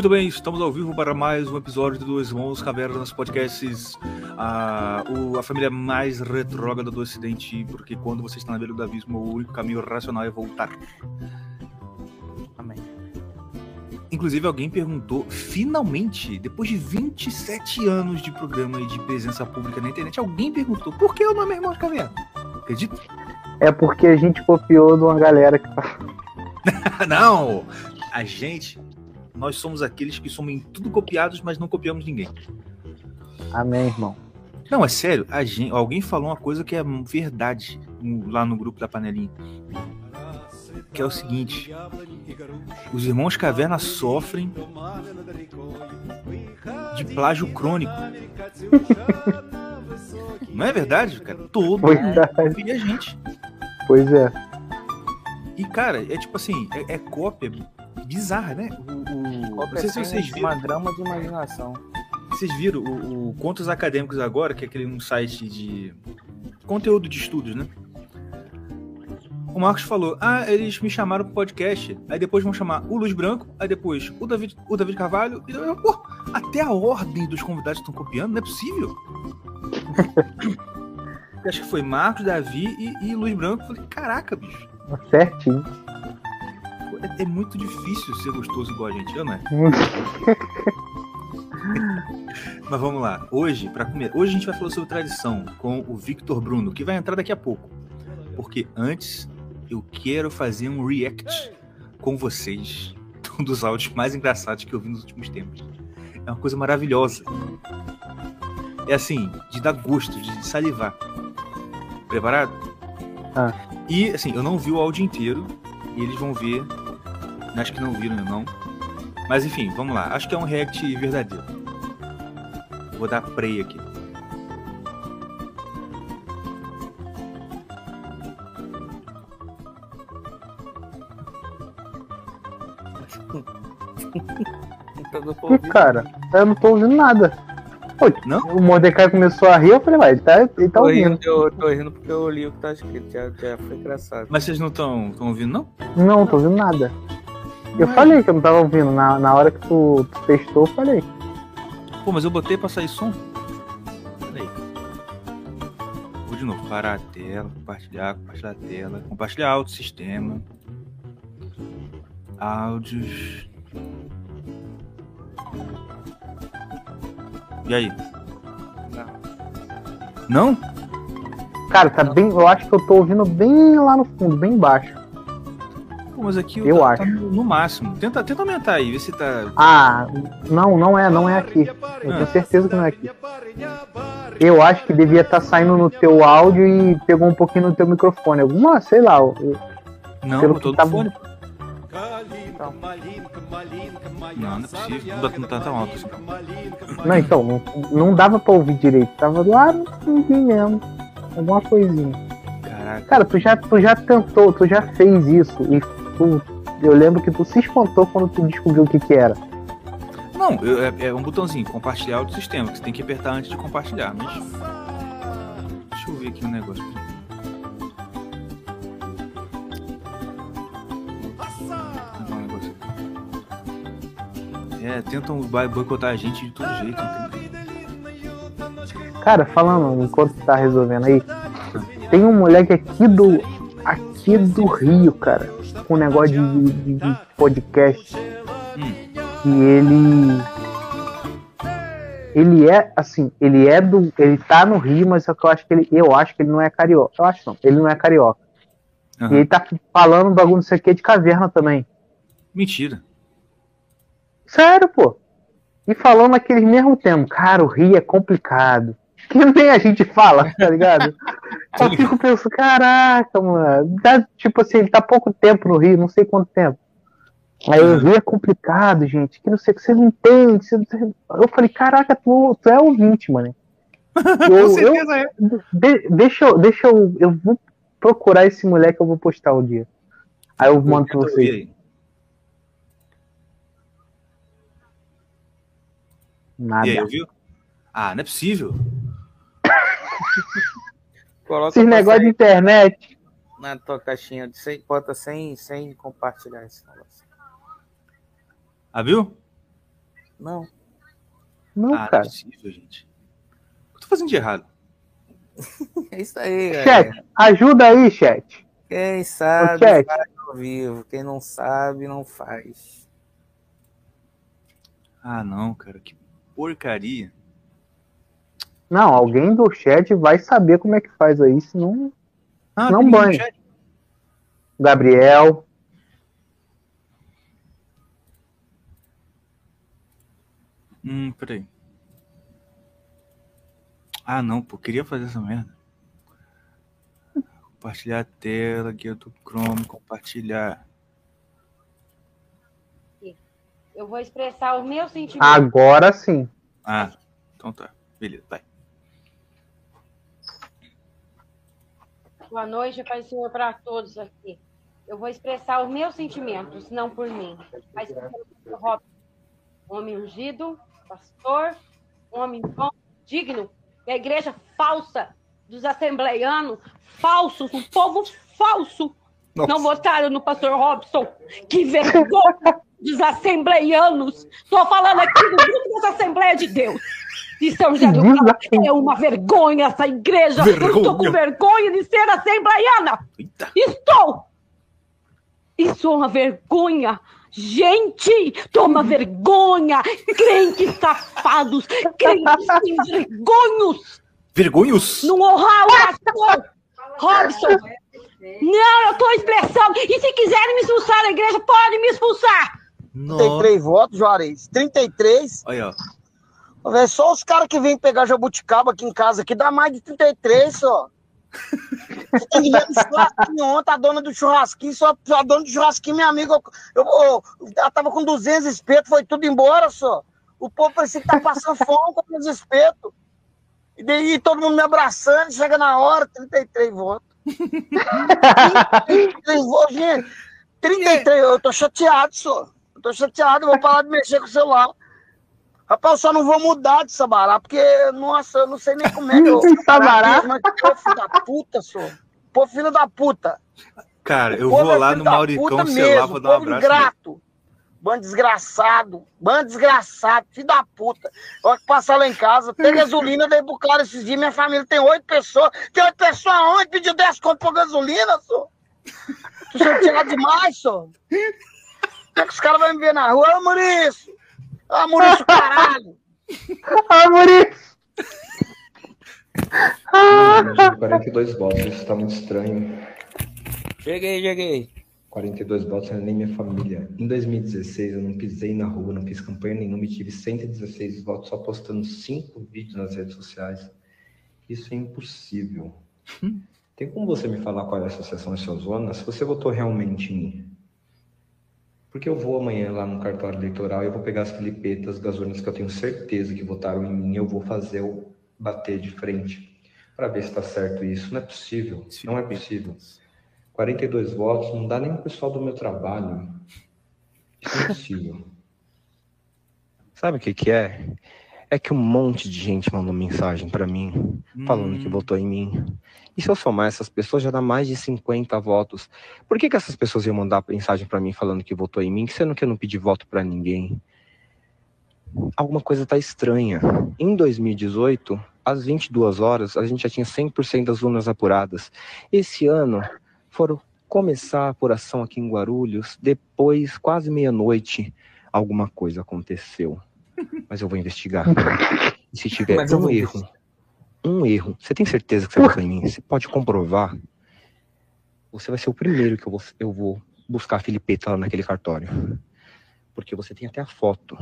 Muito bem, estamos ao vivo para mais um episódio do Dois Irmãos Cavernas Podcasts, a, o, a família mais retrógrada do Ocidente, porque quando você está na beira do abismo, o único caminho racional é voltar. Amém. Inclusive, alguém perguntou, finalmente, depois de 27 anos de programa e de presença pública na internet, alguém perguntou por que o nome é Irmãos Caverna? Acredita? É porque a gente copiou de uma galera que tá. não! A gente nós somos aqueles que somos em tudo copiados, mas não copiamos ninguém. Amém, irmão. Não, é sério. Gente, alguém falou uma coisa que é verdade lá no grupo da panelinha. Que é o seguinte: os irmãos Caverna sofrem de plágio crônico. Não é verdade, cara? Todo mundo copia a gente. Pois é. E, cara, é tipo assim, é, é cópia bizarra, né? O, o... Não sei se vocês viram. Uma grama de imaginação. Vocês viram o, o Contos Acadêmicos agora, que é aquele um site de conteúdo de estudos, né? O Marcos falou: Ah, eles me chamaram pro podcast. Aí depois vão chamar o Luz Branco, aí depois o David, o David Carvalho. E eu, pô, até a ordem dos convidados estão copiando, não é possível. Acho que foi Marcos, Davi e, e Luz Branco. Falei, caraca, bicho. Certinho é, é, muito difícil ser gostoso igual a gente, não é? Mas vamos lá. Hoje, para comer, hoje a gente vai falar sobre tradição com o Victor Bruno, que vai entrar daqui a pouco. Porque antes eu quero fazer um react com vocês um dos áudios mais engraçados que eu vi nos últimos tempos. É uma coisa maravilhosa. É assim, de dar gosto, de salivar. Preparado? Ah. E assim, eu não vi o áudio inteiro e eles vão ver Acho que não viram, não. Mas enfim, vamos lá. Acho que é um react verdadeiro. Vou dar play aqui. cara, eu não tô ouvindo nada. Pô, não? O Mordecai começou a rir, eu falei, vai, ele tá, ele tá ouvindo. Rindo, eu tô rindo porque eu li o que tá escrito, já, já foi engraçado. Mas vocês não estão ouvindo, não? Não, não tô ouvindo nada. Eu falei que eu não tava ouvindo. Na, na hora que tu, tu testou, eu falei. Pô, mas eu botei pra sair som. Peraí. Vou de novo. Parar a tela, compartilhar, compartilhar a tela. Compartilhar áudio sistema. Áudios. E aí? Não? Cara, tá bem. Eu acho que eu tô ouvindo bem lá no fundo, bem baixo. Pô, mas aqui eu tá, acho. Tá no, no, máximo. Tenta, tenta aumentar aí, vê se tá. Ah, não, não é, não é aqui. Eu tenho certeza que não é aqui. Eu acho que devia estar tá saindo no teu áudio e pegou um pouquinho no teu microfone. Alguma, sei lá. Eu, não, pelo que tá... fone. Então. Não, não é possível. Não, não tá tão alto assim. Não, então, não, não dava pra ouvir direito. Tava lá no mesmo. Alguma coisinha. Caraca. Cara, tu já, tu já tentou, tu já fez isso e tu, eu lembro que tu se espantou quando tu descobriu o que que era. Não, eu, é, é, um botãozinho, compartilhar o sistema, que você tem que apertar antes de compartilhar, mas... Deixa eu ver aqui um negócio. Um negócio É, tentam boicotar a gente de todo jeito. Cara, falando, enquanto tá resolvendo aí, tem um moleque aqui do. Aqui do Rio, cara com um negócio de, de, de podcast. Hum. E ele. Ele é, assim, ele é do. Ele tá no Rio, mas eu acho que ele. Eu acho que ele não é carioca. Eu acho não, ele não é carioca. Uhum. E ele tá falando bagulho não sei o que de caverna também. Mentira. Sério, pô. E falando aquele mesmo tempo, cara, o Rio é complicado. Que nem a gente fala, tá ligado? Eu fico pensando, caraca, mano. Tá, tipo assim, ele tá pouco tempo no Rio, não sei quanto tempo. Aí o Rio é complicado, gente. Que não sei que você não entende. Você... Eu falei, caraca, tu, tu é ouvinte, mano. Eu, Com certeza é. De, deixa eu. Deixa eu. Eu vou procurar esse moleque eu vou postar o dia. Aí eu mando pra vocês. Nada. E aí, ouviu? Ah, não é possível. Coloca Esse negócio de internet. Na tua caixinha, de sem, bota sem, sem compartilhar esse negócio. Ah, viu? Não. Não, ah, não é possível, gente. O que eu tô fazendo de errado? É isso aí, Chat, galera. ajuda aí, chat. Quem sabe chat. faz ao vivo. Quem não sabe, não faz. Ah, não, cara. Que porcaria. Não, alguém do chat vai saber como é que faz aí, senão. Ah, Não banhe. Gabriel. Hum, peraí. Ah, não, pô. Queria fazer essa merda. Compartilhar a tela, guia do Chrome, compartilhar. Eu vou expressar o meu sentimento. Agora sim. Ah, então tá. Beleza, vai. Boa noite, Pai Senhor, para todos aqui. Eu vou expressar os meus sentimentos, não por mim, mas pelo Robson. Homem ungido, pastor, homem bom, digno. E a igreja falsa dos assembleianos, falsos, um povo falso. Nossa. Não votaram no pastor Robson. Que vergonha dos assembleianos. Estou falando aqui do grupo da Assembleia de Deus. De São José do Carmo. É uma vergonha essa igreja. Eu estou com Vergonha. vergonha de ser assembleiana. Eita. Estou! Isso é uma vergonha. Gente, toma vergonha. Crentes safados, crentes sem vergonhos. Vergonhos? Não honrar o pastor Robson. Não, eu estou expressando. E se quiserem me expulsar da igreja, podem me expulsar. Nossa. 33 votos, Juarez. 33. Olha, ó. Ô, véi, só os caras que vêm pegar jabuticaba aqui em casa aqui dá mais de 33 só. Tá? Churrasquinho ontem, a dona do churrasquinho, só a dona do churrasquinho, minha amiga, eu, eu- ela tava com 200 espetos, foi tudo embora só. O povo parecia que tá passando fome com os espetos. E daí todo mundo me abraçando, chega na hora, 33 votos. 33 votos, gente. 33, eu tô chateado, só. Eu tô chateado, eu vou parar de mexer com o celular. Rapaz, eu só não vou mudar de Sabará, porque, nossa, eu não sei nem como é que eu. Sabará? Mas, pô, filho da puta, só. Pô, filho da puta. Cara, eu vou é lá no Mauricão Celular, mesmo, vou dar um abraço. ingrato. Bando desgraçado. Bando desgraçado, filho da puta. Olha que passar lá em casa, tem gasolina, dei pro cara esses dias. Minha família tem oito pessoas. Tem oito pessoas aonde? Pediu 10 conto por gasolina, só. Tô chateado demais, só. Como é que os caras vão me ver na rua? Ô, Maurício! Ô, Maurício, caralho! Ah, Maurício. 42 votos, isso tá muito estranho. Cheguei, cheguei. 42 votos não é nem minha família. Em 2016 eu não pisei na rua, não fiz campanha nenhuma e tive 116 votos só postando 5 vídeos nas redes sociais. Isso é impossível. Tem como você me falar qual é a associação de sua zona? Se você votou realmente em mim. Porque eu vou amanhã lá no cartório eleitoral e eu vou pegar as filipetas das urnas que eu tenho certeza que votaram em mim e eu vou fazer o bater de frente para ver se está certo isso. Não é possível. Não é possível. 42 votos não dá nem pro pessoal do meu trabalho. Isso é impossível. Sabe o que que é? É que um monte de gente mandou mensagem pra mim falando que Hum. votou em mim. E se eu somar essas pessoas, já dá mais de 50 votos. Por que que essas pessoas iam mandar mensagem pra mim falando que votou em mim, sendo que eu não pedi voto pra ninguém? Alguma coisa tá estranha. Em 2018, às 22 horas, a gente já tinha 100% das urnas apuradas. Esse ano, foram começar a apuração aqui em Guarulhos, depois, quase meia-noite, alguma coisa aconteceu. Mas eu vou investigar. E se tiver Mas um erro, um erro, você tem certeza que você votou em mim? Você pode comprovar? Você vai ser o primeiro que eu vou, eu vou buscar a Filipeta lá naquele cartório. Porque você tem até a foto.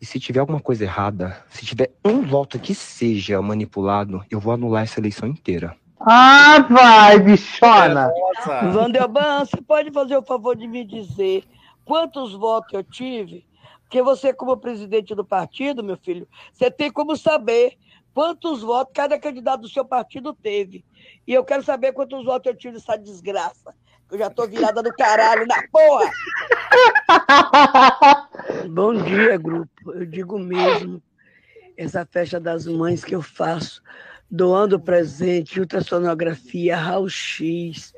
E se tiver alguma coisa errada, se tiver um voto que seja manipulado, eu vou anular essa eleição inteira. Ah, vai, bichona. Vanderban, você pode fazer o favor de me dizer quantos votos eu tive? Porque você, como presidente do partido, meu filho, você tem como saber quantos votos cada candidato do seu partido teve. E eu quero saber quantos votos eu tive nessa desgraça. Eu já tô virada do caralho na porra. Bom dia, grupo. Eu digo mesmo, essa festa das mães que eu faço, doando presente, ultrassonografia, raio-x,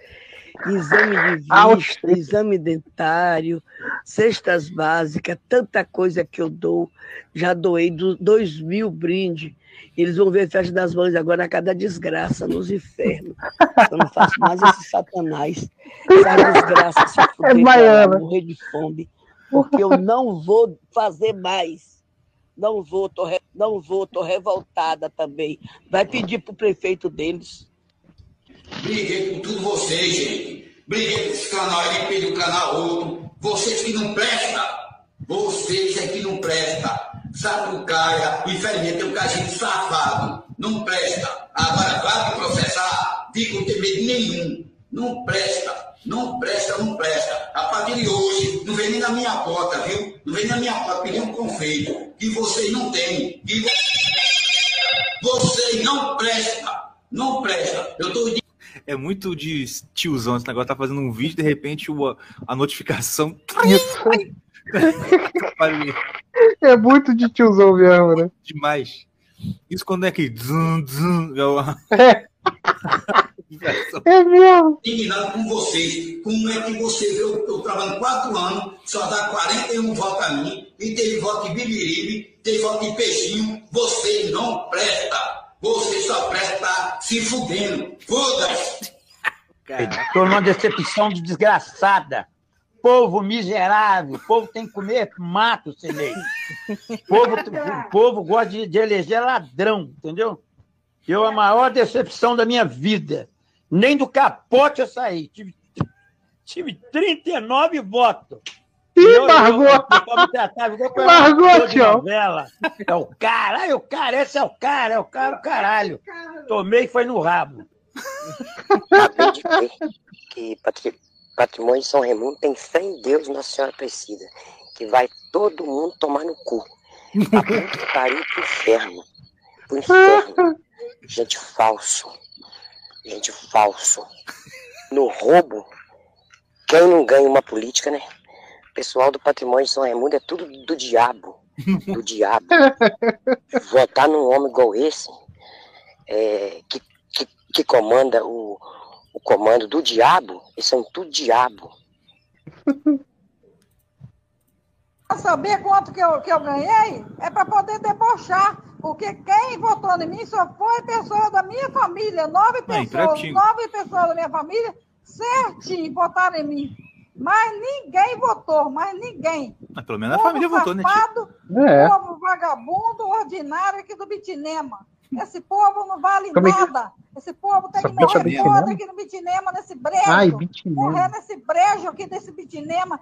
exame de Raio-x. vista, exame dentário, cestas básicas, tanta coisa que eu dou. Já doei do, dois mil brindes. Eles vão ver festa das mães agora a cada desgraça nos infernos. Eu não faço mais esse satanás. Essa desgraça se fuder É morrer de fome. Porque eu não vou fazer mais. Não vou, tô, re- não vou, tô revoltada também. Vai pedir pro prefeito deles. Briguei com tudo vocês, gente. Briguei com esse canal, ele pediu canal outro. Vocês que não prestam. Vocês é que não prestam. Sapucaia, infelizmente tem um cachimbo safado. Não presta. Agora vai me processar. Fico não tem medo nenhum. Não presta. Não presta, não presta. A partir de hoje, não vem nem na minha porta, viu? Não vem na minha porta pedir um confeito. Que vocês não têm. Que vo- vocês não prestam. Não presta. Eu tô É muito de tiozão esse negócio. Tá fazendo um vídeo, de repente o- a notificação. É muito de tiozão mesmo, né? Demais. Isso quando é que. Zum, zum, é o- É mesmo. indignado com vocês. Como é que você vê eu, eu trabalhando quatro anos, só dá 41 votos a mim, e teve voto de Bibiribe, teve voto de Peixinho, você não presta. Você só presta se fudendo. Foda-se. Estou numa decepção de desgraçada. Povo miserável, povo tem que comer mato, Sinei. Povo, povo gosta de, de eleger ladrão, entendeu? Eu, a maior decepção da minha vida. Nem do capote eu saí. Tive, tive 39 votos. Ih, ator de tio. É o cara, ai, o cara, esse é o cara, é o cara, o caralho. Tomei e foi no rabo. Acabei de ver que patri- patrimônio de São Raimundo tem fé em Deus, Nossa Senhora Aparecida, que vai todo mundo tomar no cu. A puta pariu pro inferno. Pro inferno. Gente falso. Gente falso. No roubo, quem não ganha uma política, né? O pessoal do patrimônio de São Raimundo é tudo do diabo. Do diabo. Votar num homem igual esse, é, que, que, que comanda o, o comando do diabo, eles são tudo diabo. Pra saber quanto que eu, que eu ganhei, é para poder debochar. Porque quem votou em mim só foi pessoa da minha família. Nove Aí, pessoas, pratinho. nove pessoas da minha família, certinho, votaram em mim. Mas ninguém votou, mas ninguém. Mas pelo menos a família votou, né, tia? safado, É. povo vagabundo, ordinário aqui do Bitinema. Esse povo não vale Como é que- nada. Esse povo tem Essa que morrer todo aqui no Bitinema, nesse brejo. Ai, Bitinema. Morrer nesse brejo aqui desse Bitinema.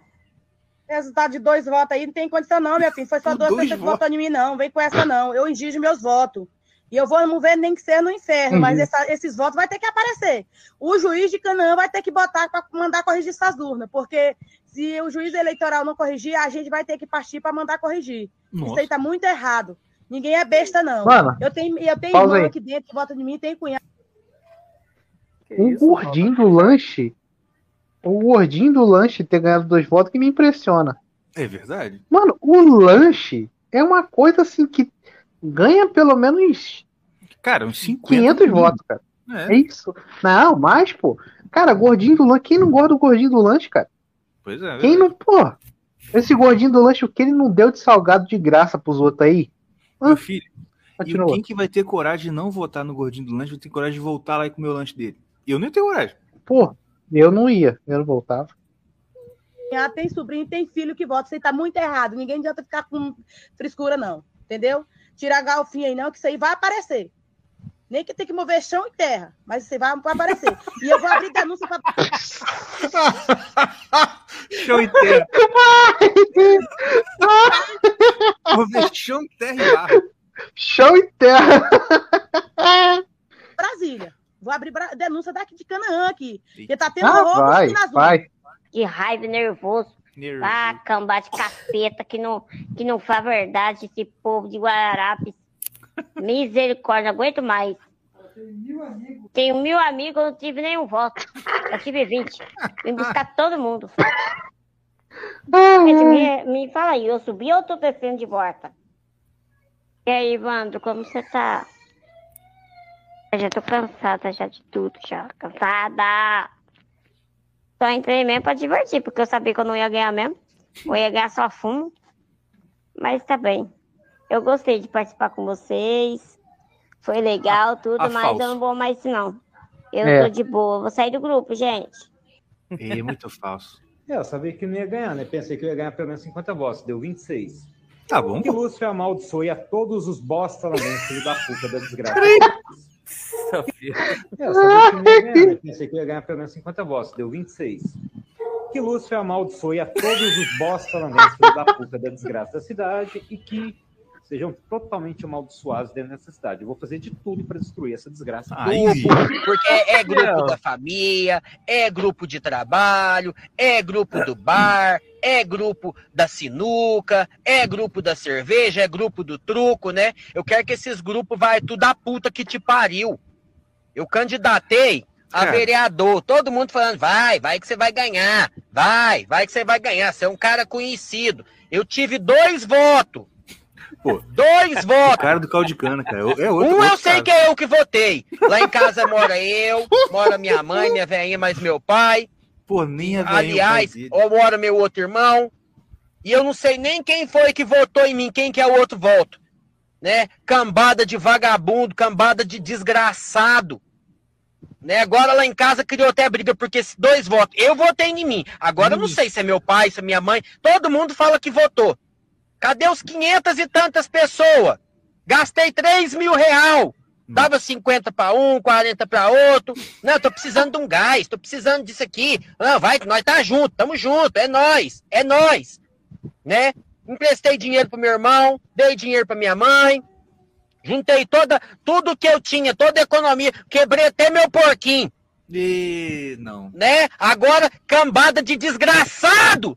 Resultado de dois votos aí não tem condição, não, minha filha. Foi só duas Dois que votos. votaram em mim, não. Vem com essa, não. Eu exijo meus votos. E eu vou mover nem que seja no inferno, mas Uhum. essa- esses votos vai ter que aparecer. O juiz de Canaã vai ter que botar para mandar corrigir essas urnas, porque se o juiz eleitoral não corrigir, a gente vai ter que partir para mandar corrigir. Isso Nossa. aí tá muito errado. Ninguém é besta, não. Mano, eu tenho, eu tenho irmão aí. aqui dentro que vota em mim, tem cunhado. O gordinho do lanche. O gordinho do lanche ter ganhado dois votos que me impressiona. É verdade? Mano, o lanche é uma coisa assim que ganha pelo menos Cara, uns 50. 500 mil. votos, cara. É. É isso. Não, mais, pô. Cara, gordinho do lanche. Quem não gosta do gordinho do lanche, cara? Pois é. Quem não, pô? Esse gordinho do lanche, o que ele não deu de salgado de graça pros outros aí? Meu filho. E Continua. quem que vai ter coragem de não votar no gordinho do lanche vai ter coragem de voltar lá e comer o lanche dele? E eu nem tenho coragem. Pô, eu não ia, eu não voltava. tem sobrinho, tem filho que vota. Isso aí tá muito errado. Ninguém adianta ficar com frescura, não. Entendeu? Tira a galfinha aí, não, que isso aí vai aparecer. Nem que tem que mover chão e terra, mas isso aí vai, vai aparecer. E eu vou abrir denúncia pra. Chão e terra. Vou ver chão, terra e barro. Chão e terra. Brasília. Vou abrir denúncia daqui de Canaã aqui. Porque tá tendo Ah, roubo vai, nas ruas. vai. Que raiva, nervoso. Ah, cambá de capeta que não, que não faz verdade esse povo de Guararapes. Misericórdia, não aguento mais. Tenho mil amigos, eu não tive nenhum voto. Eu tive 20. Vim buscar todo mundo. Me, me fala aí, eu subi ou tô descendo de volta? E aí, Evandro, como você tá? Eu já tô cansada já de tudo, já. Cansada! Só entrei mesmo pra divertir, porque eu sabia que eu não ia ganhar mesmo. O EH só fumo. Mas tá bem. Eu gostei de participar com vocês. Foi legal, tudo, a mas falso. eu não vou mais, não. Eu É. tô de boa. Vou sair do grupo, gente. É muito falso. É, eu sabia que não ia ganhar, né? Pensei que eu ia ganhar pelo menos 50 votos. Deu 26. Tá bom. Que Lúcio amaldiçoe a todos os bosta lá dentro, filho da puta da desgraça. É, eu sabia que né? Pensei que ia ganhar pelo menos 50 votos. Deu 26. Que Lúcio amaldiçoe a todos os bosta filho da puta da desgraça da cidade e que sejam totalmente amaldiçoados dentro dessa cidade. Eu vou fazer de tudo para destruir essa desgraça. Grupo, porque é grupo da família, é grupo de trabalho, é grupo do bar, é grupo da sinuca, é grupo da cerveja, é grupo do truco, né? Eu quero que esses grupos vai tudo a puta que te pariu. Eu candidatei a Cara. vereador, todo mundo falando, vai, vai que você vai ganhar, vai, vai que você vai ganhar, você é um cara conhecido. Eu tive dois votos. Pô, Dois o votos. cara do caldo de cana, cara. É outro, Um eu sei caso. que é eu que votei. Lá em casa mora eu, mora minha mãe, minha velhinha, mais meu pai. Pô, nem a Aliás, o ó, mora meu outro irmão. E eu não sei nem quem foi que votou em mim, quem que é o outro voto. Né? Cambada de vagabundo, cambada de desgraçado. Né? Agora lá em casa criou até briga, porque esses dois votos. Eu votei em mim. Agora eu não sei se é meu pai, se é minha mãe. Todo mundo fala que votou. Cadê os 500 e tantas pessoas? Gastei 3 mil real. Dava 50 para um, 40 para outro. Não, tô precisando de um gás, tô precisando disso aqui. Não, vai, que nós tá junto, tamo junto, é nós, é nós. Né? Emprestei dinheiro pro meu irmão, dei dinheiro pra minha mãe. Juntei toda, tudo que eu tinha, toda a economia, quebrei até meu porquinho. E não. Né? Agora, cambada de desgraçado!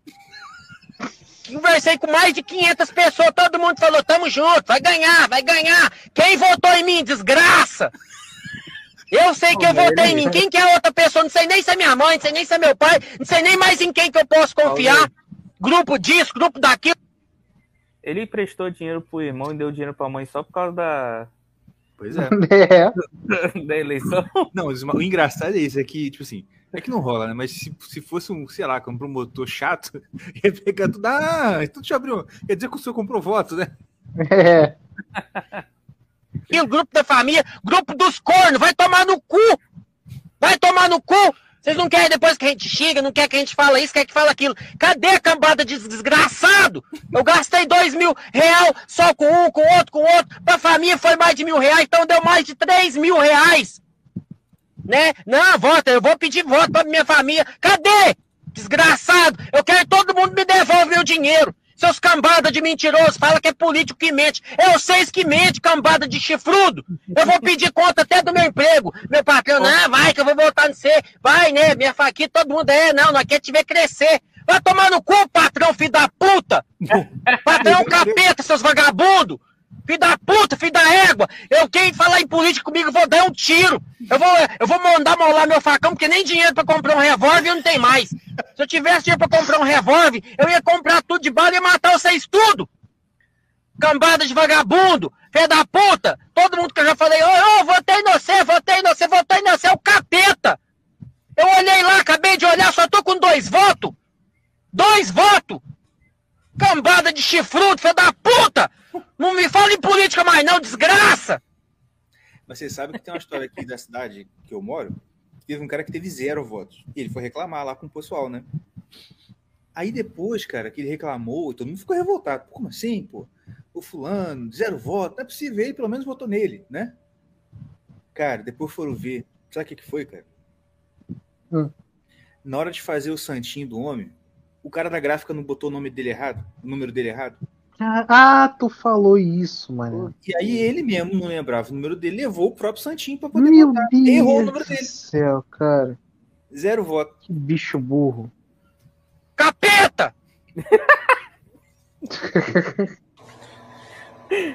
Conversei com mais de 500 pessoas, todo mundo falou, tamo junto, vai ganhar, vai ganhar. Quem votou em mim, desgraça? Eu sei que eu votei em mim, quem que é outra pessoa? Não sei nem se é minha mãe, não sei nem se é meu pai, não sei nem mais em quem que eu posso confiar. Grupo disso, grupo daquilo. Ele emprestou dinheiro pro irmão e deu dinheiro pra mãe só por causa da. Pois é. da eleição. Não, o engraçado é isso, é que, tipo assim, é que não rola, né? Mas se, se fosse um, sei lá, um promotor chato, ia pegar tudo. Ah, então abrir um. Quer dizer que o senhor comprou voto, né? É. Aquilo, grupo da família, grupo dos cornos, vai tomar no cu! Vai tomar no cu! Vocês não querem depois que a gente xinga, não quer que a gente fala isso, quer que fala aquilo. Cadê a cambada de desgraçado? Eu gastei dois mil real só com um, com outro, com outro. Pra família foi mais de mil reais, então deu mais de três mil reais. Né? Não, vota, eu vou pedir voto pra minha família. Cadê? Desgraçado! Eu quero que todo mundo me devolva meu dinheiro. Seus cambada de mentiroso, fala que é político que mente. É vocês que mente, cambada de chifrudo. Eu vou pedir conta até do meu emprego. Meu patrão, não, vai que eu vou voltar no você. Vai, né? Minha faquinha, todo mundo é, não, nós quer te ver crescer. Vai tomar no cu, patrão, filho da puta! Patrão capeta, seus vagabundos! Filho da puta, filho da égua! Eu, quem falar em política comigo, vou dar um tiro! Eu vou, eu vou mandar molar meu facão, porque nem dinheiro pra comprar um revólver eu não tenho mais! Se eu tivesse dinheiro pra comprar um revólver, eu ia comprar tudo de bala e matar vocês tudo! Cambada de vagabundo! Filho da puta! Todo mundo que eu já falei, ô, ô, votei no você, votei no você, votei no você, é o capeta! Eu olhei lá, acabei de olhar, só tô com dois votos! Dois votos! Cambada de chifrudo, filho da puta! Não me fala em política mais não, desgraça! Mas você sabe que tem uma história aqui da cidade que eu moro. que Teve um cara que teve zero votos. E ele foi reclamar lá com o pessoal, né? Aí depois, cara, que ele reclamou, todo mundo ficou revoltado. Pô, Como assim, pô? O fulano, zero voto, não é possível, ele pelo menos votou nele, né? Cara, depois foram ver. Sabe o que, que foi, cara? Hum. Na hora de fazer o santinho do homem, o cara da gráfica não botou o nome dele errado, o número dele errado. Ah, tu falou isso, mano. E aí ele mesmo não lembrava o número dele, levou o próprio santinho pra poder Meu votar. Errou o Deus número do dele. céu, cara. Zero voto. Que bicho burro. Capeta!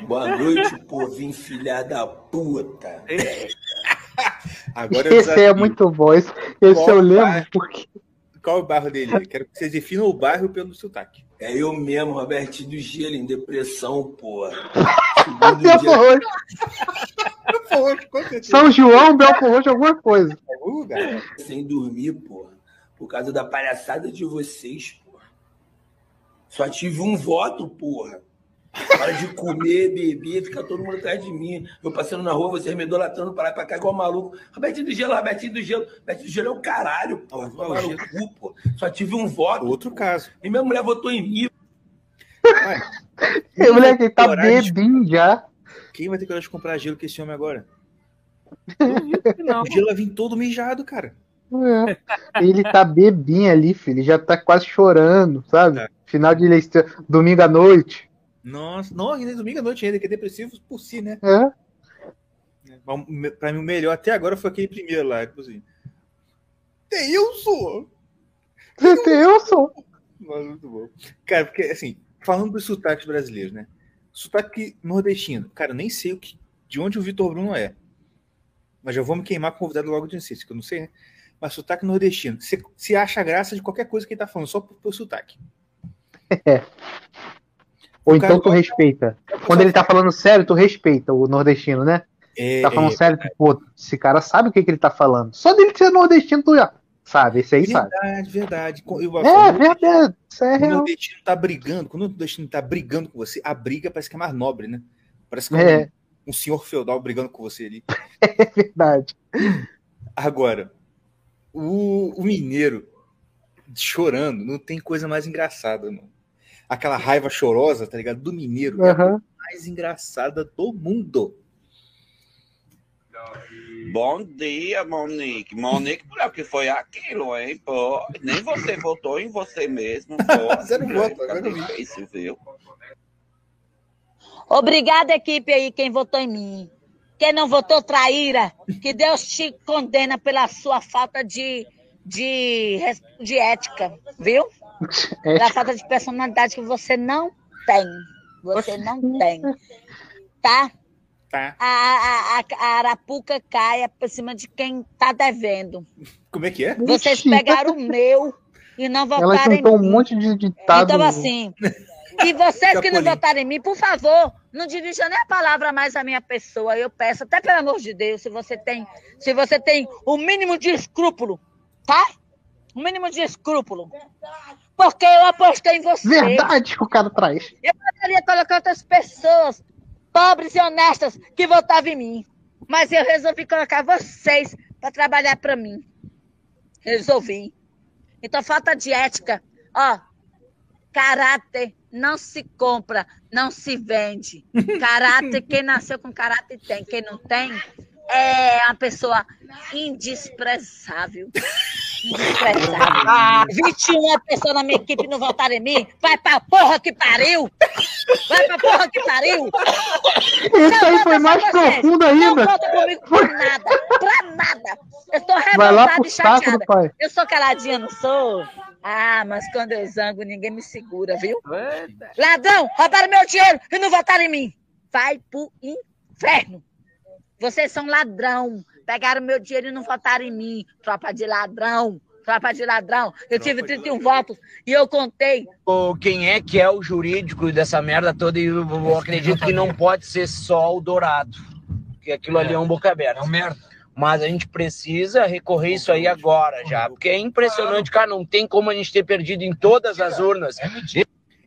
Boa noite, povinho filha da puta. Agora eu Esse é muito bom. Esse, esse eu lembro porque. Qual é o bairro dele? Quero que vocês definam o bairro pelo sotaque. É eu mesmo, Robertinho do Gelo, em depressão, porra. Belfor Roxo. São João, Belfor Roxo, alguma coisa. Sem dormir, porra. Por causa da palhaçada de vocês, porra. Só tive um voto, porra. Para de comer, beber, fica todo mundo atrás de mim. Eu passando na rua, vocês me idolatrando para lá e pra cá igual maluco. Robertinho do Gelo, Robertinho do Gelo. Robertinho do Gelo é o caralho, Tomar no cu, pô. Só tive um voto. Outro caso. E minha mulher votou em mim. O moleque tá coragem de- já. Quem vai ter coragem de comprar gelo com esse homem agora? Não. O gelo vai vir todo mijado, cara. É. Ele tá bebinho ali, filho. Ele já tá quase chorando, sabe? Final de eleição, domingo à noite. Nossa, não, ainda é domingo à noite ainda, que é depressivo por si, né? É. Mas, me- Pra mim, o melhor até agora foi aquele primeiro lá, tipo assim. Deilson! Deilson! Nossa, muito bom. Cara, porque assim, falando dos sotaques brasileiros, né? Sotaque nordestino. Cara, eu nem sei o que, de onde o Vitor Bruno é. Mas já vou me queimar com o convidado logo de início, que eu não sei, né? Mas sotaque nordestino. Você, você acha graça de qualquer coisa que ele tá falando, só por, pelo sotaque. Ou O então cara- tu respeita. Quando ele tá falando sério, tu respeita o nordestino, né? É, tá falando é, sério, tu, pô, esse cara sabe o que, que ele tá falando. Só dele ser nordestino, tu já sabe. Esse aí sabe. Verdade, verdade. Eu, É, verdade. Isso é Quando o real. nordestino tá brigando, quando o nordestino tá brigando com você, a briga parece que é mais nobre, né? Parece que é, É. um, um senhor feudal brigando com você ali. É verdade. Agora, o, o mineiro chorando não tem coisa mais engraçada, não. Aquela raiva chorosa, tá ligado? Do mineiro é a mais engraçada do mundo. Bom dia, Monique. Monique, o que foi aquilo, hein? Pô, nem você votou em você mesmo. Pô, Você não vota, vi. difícil, viu? Obrigada, equipe aí, quem votou em mim. Quem não votou, traíra. Que Deus te condena pela sua falta de, de, de ética, viu? Pela falta de personalidade que você não tem. Você não tem. Tá? Tá. A, a, a, a arapuca cai por cima de quem tá devendo. Como é que é? Vocês pegaram o meu e não Ela votaram em juntou um mim. monte de ditado. Então, assim, e vocês que não votaram em mim, por favor, não dirijam nem a palavra mais à minha pessoa. Eu peço, até pelo amor de Deus, se você tem, se você tem o mínimo de escrúpulo, tá? O mínimo de escrúpulo. Porque eu apostei em você. Verdade que o cara traz. Eu poderia colocar outras pessoas, pobres e honestas, que votavam em mim. Mas eu resolvi colocar vocês para trabalhar para mim. Resolvi. Então, falta de ética. Ó, caráter não se compra, não se vende. Caráter, quem nasceu com caráter tem. Quem não tem é uma pessoa indesprezável. Indesprezável. 21 pessoas na minha equipe não votaram em mim. Vai pra porra que pariu! Vai pra porra que pariu! Esse aí foi mais profundo ainda. Não conta comigo pra nada, pra nada. Eu tô revoltada e saco do chateada. pai. Eu sou caladinha, não sou? Ah, mas quando eu zango, ninguém me segura, viu? Ladrão, roubaram meu dinheiro e não votaram em mim. Vai pro inferno. Vocês são ladrão. Pegaram meu dinheiro e não votaram em mim. Tropa de ladrão. Tropa de ladrão. Eu tive 31 votos e eu contei. Quem é que é o jurídico dessa merda toda? E eu, eu acredito que não pode ser só o Dourado. Porque aquilo ali é um boca aberta. É um merda. Mas a gente precisa recorrer isso aí agora já. Porque é impressionante, cara. Não tem como a gente ter perdido em todas as urnas.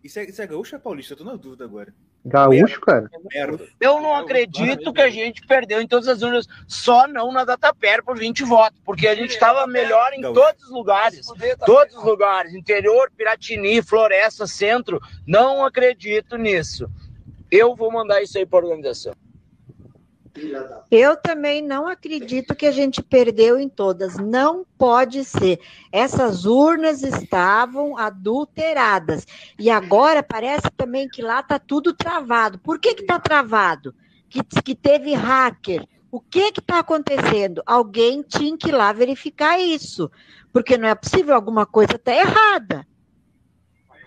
Isso é, isso é gaúcho ou é paulista? Eu tô na dúvida agora. Gaúcho, cara. Merda. Eu não acredito que a gente perdeu em todas as urnas, só não na Datapera por 20 votos, porque a gente estava melhor em todos os lugares. Todos os lugares, interior, Piratini, Floresta, Centro. Não acredito nisso. Eu vou mandar isso aí para a organização. Eu também não acredito que a gente perdeu em todas. Não pode ser. Essas urnas estavam adulteradas. E agora parece também que lá está tudo travado. Por que está travado? Que, que teve hacker. O que está acontecendo? Alguém tinha que ir lá verificar isso. Porque não é possível, alguma coisa está errada.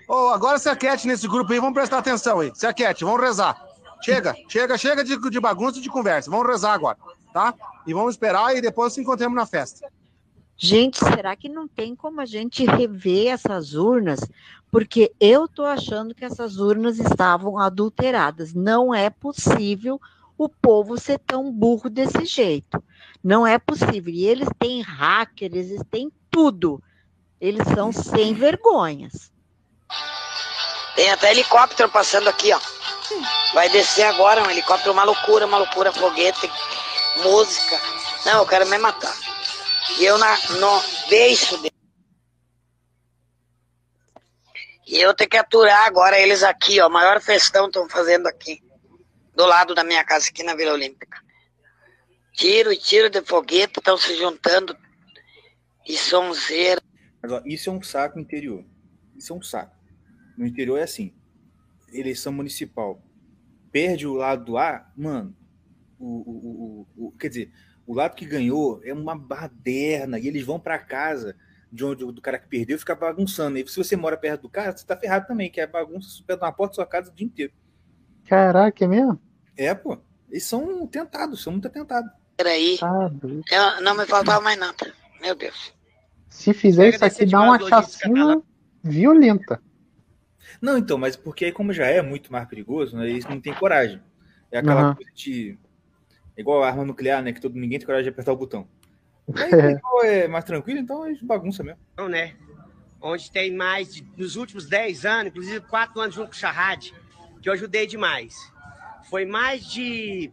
Ô, agora se aquete nesse grupo aí, vamos prestar atenção aí. Se aquete, vamos rezar. Chega, chega, chega de, de bagunça e de conversa. Vamos rezar agora, tá? E vamos esperar e depois nos encontramos na festa. Gente, será que não tem como a gente rever essas urnas? Porque eu estou achando que essas urnas estavam adulteradas. Não é possível o povo ser tão burro desse jeito. Não é possível. E eles têm hacker, eles têm tudo. Eles são sem vergonhas. Tem até helicóptero passando aqui, ó. Vai descer agora um helicóptero, uma loucura, uma loucura, foguete, música. Não, eu quero me matar. E eu na, no beijo dele. E eu tenho que aturar agora eles aqui, ó. Maior festão estão fazendo aqui. Do lado da minha casa, aqui na Vila Olímpica. Tiro e tiro de foguete estão se juntando. E sonzeira. Mas, ó, isso é um saco interior. Isso é um saco. No interior é assim. Eleição municipal. Perde o lado do ar, mano. O, o, o, o, quer dizer, o lado que ganhou é uma baderna. E eles vão para casa de onde do cara que perdeu fica bagunçando. E se você mora perto do cara, você tá ferrado também, que é bagunça perto na porta da sua casa o dia inteiro. Caraca, é mesmo? É, pô. Eles são tentados, são muito atentados. Peraí. Eu, não me faltava mais nada. Meu Deus. Se fizer isso aqui, dá uma chacina violenta. Não, então, mas porque aí, como já é muito mais perigoso, né, eles não têm coragem. É aquela Uhum. coisa de. é Igual a arma nuclear, né? Que todo, ninguém tem coragem de apertar o botão. Aí, É. é mais tranquilo, então eles bagunça mesmo. Não, né? Onde tem mais, de, nos últimos 10 anos, inclusive 4 anos junto com o Charrad, que eu ajudei demais. Foi mais de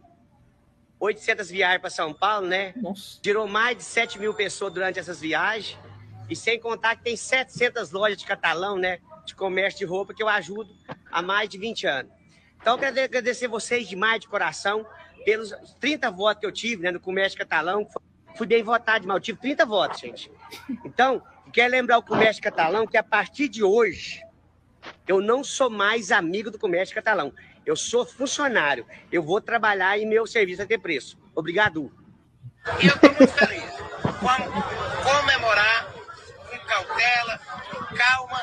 800 viagens para São Paulo, né? Nossa. Girou mais de 7 mil pessoas durante essas viagens. E sem contar que tem 700 lojas de catalão, né? De comércio de roupa que eu ajudo há mais de 20 anos. Então, eu quero agradecer vocês demais de coração pelos 30 votos que eu tive né, no comércio catalão. Fui bem votado, mas eu tive 30 votos, gente. Então, quero lembrar o comércio catalão que a partir de hoje eu não sou mais amigo do comércio catalão. Eu sou funcionário. Eu vou trabalhar e meu serviço vai ter preço. Obrigado. E eu estou muito feliz. Vamos comemorar com cautela, calma.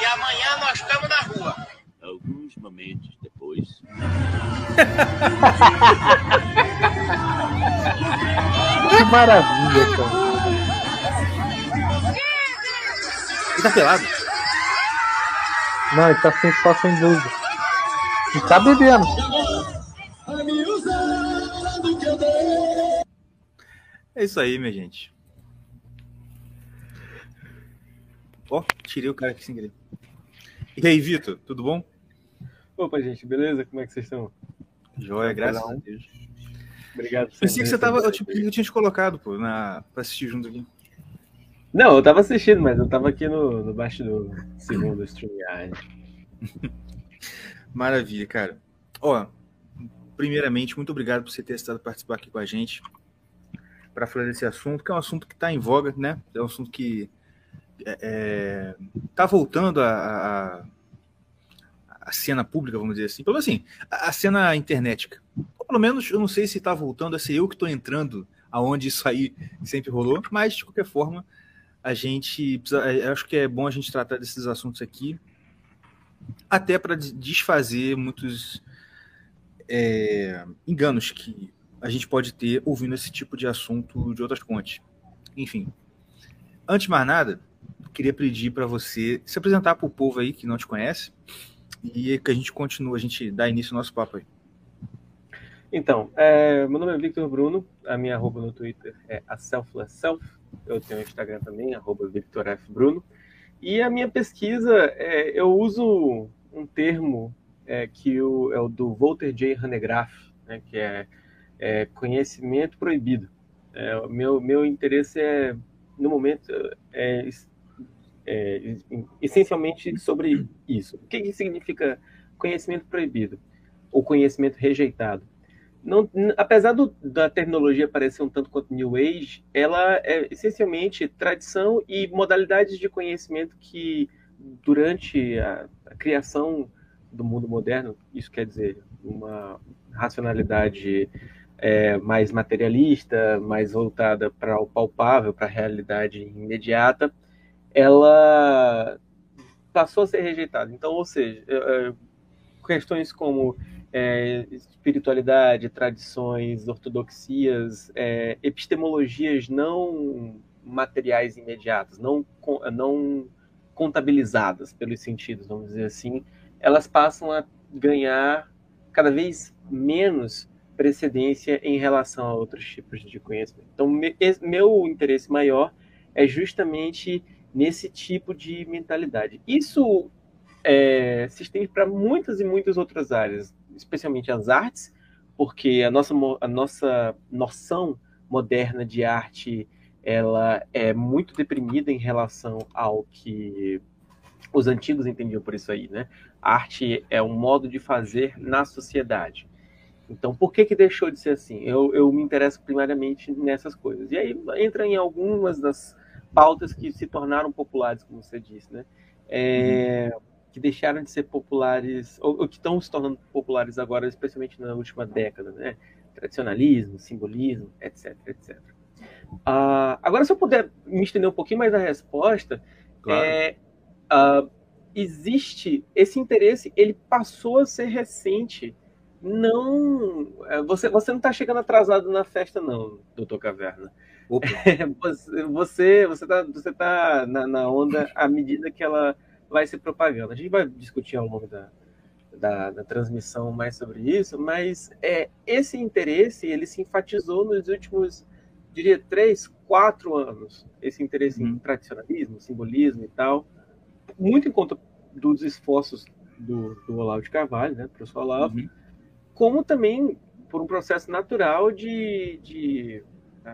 E amanhã nós estamos na rua. Alguns momentos depois. Que maravilha, cara. Ele tá pelado? Não, ele tá sem, só sem blusa. E tá bebendo. É isso aí, minha gente. Ó, tirei o cara aqui sem querer. E aí, Vitor, tudo bom? Opa, gente, beleza? Como é que vocês estão? Joia, graças Cada a. Deus. Obrigado por Pensei que você tava. Eu, tipo, eu tinha te colocado, pô, na, pra assistir junto aqui. Não, eu tava assistindo, mas eu tava aqui no, no bastidor, segundo o StreamYard. Maravilha, cara. Ó, primeiramente, muito obrigado por você ter estado participar aqui com a gente para falar desse assunto, que é um assunto que está em voga, né? É um assunto que está voltando a, a, a cena pública, vamos dizer assim. Pelo menos assim, a, cena internetica. Pelo menos, eu não sei se está voltando a ser eu que estou entrando aonde isso aí sempre rolou, mas de qualquer forma, a gente precisa, eu acho que é bom a gente tratar desses assuntos aqui até para desfazer muitos é, enganos que a gente pode ter ouvindo esse tipo de assunto de outras fontes. Enfim, antes de mais nada, queria pedir para você se apresentar para o povo aí que não te conhece e que a gente continue, a gente dá início ao nosso papo aí. Então, é, meu nome é Victor Bruno, a minha arroba no Twitter é a Selfless Self, eu tenho Instagram também, arroba Victor F. Bruno, e a minha pesquisa, é, eu uso um termo é, que o, é o do Walter J. Hanegraaff, né, que é, é, conhecimento proibido. É, meu, meu interesse é, no momento, é, é, essencialmente sobre isso. O que, significa conhecimento proibido? Ou conhecimento rejeitado? Não, apesar do, da terminologia parecer um tanto quanto New Age, ela é essencialmente tradição e modalidades de conhecimento que, durante a, a criação do mundo moderno, isso quer dizer uma racionalidade é, mais materialista, mais voltada para o palpável, para a realidade imediata, ela passou a ser rejeitada. Então, ou seja, questões como é, espiritualidade, tradições, ortodoxias, é, epistemologias não materiais imediatas, não, não contabilizadas pelos sentidos, vamos dizer assim, elas passam a ganhar cada vez menos precedência em relação a outros tipos de conhecimento. Então, meu interesse maior é justamente nesse tipo de mentalidade. Isso é, se estende para muitas e muitas outras áreas, especialmente as artes, porque a nossa, a nossa noção moderna de arte ela é muito deprimida em relação ao que os antigos entendiam por isso aí, né? Arte é um modo de fazer na sociedade. Então, por que que deixou de ser assim? Eu, eu me interesso primariamente nessas coisas. E aí entra em algumas das pautas que se tornaram populares, como você disse, né? É, que deixaram de ser populares, ou, ou que estão se tornando populares agora, especialmente na última década, né? Tradicionalismo, simbolismo, etc, etc. Ah, agora, se eu puder me estender um pouquinho mais na resposta, Claro. é, ah, existe esse interesse, ele passou a ser recente. Não, é, você, você não está chegando atrasado na festa, não, doutor Caverna. Você, você, você tá, você tá na, na onda à medida que ela vai se propagando. A gente vai discutir ao longo da, da, da transmissão mais sobre isso, mas é, esse interesse ele se enfatizou nos últimos, diria, três, quatro anos. Esse interesse em tradicionalismo, simbolismo e tal, muito em conta dos esforços do, do Olavo de Carvalho, né, professor Olavo, como também por um processo natural de, de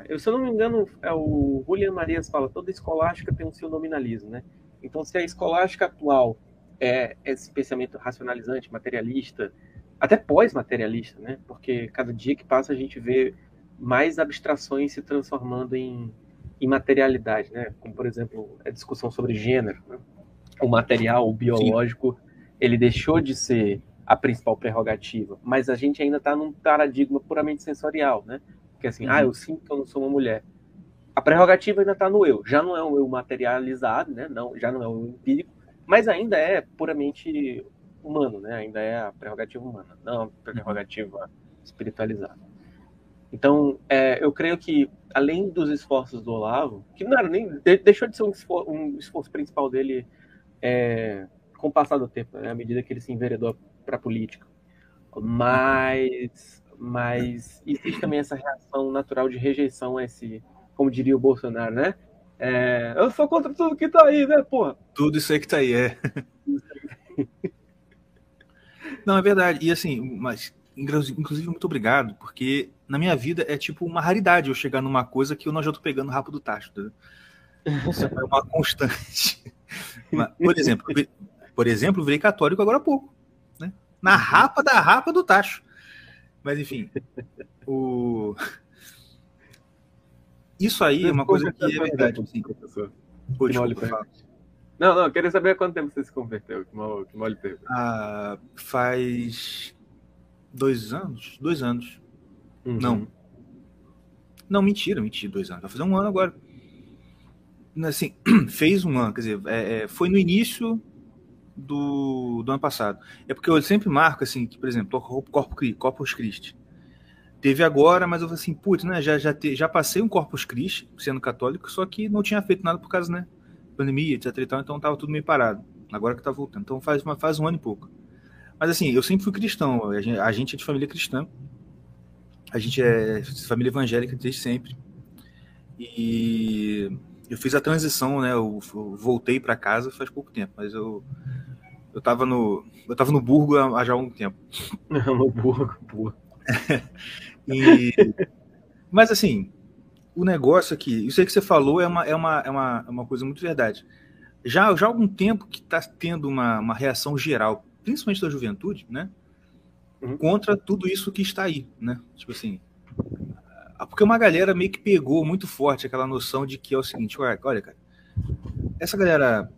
eu, se eu não me engano, é o Julian Marias fala, toda escolástica tem o seu nominalismo, né? Então, se a escolástica atual é esse pensamento racionalizante, materialista, até pós-materialista, né? Porque cada dia que passa a gente vê mais abstrações se transformando em, em materialidade, né? Como, por exemplo, a discussão sobre gênero. Né? O material, o biológico, ele deixou de ser a principal prerrogativa, mas a gente ainda está num paradigma puramente sensorial, né? Que assim, Uhum. ah, eu sinto que eu não sou uma mulher. A prerrogativa ainda está no eu. Já não é um eu materializado, né? Não, já não é um empírico, mas ainda é puramente humano, né? Ainda é a prerrogativa humana, não a prerrogativa espiritualizada. Então, é, eu creio que, além dos esforços do Olavo, que não era nem. de- deixou de ser um esforço, um esforço principal dele é, com o passar do tempo, né, à medida que ele se enveredou para a política. Mas, mas existe também essa reação natural de rejeição a esse, como diria o Bolsonaro, né? É, eu sou contra tudo que tá aí, né, porra? Tudo isso aí que tá aí, é. Não, é verdade. E assim, mas inclu- inclusive muito obrigado, porque na minha vida é tipo uma raridade eu chegar numa coisa que eu não já tô pegando rápido do tacho. entendeu? Isso é uma constante. Por exemplo, por exemplo, virei católico agora há pouco, né? Na rapa da rapa do tacho. Mas enfim, o isso aí é uma coisa que é verdade. Assim. professor. Pô, desculpa. Não, não, eu queria saber há quanto tempo você se converteu. Que mal, que mal lhe pergunto. Ah, faz dois anos? Dois anos. Não. Não, mentira, mentira, dois anos. Vai fazer um ano agora. Assim, fez um ano, quer dizer, é, é, foi no início do, do ano passado. É porque eu sempre marco, assim, que, por exemplo, Corpus, Corpus Christi. Teve agora, mas eu falei assim, putz, né, já, já, te- já passei um Corpus Christi, sendo católico, só que não tinha feito nada por causa, né, pandemia, etc e tal, então tava tudo meio parado. Agora que tá voltando. Então faz, uma, faz um ano e pouco. Mas assim, eu sempre fui cristão, a gente, a gente é de família cristã, a gente é família evangélica desde sempre. E eu fiz a transição, né, eu, eu voltei para casa faz pouco tempo, mas eu eu tava no eu tava no Burgo há, há já algum tempo. no Burgo, boa. E, mas assim, o negócio aqui, isso aí que você falou é uma, é uma, é uma, é uma coisa muito verdade. Já, já há algum tempo que está tendo uma, uma reação geral, principalmente da juventude, né? Contra tudo isso que está aí, né? Tipo assim. Ah, Porque uma galera meio que pegou muito forte aquela noção de que é o seguinte, olha, olha cara, essa galera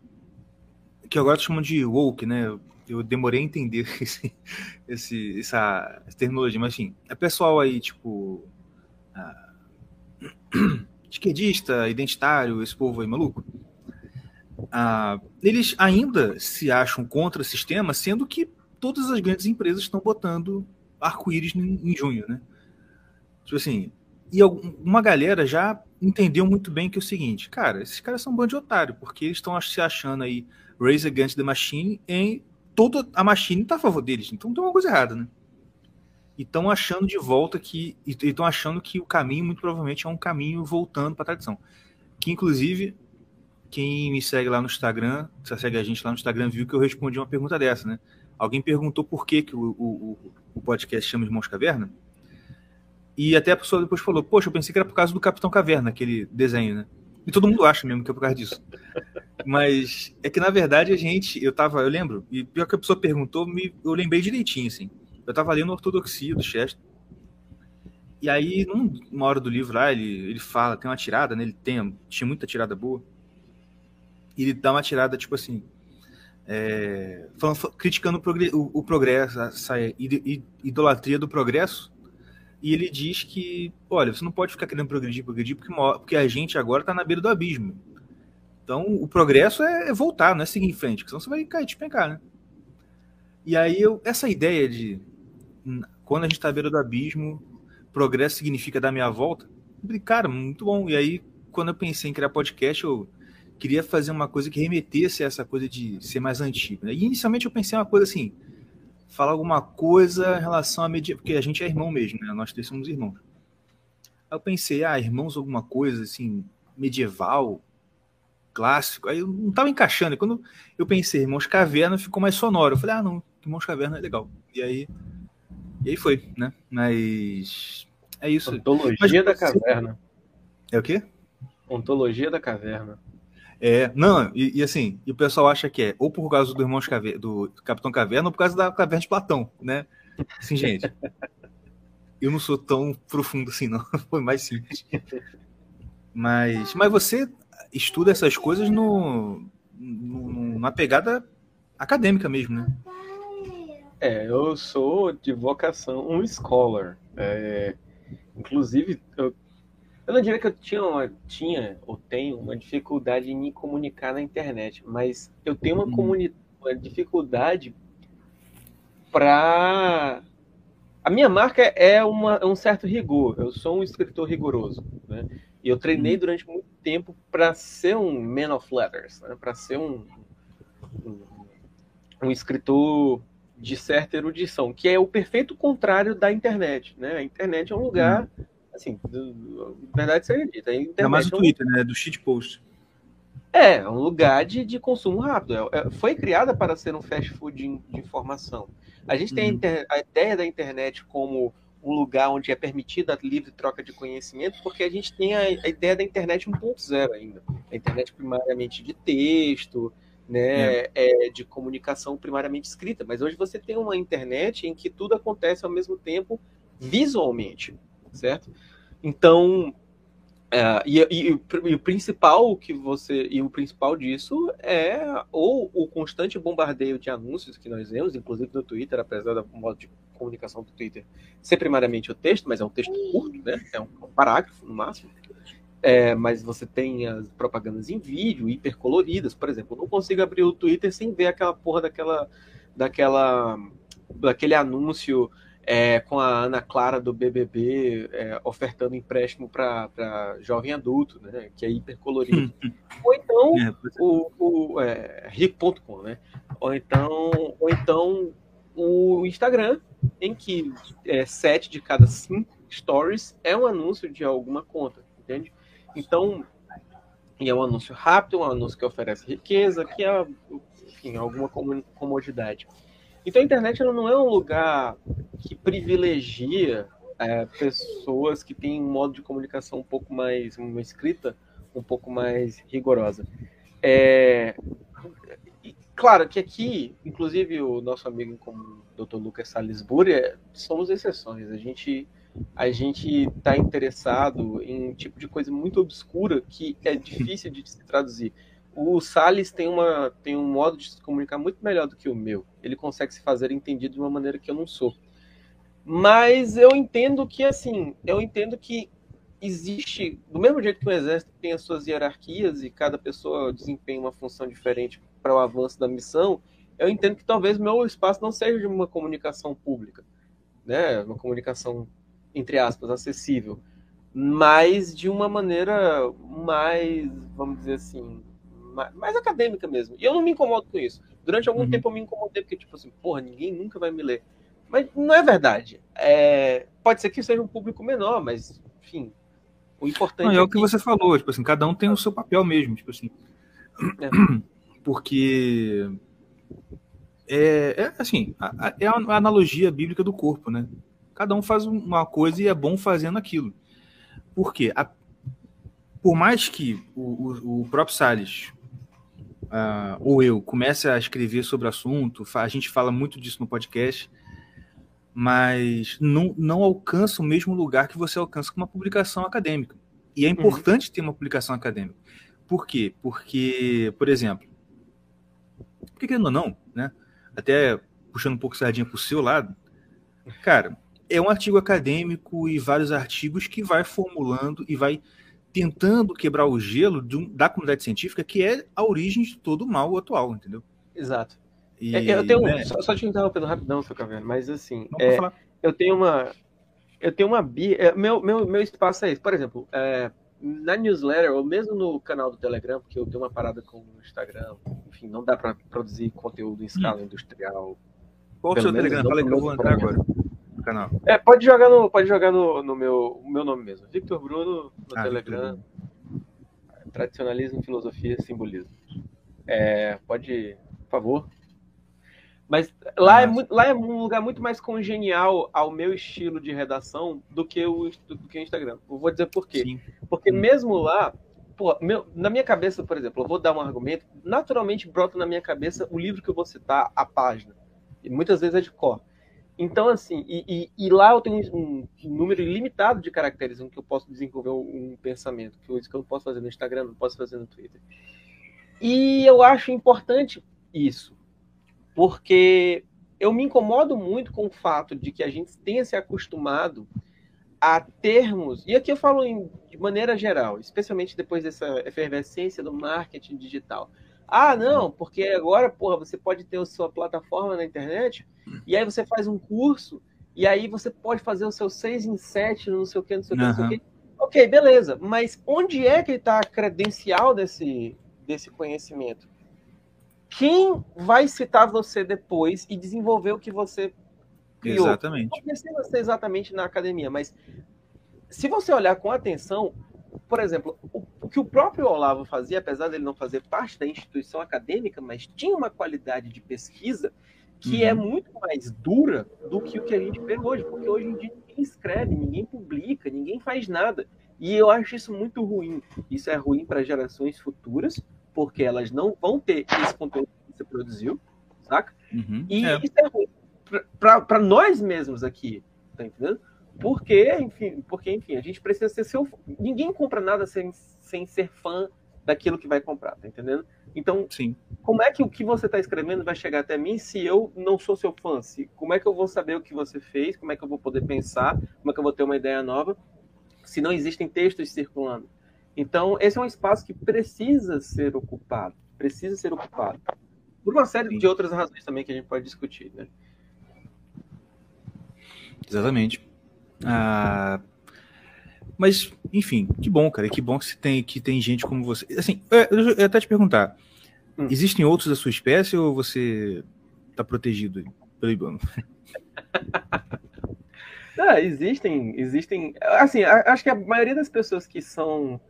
que agora chamam de woke, né? Eu, demorei a entender esse, esse, essa terminologia, mas enfim, é pessoal aí, tipo, ah, esquerdista, identitário, esse povo aí maluco, ah, eles ainda se acham contra o sistema, sendo que todas as grandes empresas estão botando arco-íris em, em junho, né? Tipo assim, e uma galera já entendeu muito bem que é o seguinte, cara, esses caras são um bando de otário, porque eles estão se achando aí Raise Against the Machine em toda a machine está a favor deles, então tem uma coisa errada, né? E estão achando de volta que. Estão achando que o caminho, muito provavelmente, é um caminho voltando para a tradição. Que inclusive. quem me segue lá no Instagram, você segue a gente lá no Instagram, viu que eu respondi uma pergunta dessa, né? Alguém perguntou por que, que o, o, o podcast chama Irmãos Caverna. E até a pessoa depois falou, poxa, eu pensei que era por causa do Capitão Caverna, aquele desenho, né? E todo mundo acha mesmo que é por causa disso. Mas é que, na verdade, a gente, eu tava, eu lembro, e pior que a pessoa perguntou, me, eu lembrei direitinho, assim. Eu tava lendo Ortodoxia do Chester. E aí, numa hora do livro lá, ele, ele fala, tem uma tirada, né? Ele tem, tinha muita tirada boa. E ele dá uma tirada, tipo assim, é, falando, criticando o, progresso, essa idolatria do progresso. E ele diz que, olha, você não pode ficar querendo progredir, progredir, porque, porque a gente agora está na beira do abismo. Então, o progresso é, é, voltar, não é seguir em frente, porque senão você vai cair, despencar, né? E aí, eu, essa ideia de quando a gente está à beira do abismo, progresso significa dar minha volta. Cara, muito bom. E aí, quando eu pensei em criar podcast, eu queria fazer uma coisa que remetesse a essa coisa de ser mais antigo. Né? E inicialmente eu pensei uma coisa assim, falar alguma coisa em relação a medieval, porque a gente é irmão mesmo, né? Nós três somos irmãos. Aí eu pensei, ah, irmãos, alguma coisa assim, medieval, clássico. Aí eu não tava encaixando. E quando eu pensei, Irmãos Caverna, ficou mais sonoro. Eu falei, ah, não, Irmãos Caverna é legal. E aí, e aí foi, né? Mas é isso. Ontologia Mas, da Caverna. É o quê? Ontologia da Caverna. É, não, e, e, assim, e o pessoal acha que é ou por causa do Caverna, do Capitão Caverna ou por causa da Caverna de Platão, né? Assim, gente, eu não sou tão profundo assim, não. Foi mais simples. Mas, mas você estuda essas coisas no, no, na pegada acadêmica mesmo, né? É, eu sou de vocação um scholar. É, inclusive, eu eu não diria que eu tinha, uma, tinha ou tenho uma dificuldade em me comunicar na internet, mas eu tenho uma, comuni uma dificuldade para. A minha marca é uma, é um certo rigor. Eu sou um escritor rigoroso, né? E eu treinei durante muito tempo para ser um man of letters, né? para ser um, um, um escritor de certa erudição, que é o perfeito contrário da internet, né? A internet é um lugar hum Assim, do, verdade seja dita. É mais o é Twitter, né? Do shitpost. É, é um lugar de, de consumo rápido. É- é- foi criada para ser um fast food de, de informação. A gente tem a, Uhum. inter- a ideia da internet como um lugar onde é permitida a livre troca de conhecimento, porque a gente tem a, a ideia da internet 1.0 ainda. A internet primariamente de texto, né, é, de comunicação primariamente escrita. Mas hoje você tem uma internet em que tudo acontece ao mesmo tempo visualmente, certo? Então, é, e, e- e o pr- o principal que você e o principal disso é ou o constante bombardeio de anúncios que nós vemos, inclusive no Twitter, apesar do modo de comunicação do Twitter ser primariamente o texto, mas é um texto curto, né? É um, um parágrafo no máximo. É, mas você tem as propagandas em vídeo, hipercoloridas, por exemplo. Eu não consigo abrir o Twitter sem ver aquela porra daquela, daquela, daquele anúncio é, com a Ana Clara do BBB é, ofertando empréstimo para jovem adulto, né? Que é hipercolorido. ou então É, o, o é, rico.com, né? Ou então, ou então o Instagram, em que é, sete de cada cinco stories é um anúncio de alguma conta, entende? Então, e é um anúncio rápido, um anúncio que oferece riqueza, que é, enfim, alguma comodidade. Então a internet ela não é um lugar que privilegia é, pessoas que têm um modo de comunicação um pouco mais, uma escrita um pouco mais rigorosa. É, e, claro que aqui, inclusive o nosso amigo comum, Dr. Lucas Salisbury, é, somos exceções. A gente a gente está interessado em um tipo de coisa muito obscura que é difícil de se traduzir. O Salles tem, uma, tem um modo de se comunicar muito melhor do que o meu. Ele consegue se fazer entendido de uma maneira que eu não sou. Mas eu entendo que, assim, eu entendo que existe, do mesmo jeito que o exército tem as suas hierarquias e cada pessoa desempenha uma função diferente para o avanço da missão, eu entendo que talvez meu espaço não seja de uma comunicação pública, né? Uma comunicação entre aspas acessível, mas de uma maneira mais, vamos dizer assim, mais, acadêmica mesmo. E eu não me incomodo com isso. Durante algum tempo eu me incomodei porque tipo assim, porra, ninguém nunca vai me ler. Mas não é verdade. É, pode ser que seja um público menor, mas enfim, o importante Não, é o que que você falou, tipo assim, cada um tem o seu papel mesmo, tipo assim. Porque é, é assim, a- a- é a analogia bíblica do corpo, né? Cada um faz uma coisa e é bom fazendo aquilo. Por quê? A- por mais que o, o- o próprio Salles ah, ou eu comece a escrever sobre o assunto, a gente fala muito disso no podcast, mas não, não alcança o mesmo lugar que você alcança com uma publicação acadêmica. E é importante ter uma publicação acadêmica. Por quê? Porque, por exemplo, porque querendo ou não, né? Até puxando um pouco sardinha pro seu lado, cara, é um artigo acadêmico e vários artigos que vai formulando e vai tentando quebrar o gelo um- da comunidade científica, que é a origem de todo o mal atual, entendeu? Exato. E, É, eu tenho, né, só, só te interrompendo rapidão, seu Caverna, mas assim, Não, é, eu tenho uma, eu tenho uma bi, é, meu, meu, meu espaço é esse, por exemplo, é, na newsletter ou mesmo no canal do Telegram, porque eu tenho uma parada com o Instagram, enfim, não dá para produzir conteúdo em escala industrial. Qual o seu Telegram? Fala que eu vou entrar agora canal. É, pode jogar no, pode jogar no, no meu, meu nome mesmo, Victor Bruno no Ah, Telegram. Tradicionalismo, filosofia, simbolismo. É, pode, por favor. Mas lá é, muito, lá é um lugar muito mais congenial ao meu estilo de redação do que o, do que o Instagram. Eu vou dizer por quê. Porque mesmo lá, pô, meu- na minha cabeça, por exemplo, eu vou dar um argumento, naturalmente brota na minha cabeça o livro que eu vou citar, a página. E muitas vezes é de cor. Então, assim, e, e- e lá eu tenho um, número ilimitado de caracteres em que eu posso desenvolver um, pensamento, que que eu não posso fazer no Instagram, não posso fazer no Twitter. E eu acho importante isso, porque eu me incomodo muito com o fato de que a gente tenha se acostumado a termos, e aqui eu falo em- de maneira geral, especialmente depois dessa efervescência do marketing digital. Ah, não, porque agora, porra, você pode ter a sua plataforma na internet, e aí você faz um curso, e aí você pode fazer o seu 6 em 7, não sei o que, não sei o que, não sei o que. Ok, beleza, mas onde é que está a credencial desse, desse conhecimento? Quem vai citar você depois e desenvolver o que você criou? Exatamente. Não precisa ser exatamente na academia, mas se você olhar com atenção, por exemplo, o, que o próprio Olavo fazia, apesar dele não fazer parte da instituição acadêmica, mas tinha uma qualidade de pesquisa que Uhum. é muito mais dura do que o que a gente vê hoje, porque hoje em dia ninguém escreve, ninguém publica, ninguém faz nada. E eu acho isso muito ruim. Isso é ruim para gerações futuras, porque elas não vão ter esse conteúdo que você produziu, saca? Uhum. E É. isso é ruim para nós mesmos aqui, tá entendendo? Porque, enfim, porque, enfim, a gente precisa ser seu. Ninguém compra nada sem, sem ser fã daquilo que vai comprar, tá entendendo? Então, Sim. como é que o que você está escrevendo vai chegar até mim se eu não sou seu fã? Se, como é que eu vou saber o que você fez? Como é que eu vou poder pensar? Como é que eu vou ter uma ideia nova? Se não existem textos circulando. Então, esse é um espaço que precisa ser ocupado. Precisa ser ocupado. Por uma série de outras razões também que a gente pode discutir, né? Exatamente. Ah, mas, enfim, que bom, cara. Que bom que, você tem, que tem gente como você. Assim, é, eu eu até te perguntar: Hum. existem outros da sua espécie ou você tá protegido pelo Ibama? Ah, existem, existem. Assim, acho que a maioria das pessoas que são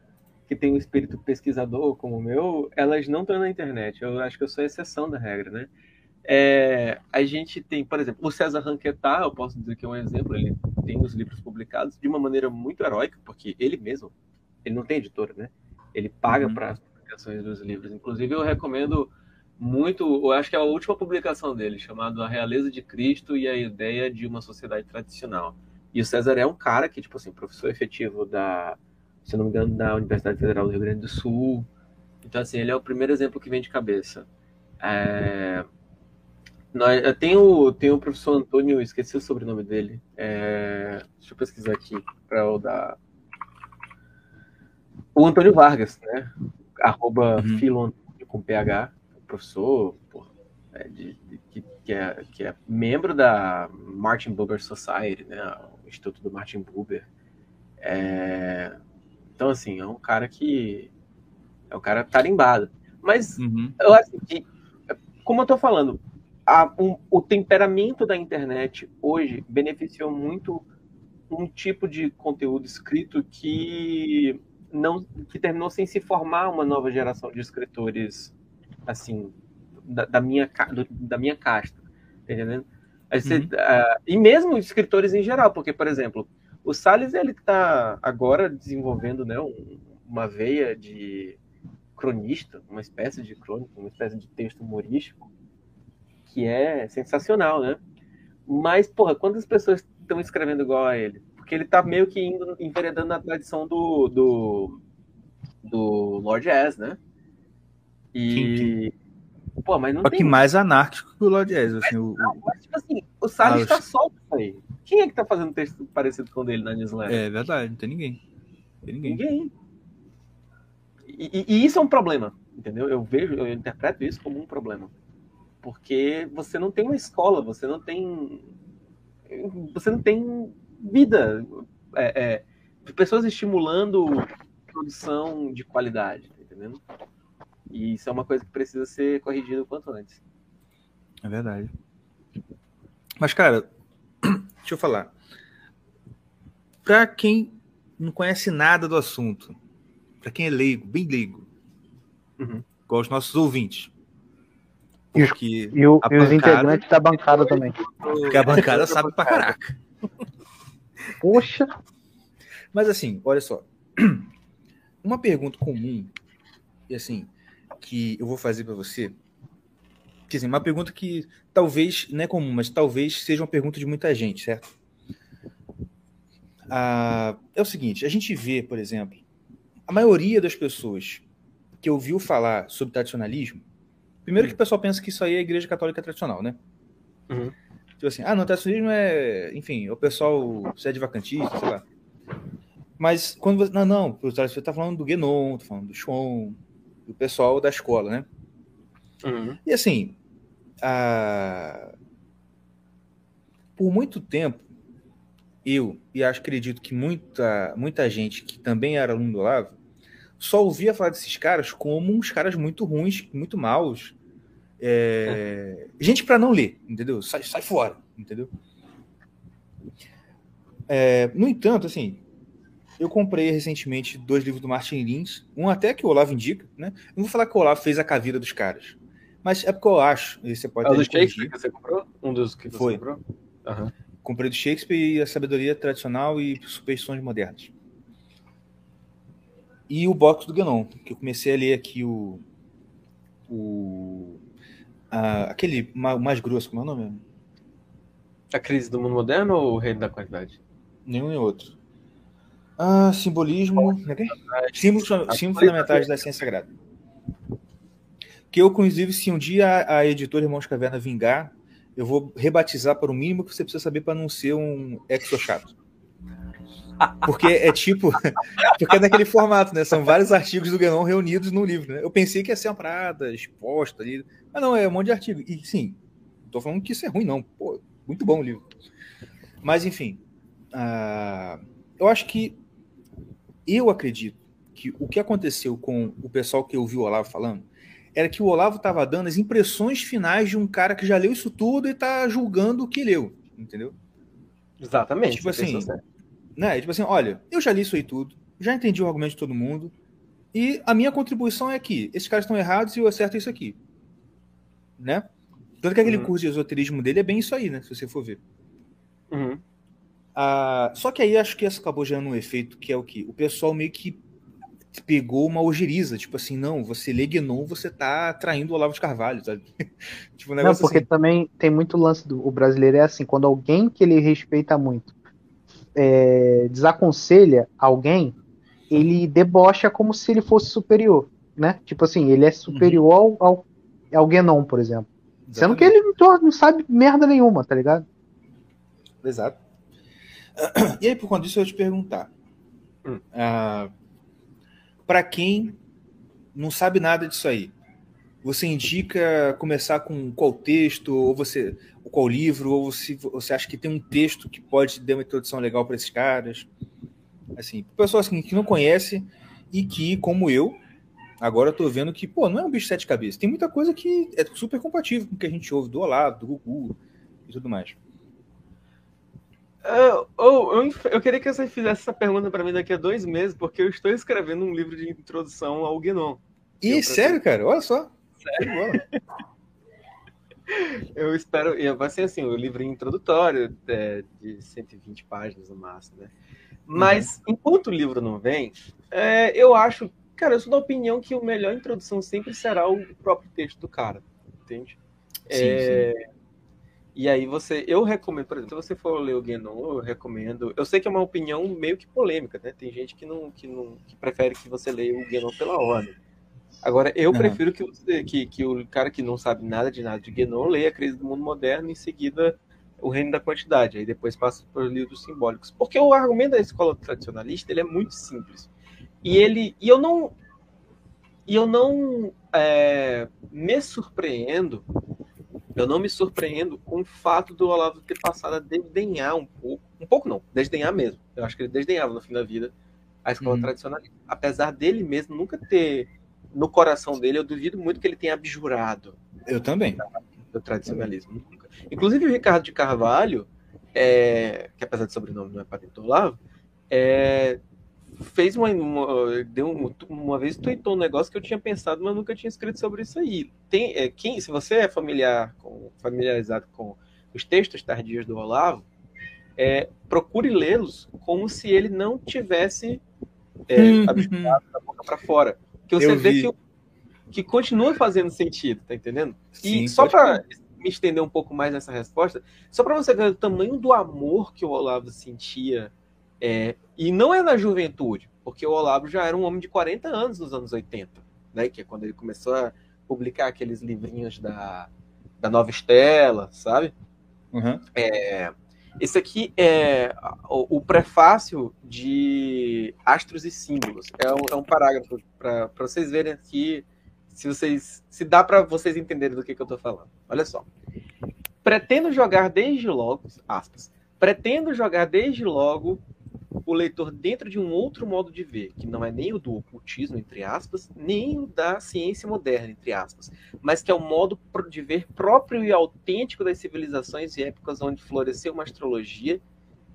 que tem um espírito pesquisador como o meu, elas não estão na internet. Eu acho que eu sou a exceção da regra, né? É, a gente tem, por exemplo, o César Ranquetá, eu posso dizer que é um exemplo, ele tem os livros publicados de uma maneira muito heróica, porque ele mesmo, ele não tem editora, né? Ele paga Uhum. para as publicações dos livros. Inclusive, eu recomendo muito, eu acho que é a última publicação dele, chamado A Realeza de Cristo e a Ideia de uma Sociedade Tradicional. E o César é um cara que, tipo assim, professor efetivo da, se não me engano, da Universidade Federal do Rio Grande do Sul. Então, assim, ele é o primeiro exemplo que vem de cabeça. É... Nós, eu tenho, tenho o professor Antônio, esqueci o sobrenome dele. É... Deixa eu pesquisar aqui para eu dar. O Antônio Vargas, né? Arroba Antônio com PH, professor, pô, é, de- de- que, que é, que é membro da Martin Buber Society, né? O Instituto do Martin Buber. É, Então, assim, é um cara que. É um cara tarimbado. Mas eu acho que, como eu tô falando, a- um- o temperamento da internet hoje beneficiou muito um tipo de conteúdo escrito que não que terminou sem se formar uma nova geração de escritores assim da, da minha do- da minha casta, tá entendendo? Aí você- Uhum. ah, e mesmo escritores em geral, porque por exemplo, o Salles ele está agora desenvolvendo, né, um- uma veia de cronista, uma espécie de crônica, uma espécie de texto humorístico que é sensacional, né? Mas, porra, quantas pessoas estão escrevendo igual a ele? Porque ele tá meio que indo, enveredando na tradição do, do, do Lord S, né? E. Pô, mas não Só tem. que mais anárquico que o Lord Ez, assim, o, o- Mas, tipo assim, o Salles Ah, tá os- solto isso aí. Quem é que tá fazendo texto parecido com o dele na newsletter? É verdade, não tem ninguém. Tem ninguém. Ninguém. E, e- e isso é um problema, entendeu? Eu vejo, eu interpreto isso como um problema. Porque você não tem uma escola, você não tem. Você não tem vida. É, é, pessoas estimulando produção de qualidade, tá entendendo? E isso é uma coisa que precisa ser corrigida o quanto antes. É verdade. Mas, cara, deixa eu falar. Pra quem não conhece nada do assunto, pra quem é leigo, bem leigo, igual os nossos ouvintes. E os, e o- e os integrantes da bancada também. Porque a bancada sabe pra caraca. Poxa. Mas assim, olha só. Uma pergunta comum, e assim, que eu vou fazer pra você. Que assim, uma pergunta que talvez não é comum, mas talvez seja uma pergunta de muita gente, certo? Ah, é o seguinte, a gente vê, por exemplo, a maioria das pessoas que ouviu falar sobre tradicionalismo, primeiro que o pessoal pensa que isso aí é a igreja católica tradicional, né? Tipo assim, ah, não, tradicionalismo é, enfim, o pessoal se é de vacantista, sei lá. Mas quando você. Não, não, você tá falando do Guénon, tá falando do Schwan, do pessoal da escola, né? E assim, a... por muito tempo, eu, e acho acredito que muita, muita gente que também era aluno do Olavo, só ouvia falar desses caras como uns caras muito ruins, muito maus. É, Gente para não ler, entendeu? Sai, sai fora, entendeu? É, no entanto, assim, eu comprei recentemente dois livros do Martin Lins, um até que o Olavo indica, né? Não vou falar que o Olavo fez a caveira dos caras, mas é porque eu acho, e você pode É o do. Shakespeare que você comprou? Um dos que você Foi. comprou? Aham. Comprei do Shakespeare e a sabedoria tradicional e superstições modernas. E o box do Guénon, que eu comecei a ler aqui o. o a- aquele ma- mais grosso, como é o nome? A crise do mundo moderno ou o reino da qualidade? Nenhum nem outro. Ah, simbolismo. como é é? Símbolos, símbolos fundamentais da ciência sagrada. Que eu, inclusive, se um dia a, a editora Irmãos Caverna vingar, eu vou rebatizar para o mínimo que você precisa saber para não ser um exo chato. Porque é tipo. Porque é naquele formato, né? São vários artigos do Guénon reunidos num livro, né? Eu pensei que ia ser uma parada exposta ali. Mas não, é um monte de artigo. E sim, não tô falando que isso é ruim, não. Pô, muito bom o livro. Mas, enfim. ah, eu acho que. Eu acredito que o que aconteceu com o pessoal que eu vi o Olavo falando era que o Olavo estava dando as impressões finais de um cara que já leu isso tudo e está julgando o que leu, entendeu? Exatamente. Tipo assim, certo. Né? Tipo assim, olha, eu já li isso aí tudo, já entendi o argumento de todo mundo, e a minha contribuição é que esses caras estão errados e eu acerto isso aqui. Né? Tanto que aquele curso de esoterismo dele é bem isso aí, né? Se você for ver. Uhum. Ah, só que aí acho que isso acabou gerando um efeito que é o que? O pessoal meio que pegou uma ojeriza, tipo assim, não, você lê Guénon, você tá traindo o Olavo de Carvalho, sabe? tipo um Não, negócio porque assim. também tem muito lance do o brasileiro é assim, quando alguém que ele respeita muito é, desaconselha alguém, ele debocha como se ele fosse superior, né? Tipo assim, ele é superior ao, ao, ao Guénon, por exemplo. Sendo que ele não, não sabe merda nenhuma, tá ligado? Exato. E aí, por conta disso, eu ia te perguntar. ah, para quem não sabe nada disso aí, você indica começar com qual texto, ou você, ou qual livro, ou se você acha que tem um texto que pode dar uma introdução legal para esses caras? Assim, pessoal assim, que não conhece e que, como eu, agora tô vendo que, pô, não é um bicho de sete cabeças. Tem muita coisa que é super compatível com o que a gente ouve do Olavo, do Gugu e tudo mais. Eu, eu, eu, queria que você fizesse essa pergunta para mim daqui a dois meses, porque eu estou escrevendo um livro de introdução ao Guénon. Ih, sério, cara? Olha só. Sério? Eu espero. Vai ser assim, o livro introdutório é, de 120 páginas no máximo, né? Mas, enquanto o livro não vem, é, eu acho. Cara, eu sou da opinião que a melhor introdução sempre será o próprio texto do cara, entende? Sim, É, E aí você. Eu recomendo, por exemplo, se você for ler o Guénon, eu recomendo. Eu sei que é uma opinião meio que polêmica, né? Tem gente que não, que não que prefere que você leia o Guénon pela ordem. Agora, eu Aham. prefiro que, que, que o cara que não sabe nada de nada de Guénon leia a Crise do Mundo Moderno em seguida o Reino da Quantidade, aí depois passa por livros simbólicos. Porque o argumento da escola tradicionalista ele é muito simples. E ele e eu não e eu não é, me surpreendo, eu não me surpreendo com o fato do Olavo ter passado a desdenhar um pouco, um pouco não, desdenhar mesmo. Eu acho que ele desdenhava no fim da vida a escola tradicionalista. Apesar dele mesmo nunca ter no coração dele, eu duvido muito que ele tenha abjurado Eu também. do tradicionalismo. Nunca. Inclusive o Ricardo de Carvalho, é, que apesar de sobrenome não é parente do Olavo, é, fez uma, uma- deu um- uma vez tweetou um negócio que eu tinha pensado, mas nunca tinha escrito sobre isso aí. Tem, é, quem, se você é familiar com, familiarizado com os textos tardios do Olavo, é, procure lê-los como se ele não tivesse é, Hum, abjurado da boca para fora. Que você Eu vê vi. que, que continua fazendo sentido, tá entendendo? Sim, e só para me estender um pouco mais nessa resposta, só para você ver o tamanho do amor que o Olavo sentia, é, e não é na juventude, porque o Olavo já era um homem de 40 anos nos anos 80, né? Que é quando ele começou a publicar aqueles livrinhos da, da Nova Estela, sabe? Uhum. É, esse aqui é o, prefácio de Astros e Símbolos. É um, é um parágrafo para vocês verem aqui, se vocês se dá para vocês entenderem do que, que eu estou falando. Olha só. Pretendo jogar desde logo, aspas, pretendo jogar desde logo o leitor dentro de um outro modo de ver, que não é nem o do ocultismo, entre aspas, nem o da ciência moderna, entre aspas, mas que é o modo de ver próprio e autêntico das civilizações e épocas onde floresceu uma astrologia.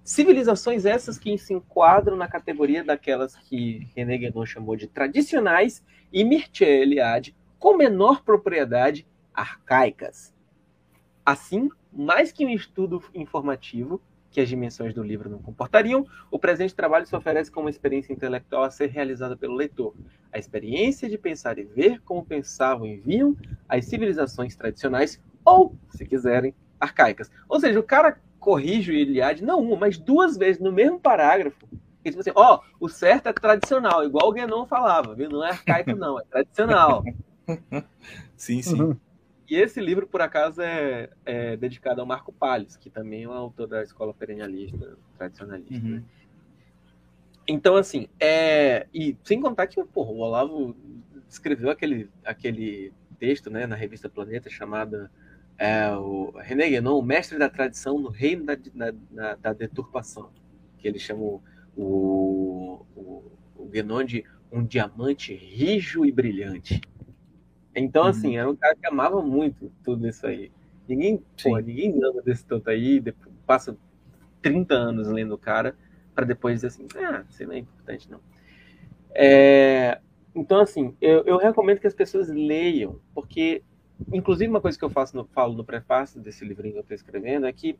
Civilizações essas que se enquadram na categoria daquelas que René Guénon chamou de tradicionais e Mircea Eliade, com menor propriedade, arcaicas. Assim, mais que um estudo informativo, que as dimensões do livro não comportariam, o presente trabalho se oferece como uma experiência intelectual a ser realizada pelo leitor. A experiência de pensar e ver como pensavam e viam as civilizações tradicionais, ou, se quiserem, arcaicas. Ou seja, o cara corrige o Iliade, não uma, mas duas vezes no mesmo parágrafo. Ele diz assim, ó, o certo é tradicional, igual o Guénon falava, viu? Não é arcaico, não, é tradicional. Sim, sim. E esse livro, por acaso, é, é dedicado ao Marco Palles, que também é um autor da escola perennialista, tradicionalista. né? Então, assim, é... e sem contar que porra, o Olavo escreveu aquele, aquele texto né, na revista Planeta chamada é, o René Guénon, o mestre da tradição no reino da, da, da- deturpação, que ele chama o, o, o, o Guénon de um diamante rijo e brilhante. Então, assim, era um cara que amava muito tudo isso aí. Ninguém, pô, ninguém ama desse tanto aí, depois, passa 30 anos lendo o cara, para depois dizer assim, ah, isso não é importante, não. É, então, assim, eu, eu recomendo que as pessoas leiam, porque, inclusive, uma coisa que eu faço no, falo no prefácio desse livrinho que eu estou escrevendo é que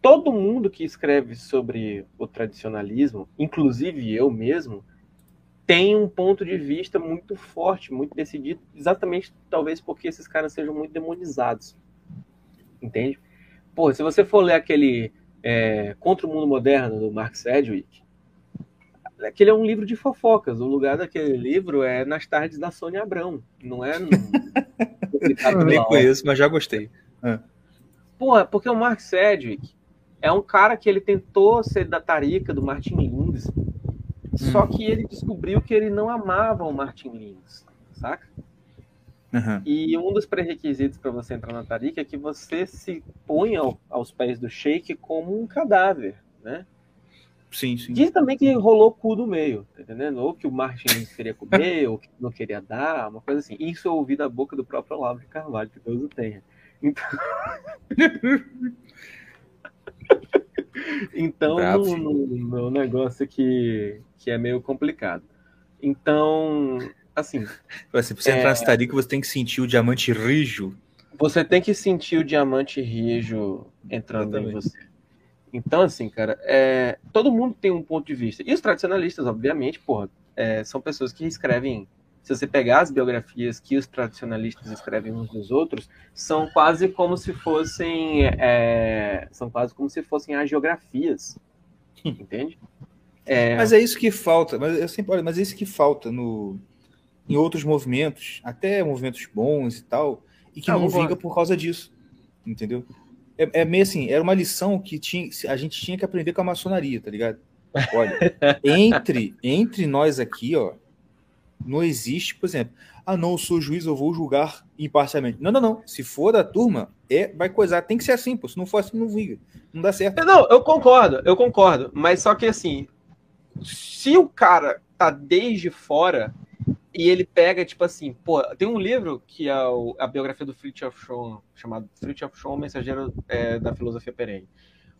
todo mundo que escreve sobre o tradicionalismo, inclusive eu mesmo, tem um ponto de vista muito forte, muito decidido, exatamente talvez porque esses caras sejam muito demonizados. Entende? Pô, se você for ler aquele é, Contra o Mundo Moderno, do Mark Sedgwick, aquele é um livro de fofocas. O lugar daquele livro é nas tardes da Sônia Abrão, não é no. publicado Nem conheço, mas já gostei. Ah. Porra, porque o Mark Sedgwick é um cara que ele tentou ser da tarica do Martin Só que ele descobriu que ele não amava o Martin Lins, saca? Uhum. E um dos pré-requisitos para você entrar na tarica é que você se ponha ao- aos pés do sheik como um cadáver, né? Sim, sim. Diz também que rolou cu do meio, tá entendendo? Ou que o Martin Lins queria comer, ou que não queria dar, uma coisa assim. Isso eu ouvi da boca do próprio Olavo de Carvalho, que Deus o tenha. Então... Então, Bravo. no, no- no negócio que, que é meio complicado. Então, assim. Você precisa é, entrar na Starica, você tem que sentir o diamante rijo. Você tem que sentir o diamante rijo entrando em você. Então, assim, cara, é, todo mundo tem um ponto de vista. E os tradicionalistas, obviamente, porra, é, são pessoas que escrevem. Se você pegar as biografias que os tradicionalistas escrevem uns dos outros, são quase como se fossem. é, são quase como se fossem agiografias. Entende? É, Mas é isso que falta. Mas eu sempre olha, mas é isso que falta no em outros movimentos, até movimentos bons e tal, e que Ah, não vinga por causa disso. Entendeu? É, é meio assim, era uma lição que tinha, a gente tinha que aprender com a maçonaria, tá ligado? Olha, entre, entre nós aqui, ó, não existe, por exemplo, ah, não, eu sou juiz, eu vou julgar imparcialmente. Não, não, não. Se for da turma, é, vai coisar. Tem que ser assim, pô. Se não for assim, não vinga. Não dá certo. Não, eu concordo, eu concordo. Mas só que assim, se o cara tá desde fora e ele pega, tipo assim, pô, tem um livro que é o- a biografia do Fritjof Schoen, chamado Fritjof Schoen, Mensageiro é, da Filosofia Perene.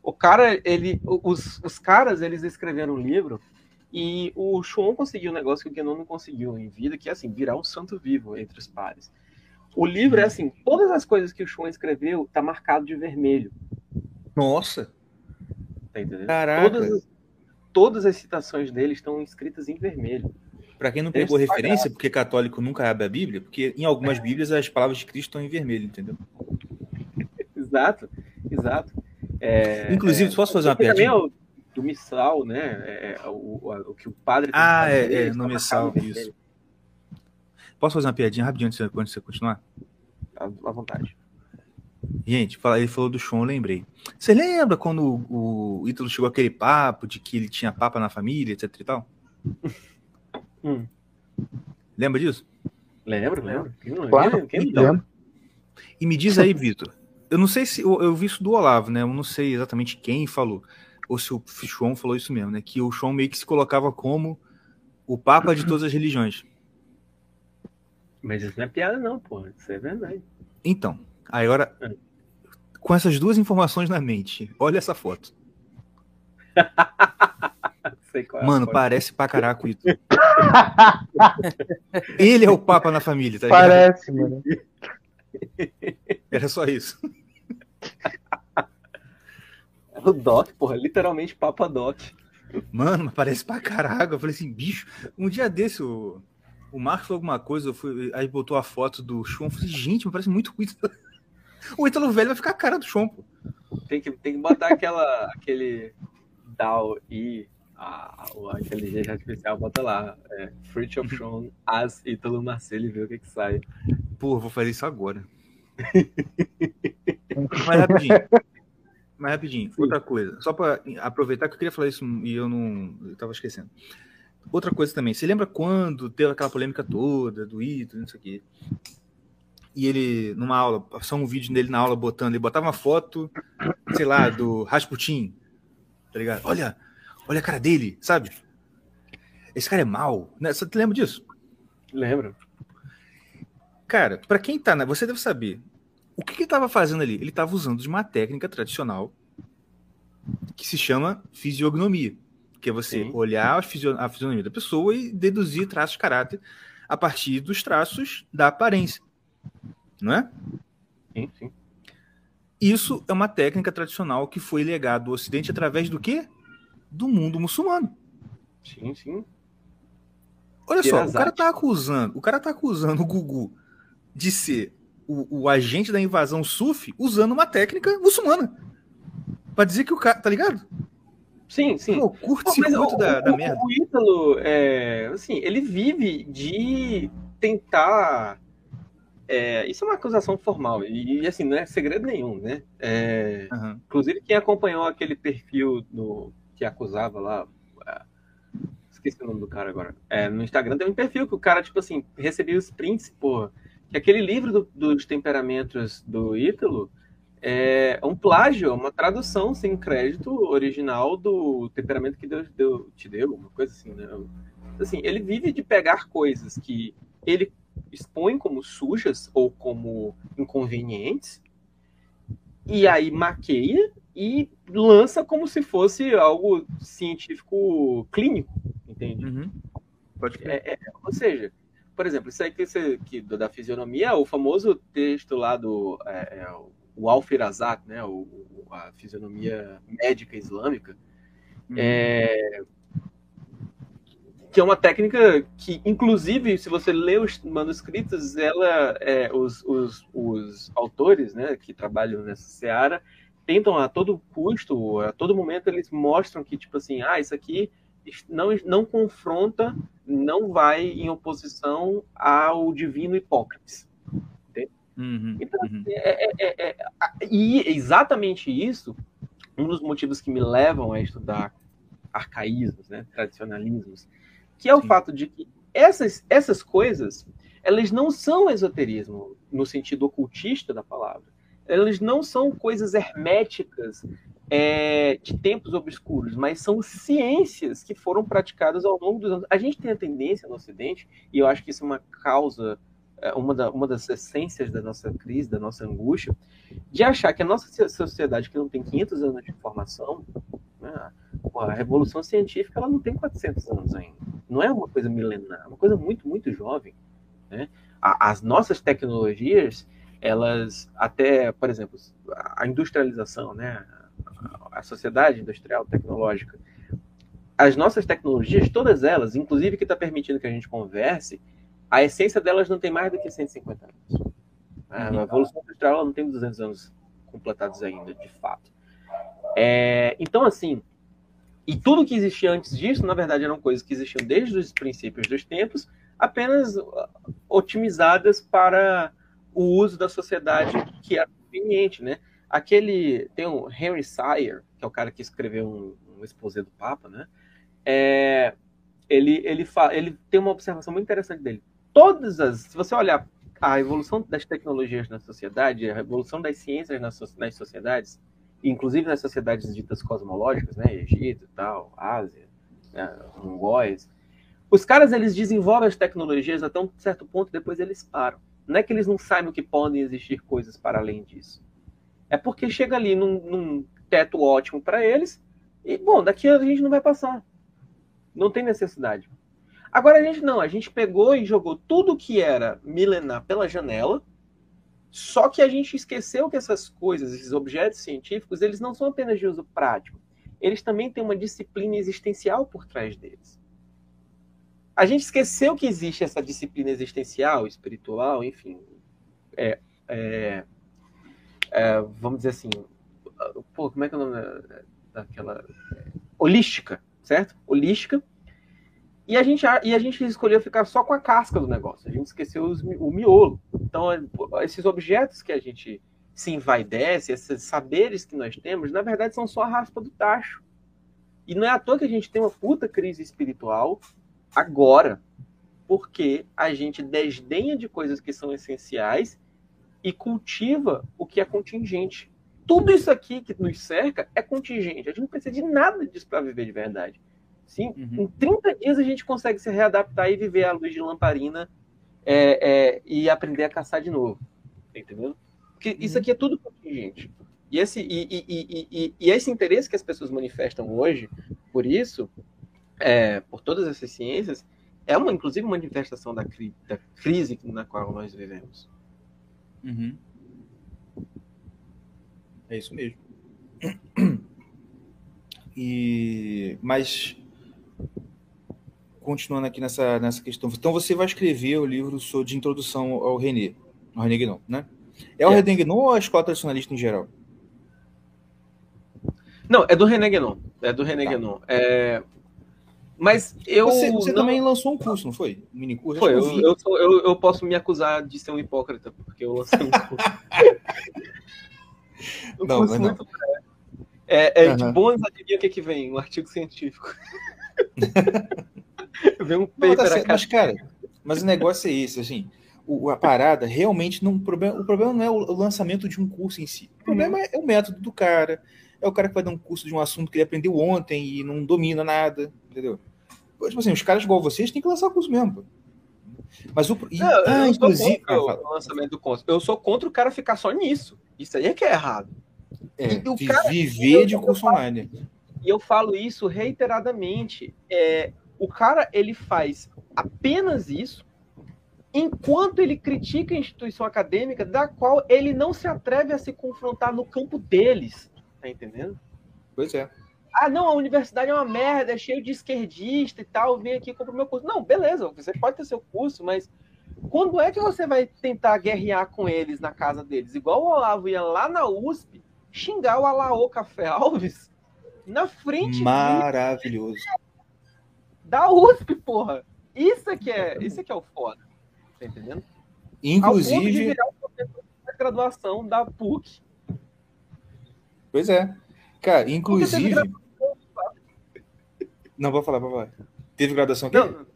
O cara, ele, os, os caras, eles escreveram um livro e o Schoen conseguiu um negócio que o Guénon não conseguiu em vida, que é assim, virar um santo vivo entre os pares. O livro é assim, todas as coisas que o Schoen escreveu tá marcado de vermelho. Nossa! Tá entendendo? Caraca. Todas, as- todas as citações dele estão escritas em vermelho. Pra quem não pegou referência, porque católico nunca abre a Bíblia, porque em algumas Bíblias as palavras de Cristo estão em vermelho, entendeu? Exato, exato. É, Inclusive, é, posso fazer uma piadinha? o do missal, né? É, é o, o, o que o padre tem que Ah, fazer, é, é, está no missal, isso. Posso fazer uma piadinha rapidinho antes de antes de você continuar? À à vontade. Gente, ele falou do Sean, eu lembrei. Você lembra quando o, o Ítalo chegou aquele papo de que ele tinha papa na família, etc e tal? Hum. Lembra disso? Lembro, lembro. Quem não- Claro, quem não lembro. E me diz aí, Vitor. Eu não sei se. Eu, eu vi isso do Olavo, né? Eu não sei exatamente quem falou. Ou se o Sean falou isso mesmo, né? Que o Sean meio que se colocava como o Papa de todas as religiões. Mas isso não é piada, não, porra. Isso é verdade. Então, aí agora, com essas duas informações na mente, olha essa foto. Sei qual é Mano, foto. parece pra caraca o Ítalo. Ele é o Papa na família, tá ligado? Parece, mano. Era só isso. O Doc, porra, literalmente Papa Doc. Mano, mas parece pra caraca. Eu falei assim, bicho, um dia desse o, o Marcos falou alguma coisa, fui, aí botou a foto do Sean. Eu falei, gente, mas parece muito com o Ítalo. O Ítalo velho vai ficar a cara do Sean, pô. Tem que, tem que botar aquela, aquele DAO e a, a inteligência artificial, bota lá. É, Fruit of Sean as Ítalo Marcelo e vê o que que sai. Pô, vou fazer isso agora. Mas rapidinho. Mas rapidinho, outra coisa. Só pra aproveitar que eu queria falar isso e eu não. Eu tava esquecendo. Outra coisa também. Você lembra quando teve aquela polêmica toda do Ito, não sei o quê? E ele, numa aula, passou um vídeo dele na aula botando, ele botava uma foto, sei lá, do Rasputin. Tá ligado? Olha, olha a cara dele, sabe? Esse cara é mau. Né? Você lembra disso? Lembro. Cara, pra quem tá, na- você deve saber. O que, que ele tava fazendo ali? Ele tava usando de uma técnica tradicional que se chama fisiognomia, que é você olhar a, fisio- a fisionomia da pessoa e deduzir traços de caráter a partir dos traços da aparência. Não é? Sim, sim. Isso é uma técnica tradicional que foi legado do Ocidente através do quê? Do mundo muçulmano. Sim, sim. Olha só, o cara tá acusando, o cara tá acusando o Gugu de ser o, o agente da invasão sufi usando uma técnica muçulmana. Pra dizer que o cara, tá ligado? Sim, sim. Pô, Pô, mas curto-circuito o- da, da o- merda. O Ítalo, é, assim, ele vive de tentar. é, isso é uma acusação formal, e, assim, não é segredo nenhum, né? É, Inclusive, quem acompanhou aquele perfil do, que acusava lá. esqueci o nome do cara agora. É, no Instagram tem um perfil que o cara, tipo assim, recebia os prints, pô. Que aquele livro do- dos temperamentos do Ítalo é um plágio, uma tradução sem crédito original do temperamento que Deus deu, te deu, uma coisa assim, né? Assim, ele vive de pegar coisas que ele expõe como sujas ou como inconvenientes e aí maqueia e lança como se fosse algo científico clínico, entende? Uhum. Pode É, é, ou seja, por exemplo, isso aí que, você, que da fisionomia, o famoso texto lá do é, é, o Al-Firazat, né, o, a fisionomia médica islâmica, é, que é uma técnica que, inclusive, se você lê os manuscritos, ela, é, os, os, os autores, né, que trabalham nessa seara, tentam a todo custo, a todo momento, eles mostram que, tipo assim, ah, isso aqui não, não confronta, não vai em oposição ao divino Hipócrates. Uhum, Então, assim, é- é- é- é- e exatamente isso, um dos motivos que me levam a estudar arcaísmos, né, tradicionalismos, que é o fato de que essas, essas coisas, elas não são esoterismo no sentido ocultista da palavra. Elas não são coisas herméticas é, de tempos obscuros, mas são ciências que foram praticadas ao longo dos anos. A gente tem a tendência no Ocidente, e eu acho que isso é uma causa, é, uma, da- uma das essências da nossa crise, da nossa angústia, de achar que a nossa so- sociedade, que não tem 500 anos de formação, né, a revolução científica ela não tem 400 anos ainda. Não é uma coisa milenar, é uma coisa muito, muito jovem. Né? As nossas tecnologias, elas até, por exemplo, a industrialização, né? a sociedade industrial tecnológica, as nossas tecnologias, todas elas, inclusive que está permitindo que a gente converse, a essência delas não tem mais do que 150 anos. A Uhum. Evolução Industrial não tem 200 anos completados ainda, de fato. É, então, assim, e tudo que existia antes disso, na verdade, eram coisas que existiam desde os princípios dos tempos, apenas uh, otimizadas para o uso da sociedade que era conveniente, né? Aquele tem um Henry Sire, que é o cara que escreveu um, um exposé do Papa, né? É, ele ele fa, ele tem uma observação muito interessante dele. Todas as, se você olhar a evolução das tecnologias na sociedade, a evolução das ciências nas, nas sociedades, inclusive nas sociedades ditas cosmológicas, né, Egito tal, Ásia, né, mongóis, os caras eles desenvolvem as tecnologias até um certo ponto, depois eles param. Não é que eles não saibam que podem existir coisas para além disso. É porque chega ali num, num teto ótimo para eles e, bom, daqui a gente não vai passar. Não tem necessidade. Agora a gente não, a gente pegou e jogou tudo que era milenar pela janela, só que a gente esqueceu que essas coisas, esses objetos científicos, eles não são apenas de uso prático. Eles também têm uma disciplina existencial por trás deles. A gente esqueceu que existe essa disciplina existencial, espiritual, enfim. É, é, é, vamos dizer assim, pô, como é que é o nome da- daquela holística, certo? Holística. E a gente e a gente escolheu ficar só com a casca do negócio. A gente esqueceu os o miolo. Então, esses objetos que a gente se envaidece, esses saberes que nós temos, na verdade são só a raspa do tacho. E não é à toa que a gente tem uma puta crise espiritual agora, porque a gente desdenha de coisas que são essenciais e cultiva o que é contingente. Tudo isso aqui que nos cerca é contingente. A gente não precisa de nada disso para viver de verdade. Sim, Em 30 dias a gente consegue se readaptar e viver à luz de lamparina é, é, e aprender a caçar de novo. Entendendo? Porque isso aqui é tudo contingente. E esse, e, e, e, e esse interesse que as pessoas manifestam hoje por isso, é, por todas essas ciências, é uma, inclusive, uma manifestação da, cri, da crise na qual nós vivemos. Uhum. É isso mesmo. E mas continuando aqui nessa, nessa questão, então você vai escrever o livro de introdução ao René, ao René Guénon, né? É o É. René Guénon ou a escola tradicionalista em geral? Não, é do René Guénon. É do René Guénon. É... Mas eu. Você, você não- também lançou um curso, não foi? Um mini curso? Foi, eu, eu, sou- eu, eu posso me acusar de ser um hipócrita, porque eu lancei um curso. um Não, curso mas não. muito breve. É, é de Aham. bônus, adivinha o que, que vem? Um artigo científico. vem um Não, paper tá a certo, mas, cara, mas o negócio é esse, assim, o, a parada realmente não. O problema, o problema não é o, o lançamento de um curso em si. O problema é, é o método do cara. É o cara que vai dar um curso de um assunto que ele aprendeu ontem e não domina nada, entendeu? Tipo assim, os caras igual vocês têm que lançar o curso mesmo. pô. Mas o. e- Não, eu ah, inclusive. sou contra o lançamento do curso. Eu sou contra o cara ficar só nisso. Isso aí é que é errado. É, E o cara- viver de curso online. E eu falo isso reiteradamente. É, o cara ele faz apenas isso enquanto ele critica a instituição acadêmica da qual ele não se atreve a se confrontar no campo deles. Tá entendendo? Pois é. Ah, não, a universidade é uma merda, é cheio de esquerdista e tal, vem aqui e compra o meu curso. Não, beleza, você pode ter seu curso, mas quando é que você vai tentar guerrear com eles na casa deles? Igual o Olavo ia lá na USP xingar o Alaô Café Alves na frente Maravilhoso. da USP, porra. Isso é que é, isso é que é o foda. Tá entendendo? Inclusive, da graduação da PUC. pois é. Cara, inclusive. Não, vou falar, vou falar. Teve graduação aqui? Não,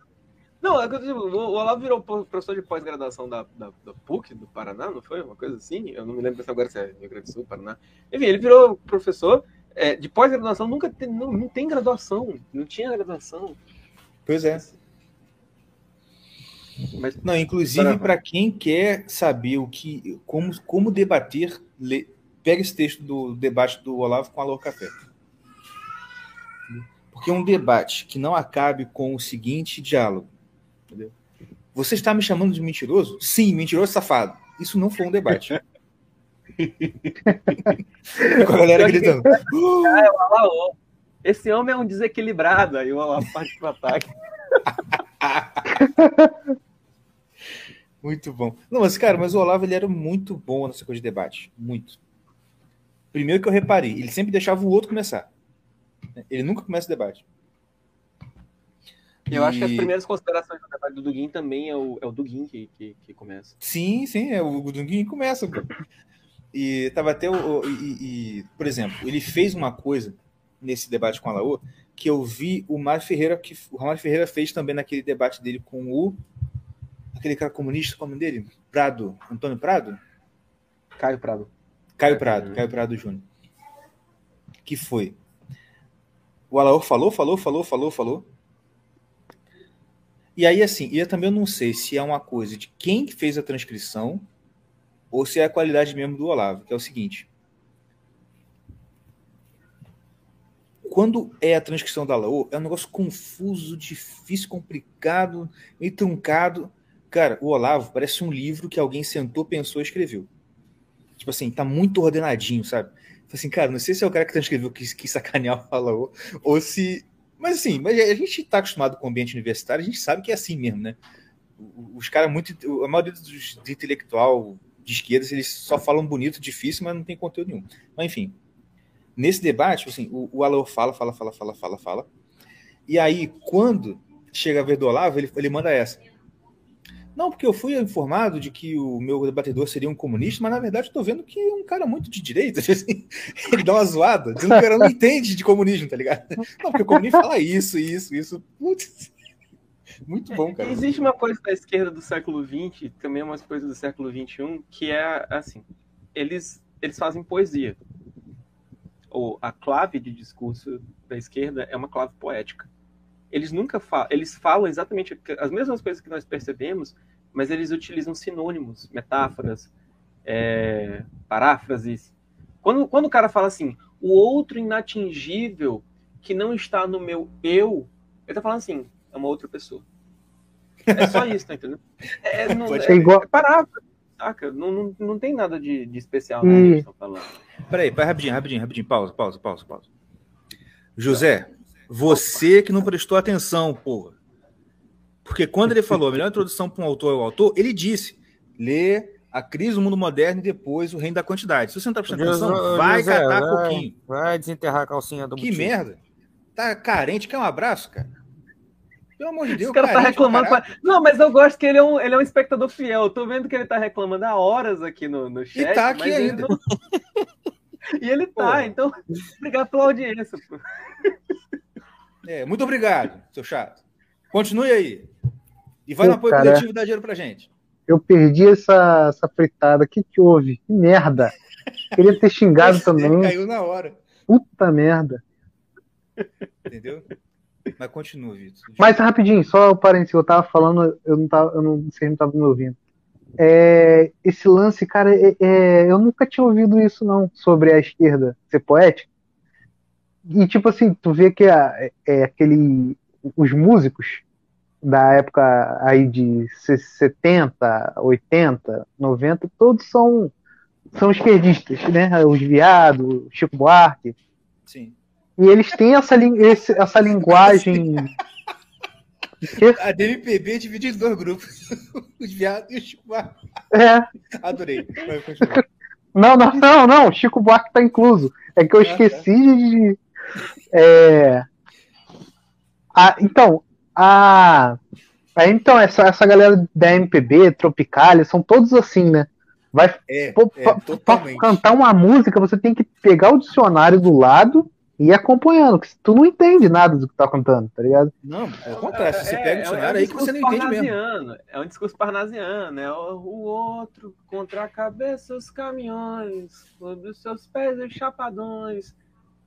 não é que eu digo, o Olavo virou professor de pós-graduação da, da, da PUC, do Paraná, não foi? Uma coisa assim? Eu não me lembro se agora se é Rio Grande do Sul, Paraná. Enfim, ele virou professor é, de pós-graduação, nunca tem, não, não tem graduação, não tinha graduação. Pois é. Mas, Não, inclusive, para quem quer saber o que, como, como debater, lê- pega esse texto do debate do Olavo com a Alô Café. Porque é um debate que não acabe com o seguinte diálogo. Entendeu? Você está me chamando de mentiroso? Sim, mentiroso safado. Isso não foi um debate. com a galera gritando. Ah, é o Alaô. Esse homem é um desequilibrado, aí o Olavo parte pro ataque. Muito bom. Não, mas, cara, mas o Olavo ele era muito bom nessa coisa de debate. Muito. Primeiro que eu reparei, ele sempre deixava o outro começar. Ele nunca começa o debate. Eu acho que as E- primeiras considerações do debate do Duguin também é o, é o Duguin que, que, que começa. Sim, sim, é, o Dunguinho começa. pô. E tava até o. e, e, por exemplo, ele fez uma coisa nesse debate com a Laô que eu vi o Mário Ferreira, que o Mário Ferreira fez também naquele debate dele com o. aquele cara comunista, qual é dele? Prado. Antônio Prado? Caio Prado. Caio Prado, Caio Prado Júnior. Que foi? O Alaor falou, falou, falou, falou, falou. E aí, assim, e eu também não sei se é uma coisa de quem que fez a transcrição ou se é a qualidade mesmo do Olavo, que é o seguinte. Quando é a transcrição da Laô, é um negócio confuso, difícil, complicado, meio truncado. Cara, o Olavo parece um livro que alguém sentou, pensou e escreveu. Tipo assim, tá muito ordenadinho, sabe? Assim, cara, não sei se é o cara que transcreveu que quis sacanear Alaô, ou se. Mas assim, mas a gente tá acostumado com o ambiente universitário, a gente sabe que é assim mesmo, né? Os caras muito. A maioria dos de intelectual de esquerda, eles só falam bonito, difícil, mas não tem conteúdo nenhum. Mas enfim. Nesse debate, assim, o, o Alaô fala, fala, fala, fala, fala, fala. E aí, quando chega a vez do Olavo, ele, ele manda essa. Não, porque eu fui informado de que o meu debatedor seria um comunista, mas na verdade eu tô vendo que é um cara muito de direita. assim. ele dá uma zoada, dizendo que o cara não entende de comunismo, tá ligado? Não, porque o comunismo fala isso, isso, isso. Putz. Muito bom, cara. Existe uma coisa da esquerda do século XX, também umas coisas do século XXI, que é assim: eles, eles fazem poesia. Ou a clave de discurso da esquerda é uma clave poética. Eles nunca falam, eles falam exatamente as mesmas coisas que nós percebemos, mas eles utilizam sinônimos, metáforas, é, paráfrases. Quando, quando o cara fala assim, o outro inatingível que não está no meu eu, ele tá falando assim, é uma outra pessoa. É só isso, tá entendendo? É, não, Pode é, igual- é paráfrase, saca? Não, não, não tem nada de, de especial né, que eles estão falando. Peraí, peraí, rapidinho, rapidinho, rapidinho. Pausa, pausa, pausa, pausa. José, você que não prestou atenção, porra. Porque quando ele falou a melhor introdução para um autor é o autor, ele disse: lê a crise do mundo moderno e depois o reino da quantidade. Se você não tá prestando atenção, José, vai José, catar vai- pouquinho. Vai desenterrar a calcinha do Que motivo. merda. Tá carente, quer um abraço, cara? Pelo amor de Deus, Esse cara tá carente pra reclamando. pra- Não, mas eu gosto que ele é, um, ele é um espectador fiel. Eu tô vendo que ele tá reclamando há horas aqui no, no chat. tá aqui mas ele ainda. não- e ele tá, Porra. então, obrigado pela audiência. Pô. É, muito obrigado, seu chato. Continue aí. E vai Pô, no apoio cara. coletivo dar dinheiro pra gente. Eu perdi essa, essa fritada. O que, que houve? Que merda. Queria ter xingado também. Caiu na hora, Puta merda. entendeu? Mas continua, Vitor. Mas rapidinho, só o parênteses, eu tava falando, eu não tava, eu não sei se não tava me ouvindo. é, esse lance, cara, é- é, eu nunca tinha ouvido isso não sobre a esquerda ser poética. E tipo assim, tu vê que a- é, aquele, os músicos da época aí de se- 70, 80, 90, todos são são esquerdistas, né? Os viados, Chico Buarque. Sim. E eles têm essa, esse- essa linguagem. A DMPB é dividida em dois grupos. Os viados e os Chico Buarque. É. Adorei. Não, não, não, não. Chico Buarque tá incluso. É que eu esqueci de. é, a- então, a. a- então, essa, essa galera da MPB, Tropicália, são todos assim, né? Vai, É, pô, é, pra- pra cantar uma música, você tem que pegar o dicionário do lado e ir acompanhando, que tu não entende nada do que tá cantando, tá ligado? Não, é o contrário. Se você pega o é um dicionário aí que você não entende mesmo. É um discurso parnasiano. É o, o outro contra a cabeça os caminhões, sobre os seus pés os chapadões.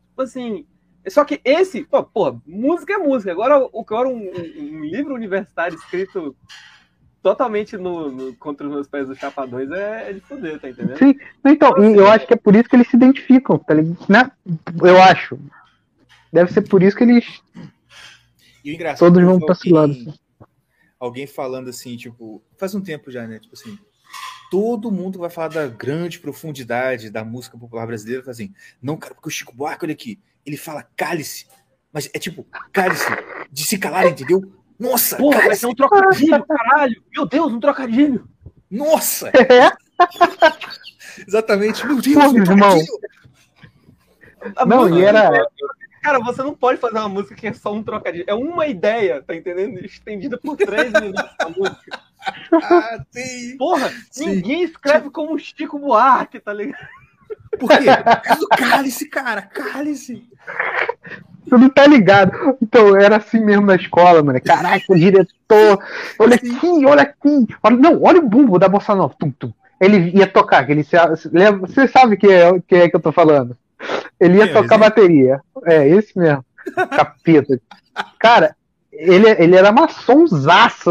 Tipo assim. Só que esse, pô, pô, música é música. Agora, o- agora um, um- um livro universitário escrito totalmente no, no- contra os meus pés dos chapadões é, é de fuder, tá entendendo? Sim, então, e eu acho que é por isso que eles se identificam, tá ligado? Né? Eu acho. Deve ser por isso que eles E o engraçado todos que vão pra esse lado. alguém- assim. Alguém falando assim, tipo, faz um tempo já, né? Tipo assim, todo mundo vai falar da grande profundidade da música popular brasileira, fala assim, não, cara, porque o Chico Buarque, olha aqui, ele fala cálice, mas é tipo, cálice de se calar, entendeu? Nossa, Porra, vai cálice. ser um trocadilho, caralho! Meu Deus, um trocadilho! Nossa! Exatamente, meu Deus, Pô, um irmão. Não, e era- Cara, você não pode fazer uma música que é só um trocadilho. É uma ideia, tá entendendo? Estendida por três minutos a música. Ah, sim. Porra, ninguém escreve como Chico Buarque, tá ligado? Por quê? Por causa do cálice, cara, cálice. Tu não tá ligado. Então, era assim mesmo na escola, mano. Caraca, o diretor. Olha aqui, olha aqui. Olha, não, olha o bumbo da Bossa Nova. Tum, tum. Ele ia tocar, que ele se, lembra- você sabe que é, que é que eu tô falando. Ele ia é, tocar bateria. É, esse mesmo. Capeta. Cara, ele, ele era maçonzaço,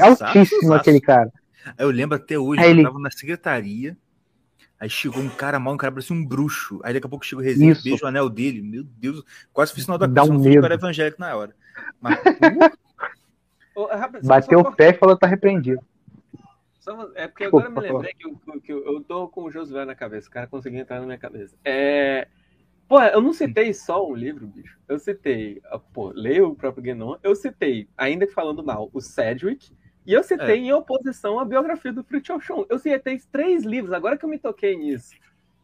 altíssimo zaço. aquele cara. Eu lembro até hoje, Aí eu ele- tava na secretaria, aí chegou um cara mal, um cara parecia um bruxo. Aí daqui a pouco chegou o Resende, Isso. beijo o anel dele. Meu Deus, quase fiz sinal da Dá cruz, um medo. era evangélico na hora. Mas, Bateu o pé e falou tá arrependido. Só- é porque Desculpa, agora eu me lembrei que eu, que eu, eu tô com o Josué na cabeça. O cara conseguiu entrar na minha cabeça. É... Pô, eu não citei só um livro, bicho. Eu citei, pô, leio o próprio Guénon. Eu citei, ainda que falando mal, o Sedgwick. E eu citei É. em oposição a biografia do Fritjof Schumann. Eu citei três livros, agora que eu me toquei nisso.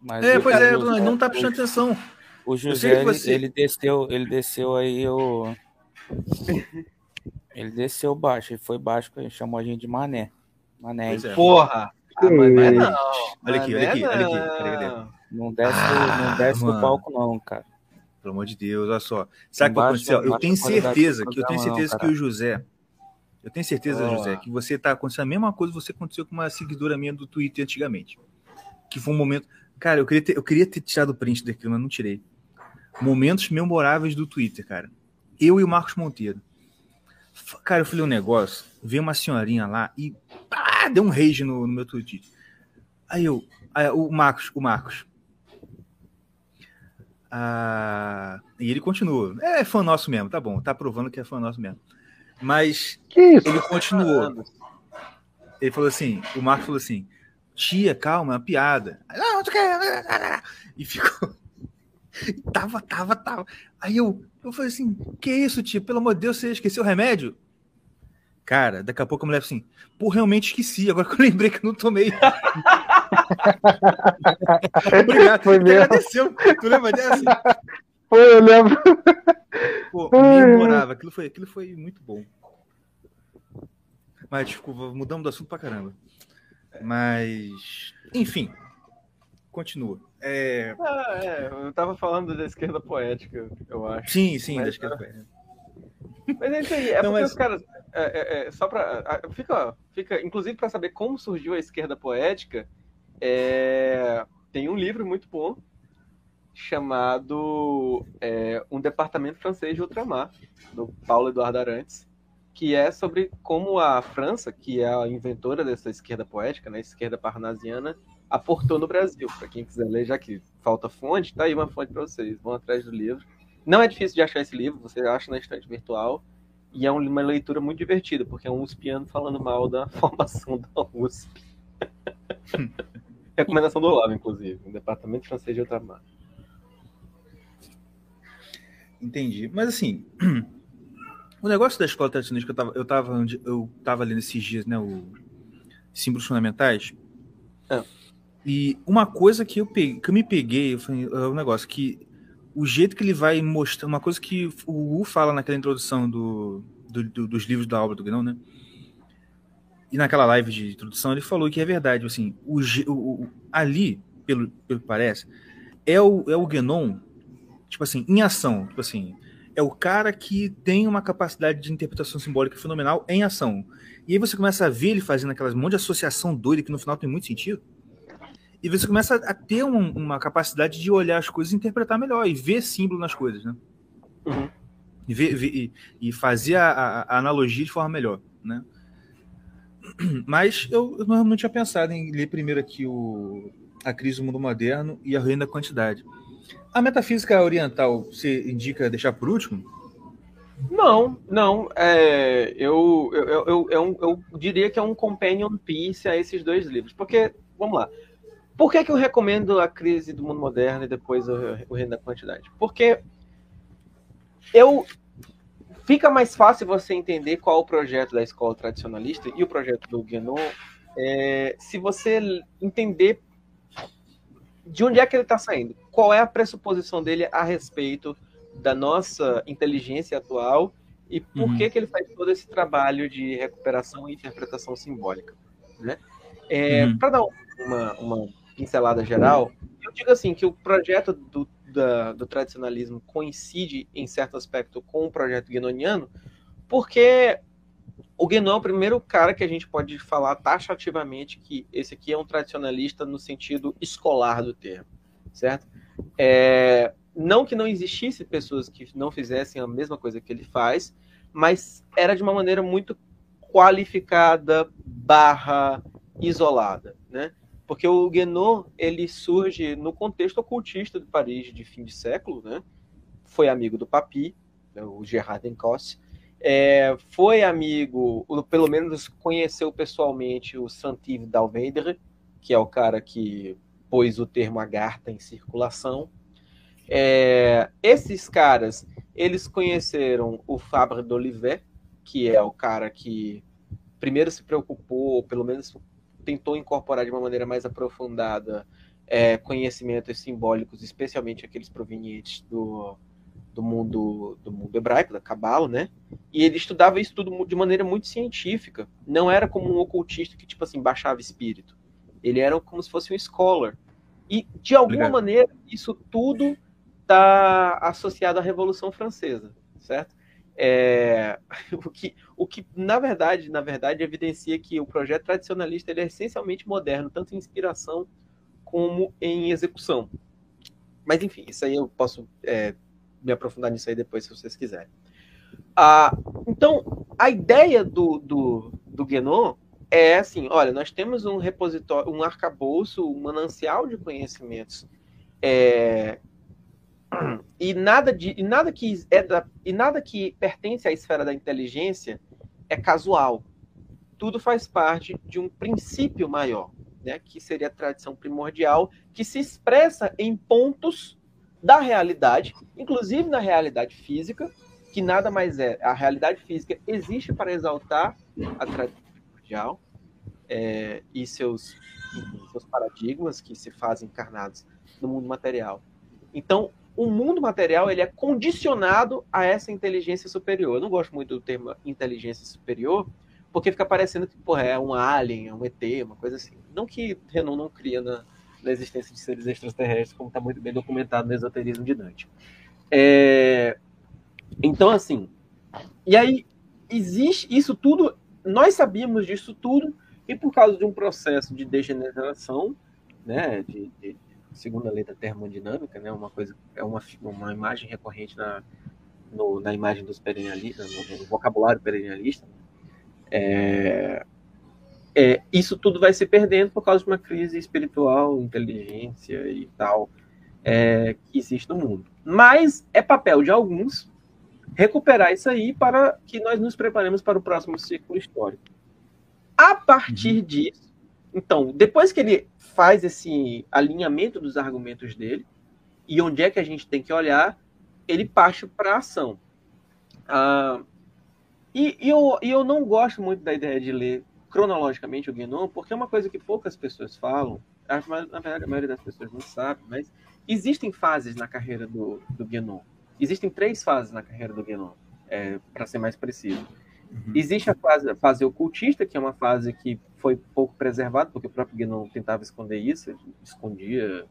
Mas É, pois é, José- não tá prestando atenção. O José, ele, você- ele desceu, ele desceu aí o. Ele desceu baixo, ele foi baixo, ele chamou a gente de mané. Mané. É. Porra! Ah, mas não não. Olha aqui, olha aqui, olha aqui. Cadê, cadê? Não desce, Ah, não desce do palco, não, cara. Pelo amor de Deus, olha só. Sabe o que aconteceu? Eu tenho certeza que eu tenho certeza que o José. Eu tenho certeza, Ó. José, que você tá acontecendo a mesma coisa que você aconteceu com uma seguidora minha do Twitter antigamente. Que foi um momento. Cara, eu queria ter, eu queria ter tirado o print daquilo, mas não tirei. Momentos memoráveis do Twitter, cara. Eu e o Marcos Monteiro. Cara, eu falei um negócio, veio uma senhorinha lá e pá, deu um rage no, no meu Twitter. Aí eu, aí o Marcos, o Marcos. Ah, e ele continua. É fã nosso mesmo, tá bom, tá provando que é fã nosso mesmo. Mas Que isso? ele continuou. Ele falou assim: o Marcos falou assim: tia, calma, é uma piada. Não, não quer. E ficou. Tava, tava, tava. Aí eu, eu falei assim: que isso, tia? Pelo amor de Deus, você esqueceu o remédio? Cara, daqui a pouco a mulher assim: pô, realmente esqueci. Agora que eu lembrei que eu não tomei. Obrigado. Foi mesmo. agradeceu. Tu lembra dessa? Foi, eu lembro. Ai. memorável. Aquilo foi, aquilo foi muito bom. Mas, desculpa, mudamos do assunto pra caramba. Mas, enfim, continua. É, Ah, é, eu tava falando da esquerda poética, eu acho. sim, sim, Mas, que é. Mas é isso aí, é Não, porque mas- os caras. é, é, é, só pra. Fica, fica, inclusive, para saber como surgiu a esquerda poética, é, tem um livro muito bom chamado é, Um Departamento Francês de Ultramar, do Paulo Eduardo Arantes. que é sobre como a França, que é a inventora dessa esquerda poética, né, esquerda parnasiana, aportou no Brasil. Para quem quiser ler, já que falta fonte, tá aí uma fonte para vocês. Vão atrás do livro. Não é difícil de achar esse livro, você acha na estante virtual. E é uma leitura muito divertida, porque é um USPiano falando mal da formação da USP. Recomendação do Olavo, inclusive, no Departamento Francês de Ultramar. Entendi. Mas assim, o negócio da escola tradicionalista que eu tava, eu tava, eu tava lendo esses dias, né? O símbolos fundamentais. E uma coisa que eu, peguei, que eu me peguei foi é um negócio que o jeito que ele vai mostrar, uma coisa que o U fala naquela introdução do, do- do- dos livros da obra do Guénon, né? E naquela live de introdução ele falou que é verdade, assim, o, o- ali, pelo, pelo que parece, é o, é o Guénon, tipo assim, em ação, tipo assim, é o cara que tem uma capacidade de interpretação simbólica fenomenal em ação. E aí você começa a ver ele fazendo aquelas monte de associação doida que no final tem muito sentido. E você começa a ter um- uma capacidade de olhar as coisas e interpretar melhor e ver símbolo nas coisas, né? E, ver- ver- e- e fazer a, a- a analogia de forma melhor, né? Mas eu, eu não, não tinha pensado em ler primeiro aqui o, a crise do mundo moderno e a reina da quantidade. A metafísica oriental você indica deixar por último? Não, não. É, eu, eu, eu, eu, eu- diria que é um companion piece a esses dois livros. Porque, vamos lá. Por que, que eu recomendo a crise do mundo moderno e depois o, o reino da quantidade? Porque eu fica mais fácil você entender qual o projeto da escola tradicionalista e o projeto do Guénon é, se você entender de onde é que ele está saindo, qual é a pressuposição dele a respeito da nossa inteligência atual e por Uhum. que, que ele faz todo esse trabalho de recuperação e interpretação simbólica. Né? É, Uhum. Para dar uma, uma pincelada geral, eu digo assim que o projeto do, da- do tradicionalismo coincide em certo aspecto com o projeto guénoniano, porque o Guénon é o primeiro cara que a gente pode falar taxativamente que esse aqui é um tradicionalista no sentido escolar do termo, certo? É, não que não existisse pessoas que não fizessem a mesma coisa que ele faz, mas era de uma maneira muito qualificada barra isolada, né? Porque o Guénon, ele surge no contexto ocultista de Paris de fim de século, né? Foi amigo do Papi, né, o Gerard Encosse, é, foi amigo, pelo menos conheceu pessoalmente o Santive d'Alvendere, que é o cara que pôs o termo agartha em circulação. É, esses caras, eles conheceram o Fabre d'Olivet, que é o cara que primeiro se preocupou, ou pelo menos tentou incorporar de uma maneira mais aprofundada é, conhecimentos simbólicos, especialmente aqueles provenientes do, do mundo do mundo hebraico, da Cabala, né? E ele estudava isso tudo de maneira muito científica. Não era como um ocultista que tipo assim baixava espírito. Ele era como se fosse um scholar. E de alguma Obrigado. maneira isso tudo está associado à Revolução Francesa, certo? É, o, que, o que na verdade, na verdade, evidencia que o projeto tradicionalista ele é essencialmente moderno, tanto em inspiração como em execução. Mas enfim, isso aí eu posso é, me aprofundar nisso aí depois, se vocês quiserem. Ah, então, a ideia do, do, do Guénon é assim: olha, nós temos um repositório, um arcabouço, um manancial de conhecimentos. é, e nada de e nada que é da, e nada que pertence à esfera da inteligência é casual. Tudo faz parte de um princípio maior, né, que seria a tradição primordial, que se expressa em pontos da realidade, inclusive na realidade física, que nada mais é. A realidade física existe para exaltar a tradição primordial é, e seus, seus paradigmas que se fazem encarnados no mundo material. Então, o mundo material ele é condicionado a essa inteligência superior. Eu não gosto muito do termo inteligência superior, porque fica parecendo que porra, é um alien, é um ET, uma coisa assim. Não que Renan não cria na, na existência de seres extraterrestres, como está muito bem documentado no esoterismo de Dante. É, Então, assim, e aí existe isso tudo, nós sabíamos disso tudo, e por causa de um processo de degeneração, né, de, de segundo a lei da termodinâmica, né, uma coisa é uma, uma imagem recorrente na, no- na imagem dos perennialistas, no, no vocabulário perennialista, é, é, isso tudo vai se perdendo por causa de uma crise espiritual, inteligência e tal é, que existe no mundo. Mas é papel de alguns recuperar isso aí para que nós nos preparemos para o próximo ciclo histórico. A partir disso, então, depois que ele faz esse alinhamento dos argumentos dele e onde é que a gente tem que olhar, ele parte para a ação. Ah, e, e eu, e eu não gosto muito da ideia de ler cronologicamente o Guénon, porque é uma coisa que poucas pessoas falam, acho na verdade a maioria das pessoas não sabe, mas existem fases na carreira do, do Guénon. Existem três fases na carreira do Guénon, é, para ser mais preciso. Existe a fase, a fase ocultista, que é uma fase que foi pouco preservada, porque o próprio Guénon tentava esconder isso, escondia,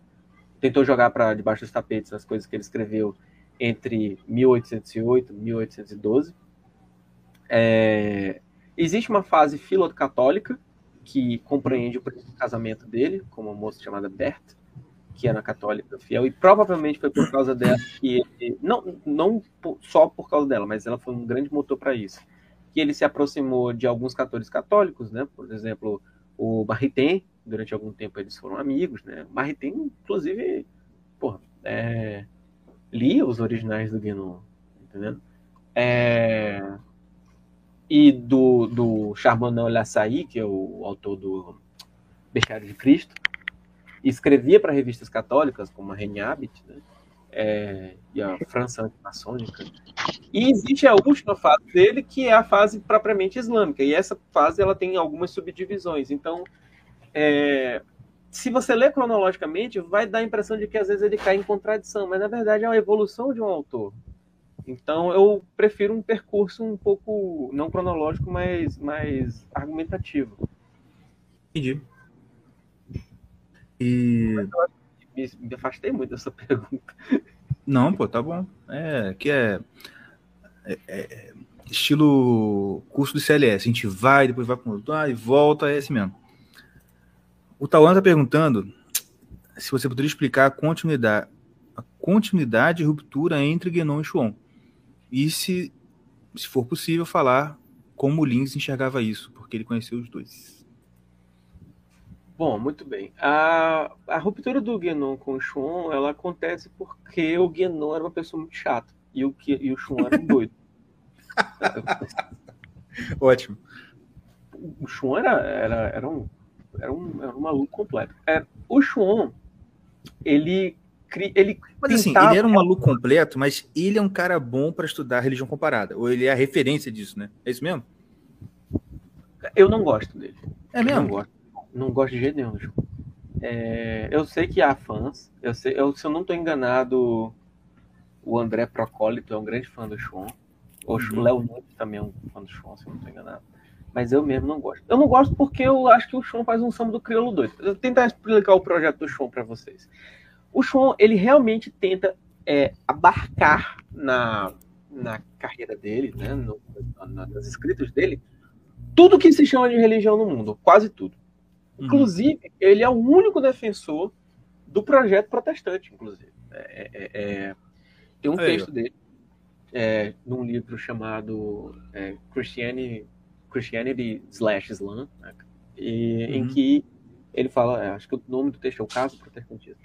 tentou jogar para debaixo dos tapetes as coisas que ele escreveu entre 1808 e 1812. É, existe uma fase filocatólica, que compreende o primeiro casamento dele, com uma moça chamada Berta, que era católica fiel, e provavelmente foi por causa dela que ele, não, não só por causa dela, mas ela foi um grande motor para isso, que ele se aproximou de alguns cantores católicos, né? Por exemplo, o Maritain, durante algum tempo eles foram amigos, né? Maritain, inclusive, porra, é, lia os originais do Guénon, entendeu? É, e do, do Charbonneau Lassaí, que é o autor do Bestiário de Cristo, escrevia para revistas católicas, como a Regne Habit, né? É, e a França Antimaçônica. E existe a última fase dele, que é a fase propriamente islâmica, e essa fase ela tem algumas subdivisões. Então, é, se você ler cronologicamente, vai dar a impressão de que às vezes ele cai em contradição, mas na verdade é uma evolução de um autor. Então eu prefiro um percurso um pouco não cronológico, mas mais argumentativo. Entendi. E. Me, me afastei muito dessa pergunta. Não, pô, tá bom. É, que é, é- é estilo curso do CLS. A gente vai, depois vai para outro, ah, e volta, é esse mesmo. O Tauan tá perguntando se você poderia explicar a continuidade, a continuidade e ruptura entre Guénon e Chuon. E se, se for possível, falar como o Lins enxergava isso, porque ele conheceu os dois. Bom, muito bem. A, a ruptura do Guénon com o Chuon, ela acontece porque o Guénon era uma pessoa muito chata e o, que- e o Chuon era um doido. Ótimo. O Chuon era, era, era, um, era, um, era um maluco completo. É, o Chuon, ele, cri- ele Mas assim, ele era um maluco completo, mas ele é um cara bom para estudar religião comparada. Ou ele é a referência disso, né? É isso mesmo? Eu não gosto dele. É mesmo? Não gosto. Não gosto de jeito nenhum. É, eu sei que há fãs. Eu sei, eu, se eu não estou enganado, o André Procólito é um grande fã do Chuon. O Uhum. Léo Nunes também é um fã do Chuon, se eu não estou enganado. Mas eu mesmo não gosto. Eu não gosto porque eu acho que o Chuon faz um samba do crioulo doido. Eu vou tentar explicar o projeto do Chuon para vocês. O Chuon, ele realmente tenta é, abarcar na, na carreira dele, né, no- na- nas escritas dele, tudo que se chama de religião no mundo, quase tudo. Inclusive, ele é o único defensor do projeto protestante, inclusive. É, é- é- tem um aí, texto ó. dele é, num livro chamado é, Christianity, Christianity slash Islam, né, e, em Uhum. que ele fala, é, acho que o nome do texto é o caso protestantismo,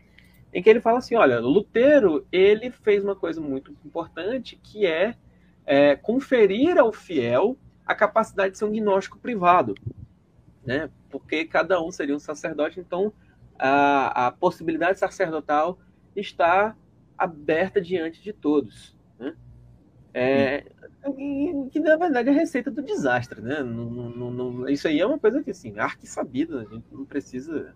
em que ele fala assim, olha, Lutero ele fez uma coisa muito importante que é, é, conferir ao fiel a capacidade de ser um gnóstico privado, né? Porque cada um seria um sacerdote, então a, a possibilidade sacerdotal está aberta diante de todos, né? É, que na verdade é a receita do desastre, né? Não- não- não- isso aí é uma coisa que assim, arque sabida, a gente não precisa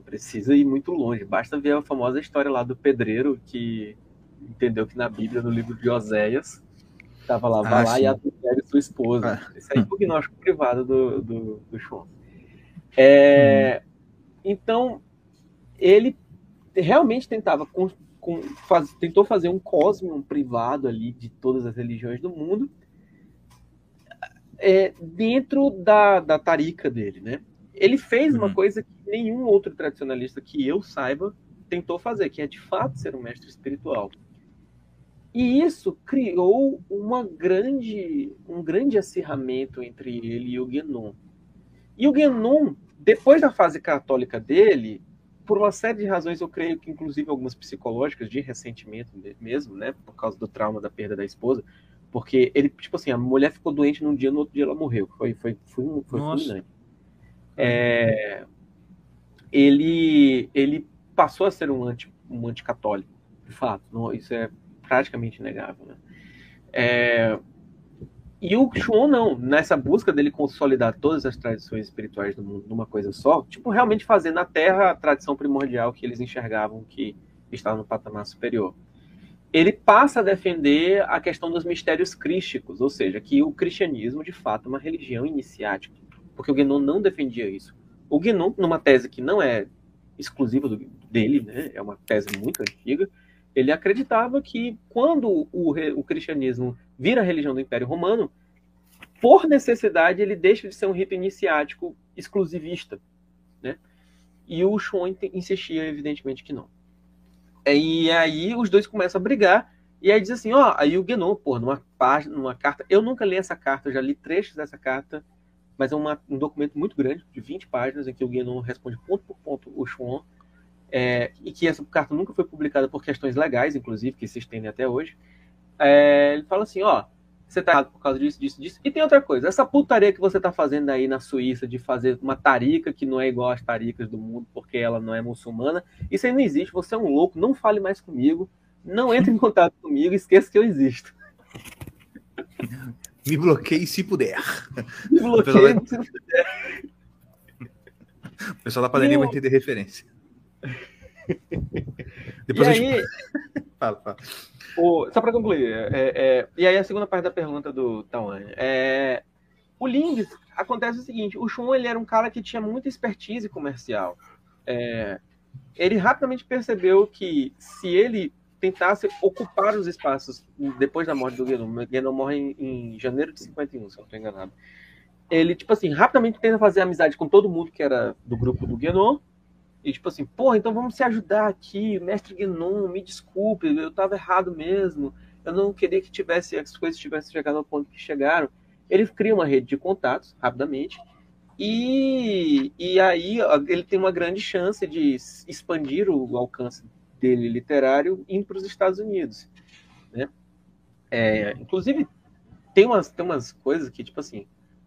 não precisa ir muito longe, basta ver a famosa história lá do pedreiro que entendeu que na Bíblia, no livro de Oséias, estava lá, vá Ah, lá sim. e adultere sua esposa. Ah. Esse aí é o gnóstico privado do, do, do Schwann. É, Então, ele realmente tentava com- com- faz- tentou fazer um cosmos privado ali de todas as religiões do mundo é, dentro da, da tarica dele, né? Ele fez uma coisa que nenhum outro tradicionalista que eu saiba tentou fazer, que é de fato ser um mestre espiritual. E isso criou uma grande, um grande acirramento entre ele e o Guénon. E o Guénon, depois da fase católica dele, por uma série de razões, eu creio que inclusive algumas psicológicas de ressentimento mesmo, né, por causa do trauma da perda da esposa, porque ele, tipo assim, a mulher ficou doente num dia, no outro dia ela morreu. Foi, foi, foi, foi fulminante. É, ele, ele passou a ser um, anti, um anticatólico, de fato. Não, isso é praticamente inegável. Né? É, e o Chuon não, nessa busca dele consolidar todas as tradições espirituais do mundo numa coisa só, tipo, realmente fazer na Terra a tradição primordial que eles enxergavam que estava no patamar superior. Ele passa a defender a questão dos mistérios crísticos, ou seja, que o cristianismo de fato é uma religião iniciática, porque o Guénon não defendia isso. O Guénon, numa tese que não é exclusiva do, dele, né, é uma tese muito antiga, ele acreditava que quando o, o cristianismo vira a religião do Império Romano, por necessidade ele deixa de ser um rito iniciático exclusivista, né? E o inte- insistia evidentemente que não. É, E aí os dois começam a brigar e aí diz assim, ó, aí o Guénon, pô, numa página, numa carta, eu nunca li essa carta, eu já li trechos dessa carta, mas é uma- um documento muito grande, de 20 páginas, em que o Guénon responde ponto por ponto o Chuon, é, e que essa carta nunca foi publicada por questões legais, inclusive, que se estendem até hoje. É, ele fala assim, ó, você tá errado por causa disso, disso, disso. E tem outra coisa, essa putaria que você tá fazendo aí na Suíça de fazer uma tarica que não é igual às taricas do mundo porque ela não é muçulmana, isso aí não existe, você é um louco, não fale mais comigo, não entre em contato comigo, esqueça que eu existo. Me bloqueie se puder. Me bloqueie se puder. o pessoal da pandemia E o- vai entender referência. E Depois eu aí, Fala, fala. O- só para concluir, é, é, e aí a segunda parte da pergunta do Tawan. É, o Lings, acontece o seguinte, o Shun ele era um cara que tinha muita expertise comercial. É, ele rapidamente percebeu que se ele tentasse ocupar os espaços depois da morte do Genon, Genon morre em, em janeiro de 51, se eu não estou enganado. Ele, tipo assim, rapidamente tenta fazer amizade com todo mundo que era do grupo do Genon, e tipo assim, porra, então vamos se ajudar aqui, mestre Guinon, me desculpe, eu tava errado mesmo, eu não queria que tivesse as coisas tivessem chegado ao ponto que chegaram. Ele cria uma rede de contatos rapidamente e, e aí ele tem uma grande chance de expandir o alcance dele literário indo para os Estados Unidos, né? É, inclusive tem umas, tem umas coisas que tipo assim,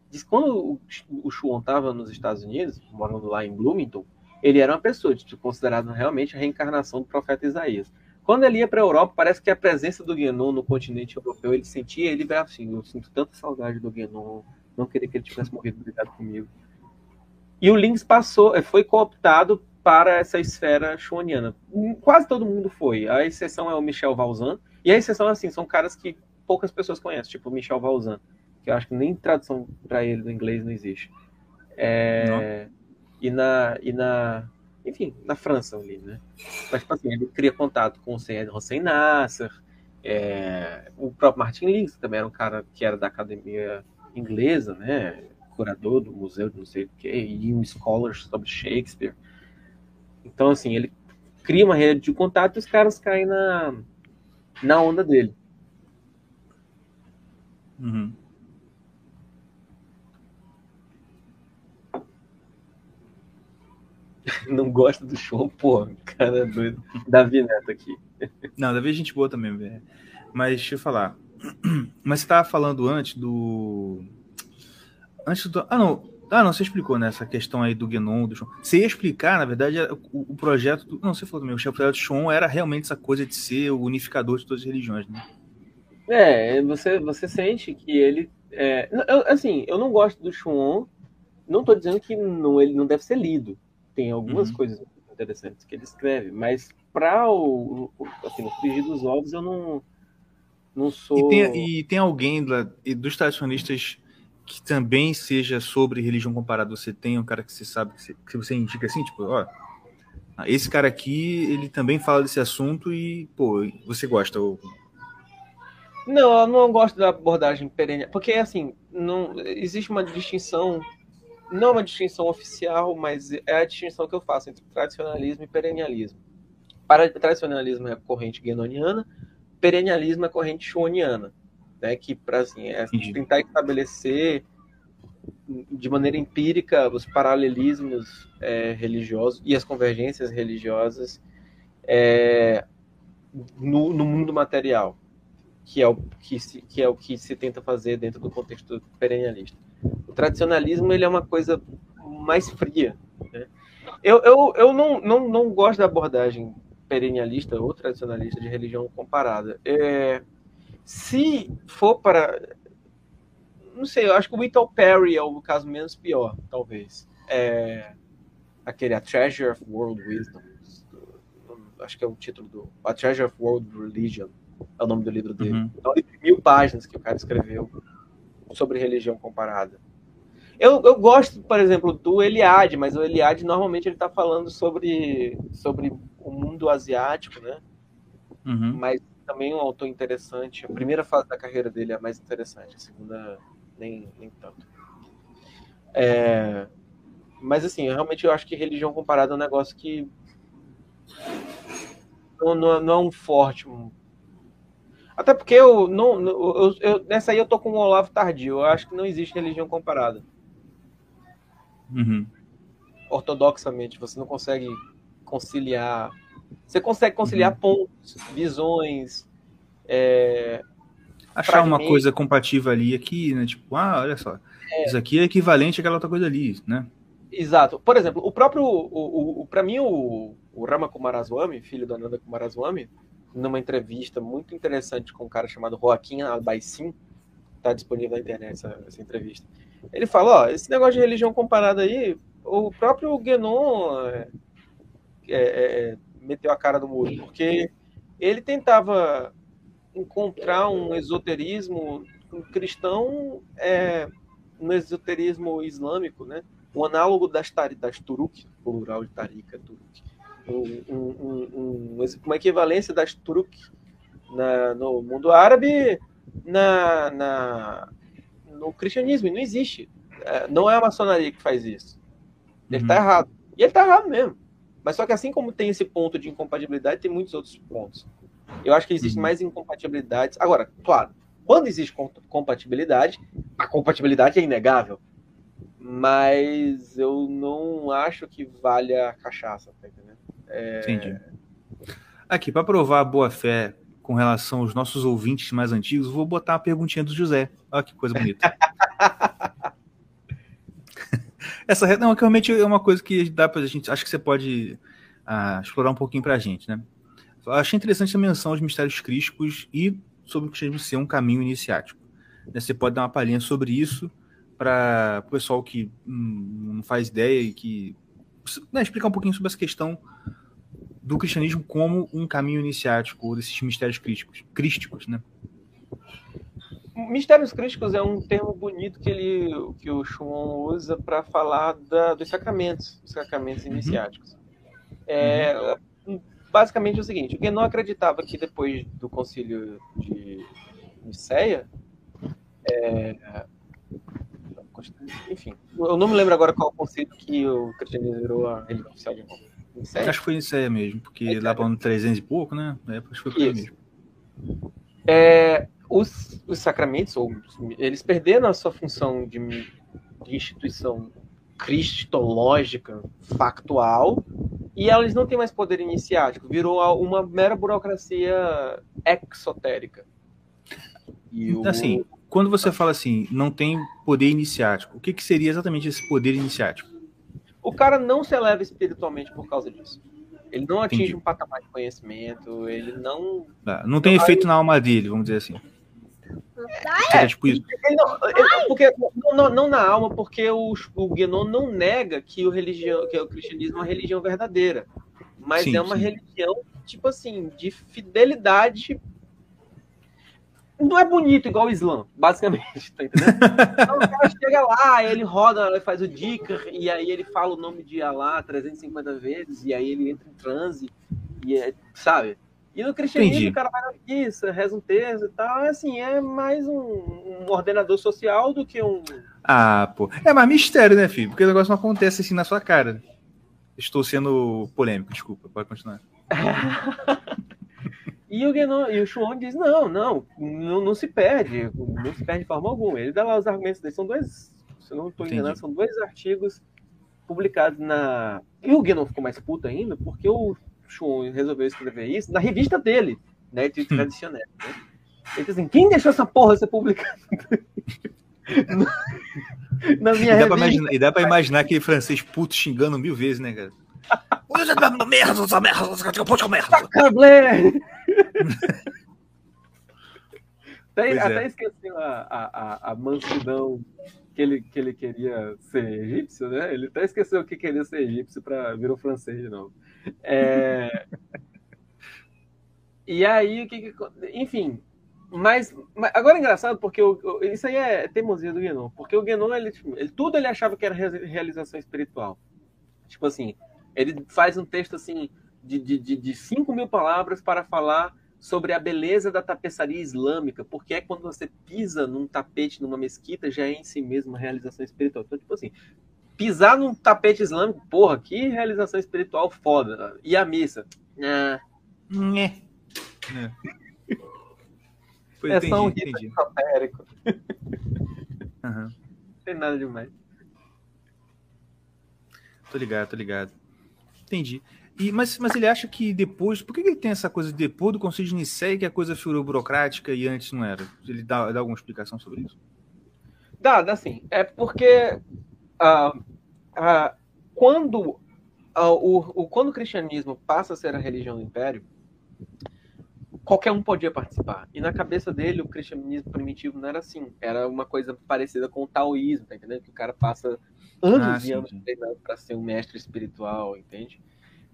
diz quando o, o Chuon estava nos Estados Unidos, morando lá em Bloomington, ele era uma pessoa tipo, considerada realmente a reencarnação do profeta Isaías. Quando ele ia para a Europa, parece que a presença do Guénon no continente europeu, ele sentia, ele veio assim, eu sinto tanta saudade do Guénon, não queria que ele tivesse morrido brigado comigo. E o Lynx passou, eh, foi cooptado para essa esfera chuaniana. Quase todo mundo foi. A exceção é o Michel Valzan. E a exceção, assim, são caras que poucas pessoas conhecem, tipo Michel Valzan, que eu acho que nem tradução para ele no inglês não existe. É, e na e na enfim na França ali né mas tipo assim ele cria contato com o Seyed Hossein Nasser é, o próprio Martin que também era um cara que era da academia inglesa né curador do museu de não sei o que e um scholar sobre Shakespeare então assim ele cria uma rede de contato e os caras caem na na onda dele Uhum. não gosta do show pô cara é doido Davi Neto aqui Não, Davi é gente boa também, velho. Mas deixa eu falar. Mas você tava falando antes do. Antes do. Ah, não. Ah, não, você explicou, né? Essa questão aí do Genon, do Shon. Você ia explicar, na verdade, o, o projeto. Do... Não, você falou também, o chefe do Shon era realmente essa coisa de ser o unificador de todas as religiões, né? É, você, você sente que ele. É, eu- assim, eu não gosto do Chuon. Não estou dizendo que não, ele não deve ser lido. Tem algumas Uhum. coisas interessantes que ele escreve, mas para o, assim, no frigir dos ovos eu não, não sou. E tem, e tem alguém lá, e dos tradicionalistas que também seja sobre religião comparada. Você tem um cara que você sabe, que você, que você indica assim, tipo, ó. Esse cara aqui, ele também fala desse assunto e, pô, você gosta. ou- Não, eu não gosto da abordagem perene, porque assim, não existe uma distinção, não uma distinção oficial, mas é a distinção que eu faço entre tradicionalismo e perennialismo. Para tradicionalismo é a corrente guenoniana, perennialismo é corrente schwanniana, né? Que para assim, é tentar estabelecer de maneira empírica os paralelismos é, religiosos e as convergências religiosas é, no, no, mundo material, que é, o, que, se, que é o que se tenta fazer dentro do contexto perennialista. O tradicionalismo ele é uma coisa mais fria. Né? Eu, eu, eu não, não, não gosto da abordagem perennialista ou tradicionalista de religião comparada. É, se for para. Não sei, eu acho que o Whittle Perry é o caso menos pior, talvez. É, aquele A Treasure of World Wisdom. Acho que é o título do. A Treasure of World Religion. É o nome do livro dele. Uhum. De mil páginas que o cara escreveu sobre religião comparada. Eu, eu gosto, por exemplo, do Eliade, mas o Eliade normalmente ele está falando sobre, sobre o mundo asiático, né? Uhum. Mas também um autor interessante. A primeira fase da carreira dele é a mais interessante, a segunda nem, nem tanto. É, mas assim, realmente eu acho que religião comparada é um negócio que não, não, não é um forte. Até porque eu, não, eu, eu, nessa aí eu tô com o Olavo Tardio. Eu acho que não existe religião comparada. Uhum. Ortodoxamente, você não consegue conciliar. Você consegue conciliar uhum. pontos, visões. É, Achar uma coisa compatível ali aqui, né? Tipo, ah, olha só. É, isso aqui é equivalente àquela outra coisa ali, né? Exato. Por exemplo, o próprio. O, o, o para mim, o, o Rama Kumaraswamy, filho do Ananda Kumaraswamy, numa entrevista muito interessante com um cara chamado Joaquim Albaisim, tá disponível na internet essa, essa entrevista. Ele fala, ó, esse negócio de religião comparada aí, o próprio Guénon é, é, é, meteu a cara no muro, porque ele tentava encontrar um esoterismo cristão é, no esoterismo islâmico, né? O análogo das, tari, das turuk, plural de tarika, turuk. Um, um, um, uma equivalência das turuk na, no mundo árabe na, na, no cristianismo. E não existe. É, não é a maçonaria que faz isso. Ele está uhum. errado. E ele está errado mesmo. Mas só que assim como tem esse ponto de incompatibilidade, tem muitos outros pontos. Eu acho que existem uhum. mais incompatibilidades. Agora, claro, quando existe compatibilidade, a compatibilidade é inegável. Mas eu não acho que valha a cachaça, tá entendendo? É... Entendi. Aqui, para provar a boa fé com relação aos nossos ouvintes mais antigos, vou botar a perguntinha do José. Olha que coisa bonita. Essa não, realmente é uma coisa que dá pra gente. Acho que você pode ah, explorar um pouquinho pra gente, né? Achei interessante a menção aos mistérios crísticos e sobre o cristianismo ser um caminho iniciático. Né? Você pode dar uma palhinha sobre isso para o pessoal que hum, não faz ideia e que. Né, explicar um pouquinho sobre essa questão do cristianismo como um caminho iniciático desses mistérios crísticos, crísticos, né? Mistérios crísticos é um termo bonito que ele que o Schumann usa para falar da, dos sacramentos, dos sacramentos uhum. iniciáticos. É, uhum. Basicamente é o seguinte: o não acreditava que depois do concílio de Niceia, é, enfim, eu não me lembro agora qual concílio que o cristianismo virou a religião oficial de Roma. Acho que foi aí mesmo, porque é, lá para ano 300 e pouco, né? É, acho que foi por aí mesmo. É, os, os sacramentos, ou, eles perderam a sua função de, de instituição cristológica, factual, e eles não têm mais poder iniciático, virou uma mera burocracia exotérica. E o... Assim, quando você fala assim, não tem poder iniciático, o que, que seria exatamente esse poder iniciático? O cara não se eleva espiritualmente por causa disso. Ele não atinge Entendi. um patamar de conhecimento, ele não. Não, não tem efeito na alma dele, vamos dizer assim. É, tipo isso. Não, porque, não, não, na alma, porque o, o Guénon não nega que o, religião, que o cristianismo é uma religião verdadeira. Mas sim, é uma sim. religião, tipo assim, de fidelidade não é bonito igual o Islã, basicamente, tá entendendo? então o cara chega lá, ele roda, ele faz o dicker, e aí ele fala o nome de Allah 350 vezes, e aí ele entra em transe, e é, sabe? E no cristianismo Entendi. o cara vai na missa, reza um texto e tal, é assim, é mais um, um, ordenador social do que um... Ah, pô, é mais mistério, né, filho? Porque o negócio não acontece assim na sua cara. Estou sendo polêmico, desculpa, pode continuar. E o Guénon, e o Chuon diz, não, não, não, não se perde, não se perde de forma alguma. Ele dá lá os argumentos dele, são dois, se eu não estou enganado, são dois artigos publicados na... E o Guénon ficou mais puto ainda, porque o Chuon resolveu escrever isso na revista dele, né, de tradicional. Né? Ele assim, quem deixou essa porra ser publicada? na minha E dá, imaginar, e dá pra imaginar aquele francês puto xingando mil vezes, né, cara? merda, essa merda, essa puta merda. Cablé! até, é. até esqueceu a, a, a, a mansidão que ele, que ele queria ser egípcio, né? Ele até esqueceu que queria ser egípcio para virou francês de novo. É... e aí, o que, que Enfim, mas, mas agora é engraçado porque o, o- isso aí é teimosia do Guénon, porque o Guénon, ele, tipo, ele- tudo ele achava que era re- realização espiritual. Tipo assim, ele faz um texto assim de, de, de, de 5 mil palavras para falar sobre a beleza da tapeçaria islâmica, porque é quando você pisa num tapete numa mesquita, já é em si mesmo uma realização espiritual. Então, tipo assim, pisar num tapete islâmico, porra, que realização espiritual foda. E a missa? Ah, Nhé. É. Foi, é só um rito esotérico. Aham. Não tem nada demais. Tô ligado, tô ligado. Entendi. E, mas, mas ele acha que depois. Por que que ele tem essa coisa de depois do Conselho de Nicéia que a coisa virou burocrática e antes não era? Ele dá, dá alguma explicação sobre isso? Dá, dá sim. É porque ah, ah, quando, ah, o, o- quando o cristianismo passa a ser a religião do império, qualquer um podia participar. E na cabeça dele, o cristianismo primitivo não era assim. Era uma coisa parecida com o taoísmo, tá entendendo? Que o cara passa anos Ah, e sim, anos treinando para ser um mestre espiritual, entende?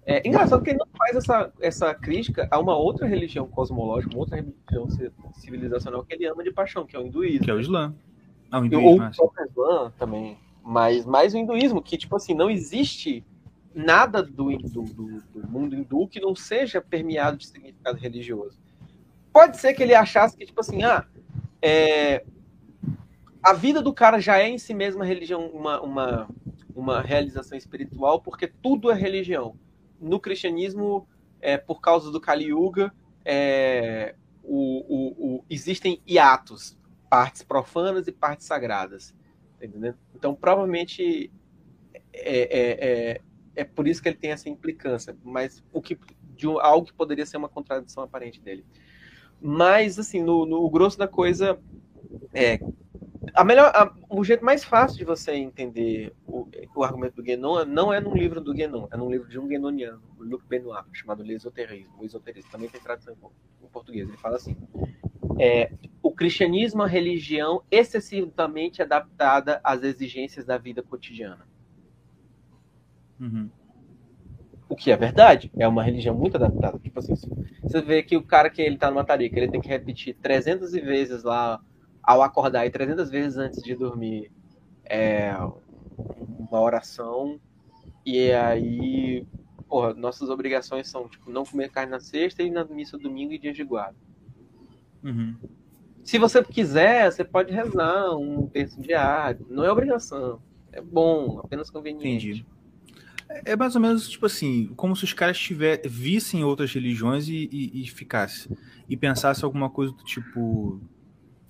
É engraçado que ele não faz essa, essa crítica a uma outra religião cosmológica, uma outra religião ci- civilizacional que ele ama de paixão, que é o hinduísmo. Que é o Islã. Ah, o hinduísmo, Ou ah, o próprio Islã também. Mas mais o hinduísmo, que, tipo assim, não existe nada do, do, do- do mundo hindu que não seja permeado de significado religioso. Pode ser que ele achasse que, tipo assim, ah, é, a vida do cara já é em si mesma religião, uma, uma, uma realização espiritual, porque tudo é religião. No cristianismo, é, por causa do Kali Yuga, é, o, o- o- existem hiatos, partes profanas e partes sagradas. Tá entendendo? Então, provavelmente, é, é, é, é por isso que ele tem essa implicância, mas o que, de algo que poderia ser uma contradição aparente dele. Mas, assim, no, no grosso da coisa, é, a melhor, a- o jeito mais fácil de você entender o, o argumento do Guénon não é num livro do Guénon, é num livro de um guénoniano, Luc Benoit, chamado L'Esoterismo. O esoterismo também tem tradução em português. Ele fala assim: é, o cristianismo é uma religião excessivamente adaptada às exigências da vida cotidiana. Uhum. O que é verdade, é uma religião muito adaptada. Tipo assim, você vê que o cara que ele tá numa tarica, ele tem que repetir 300 vezes lá ao acordar e 300 vezes antes de dormir é, uma oração. E aí, porra, nossas obrigações são tipo não comer carne na sexta e na missa domingo e dias de guarda. Uhum. Se você quiser, você pode rezar um terço diário. Não é obrigação. É bom, apenas conveniente. Entendi. É mais ou menos tipo assim, como se os caras tiver, vissem outras religiões e, e, e ficasse. E pensasse alguma coisa do tipo.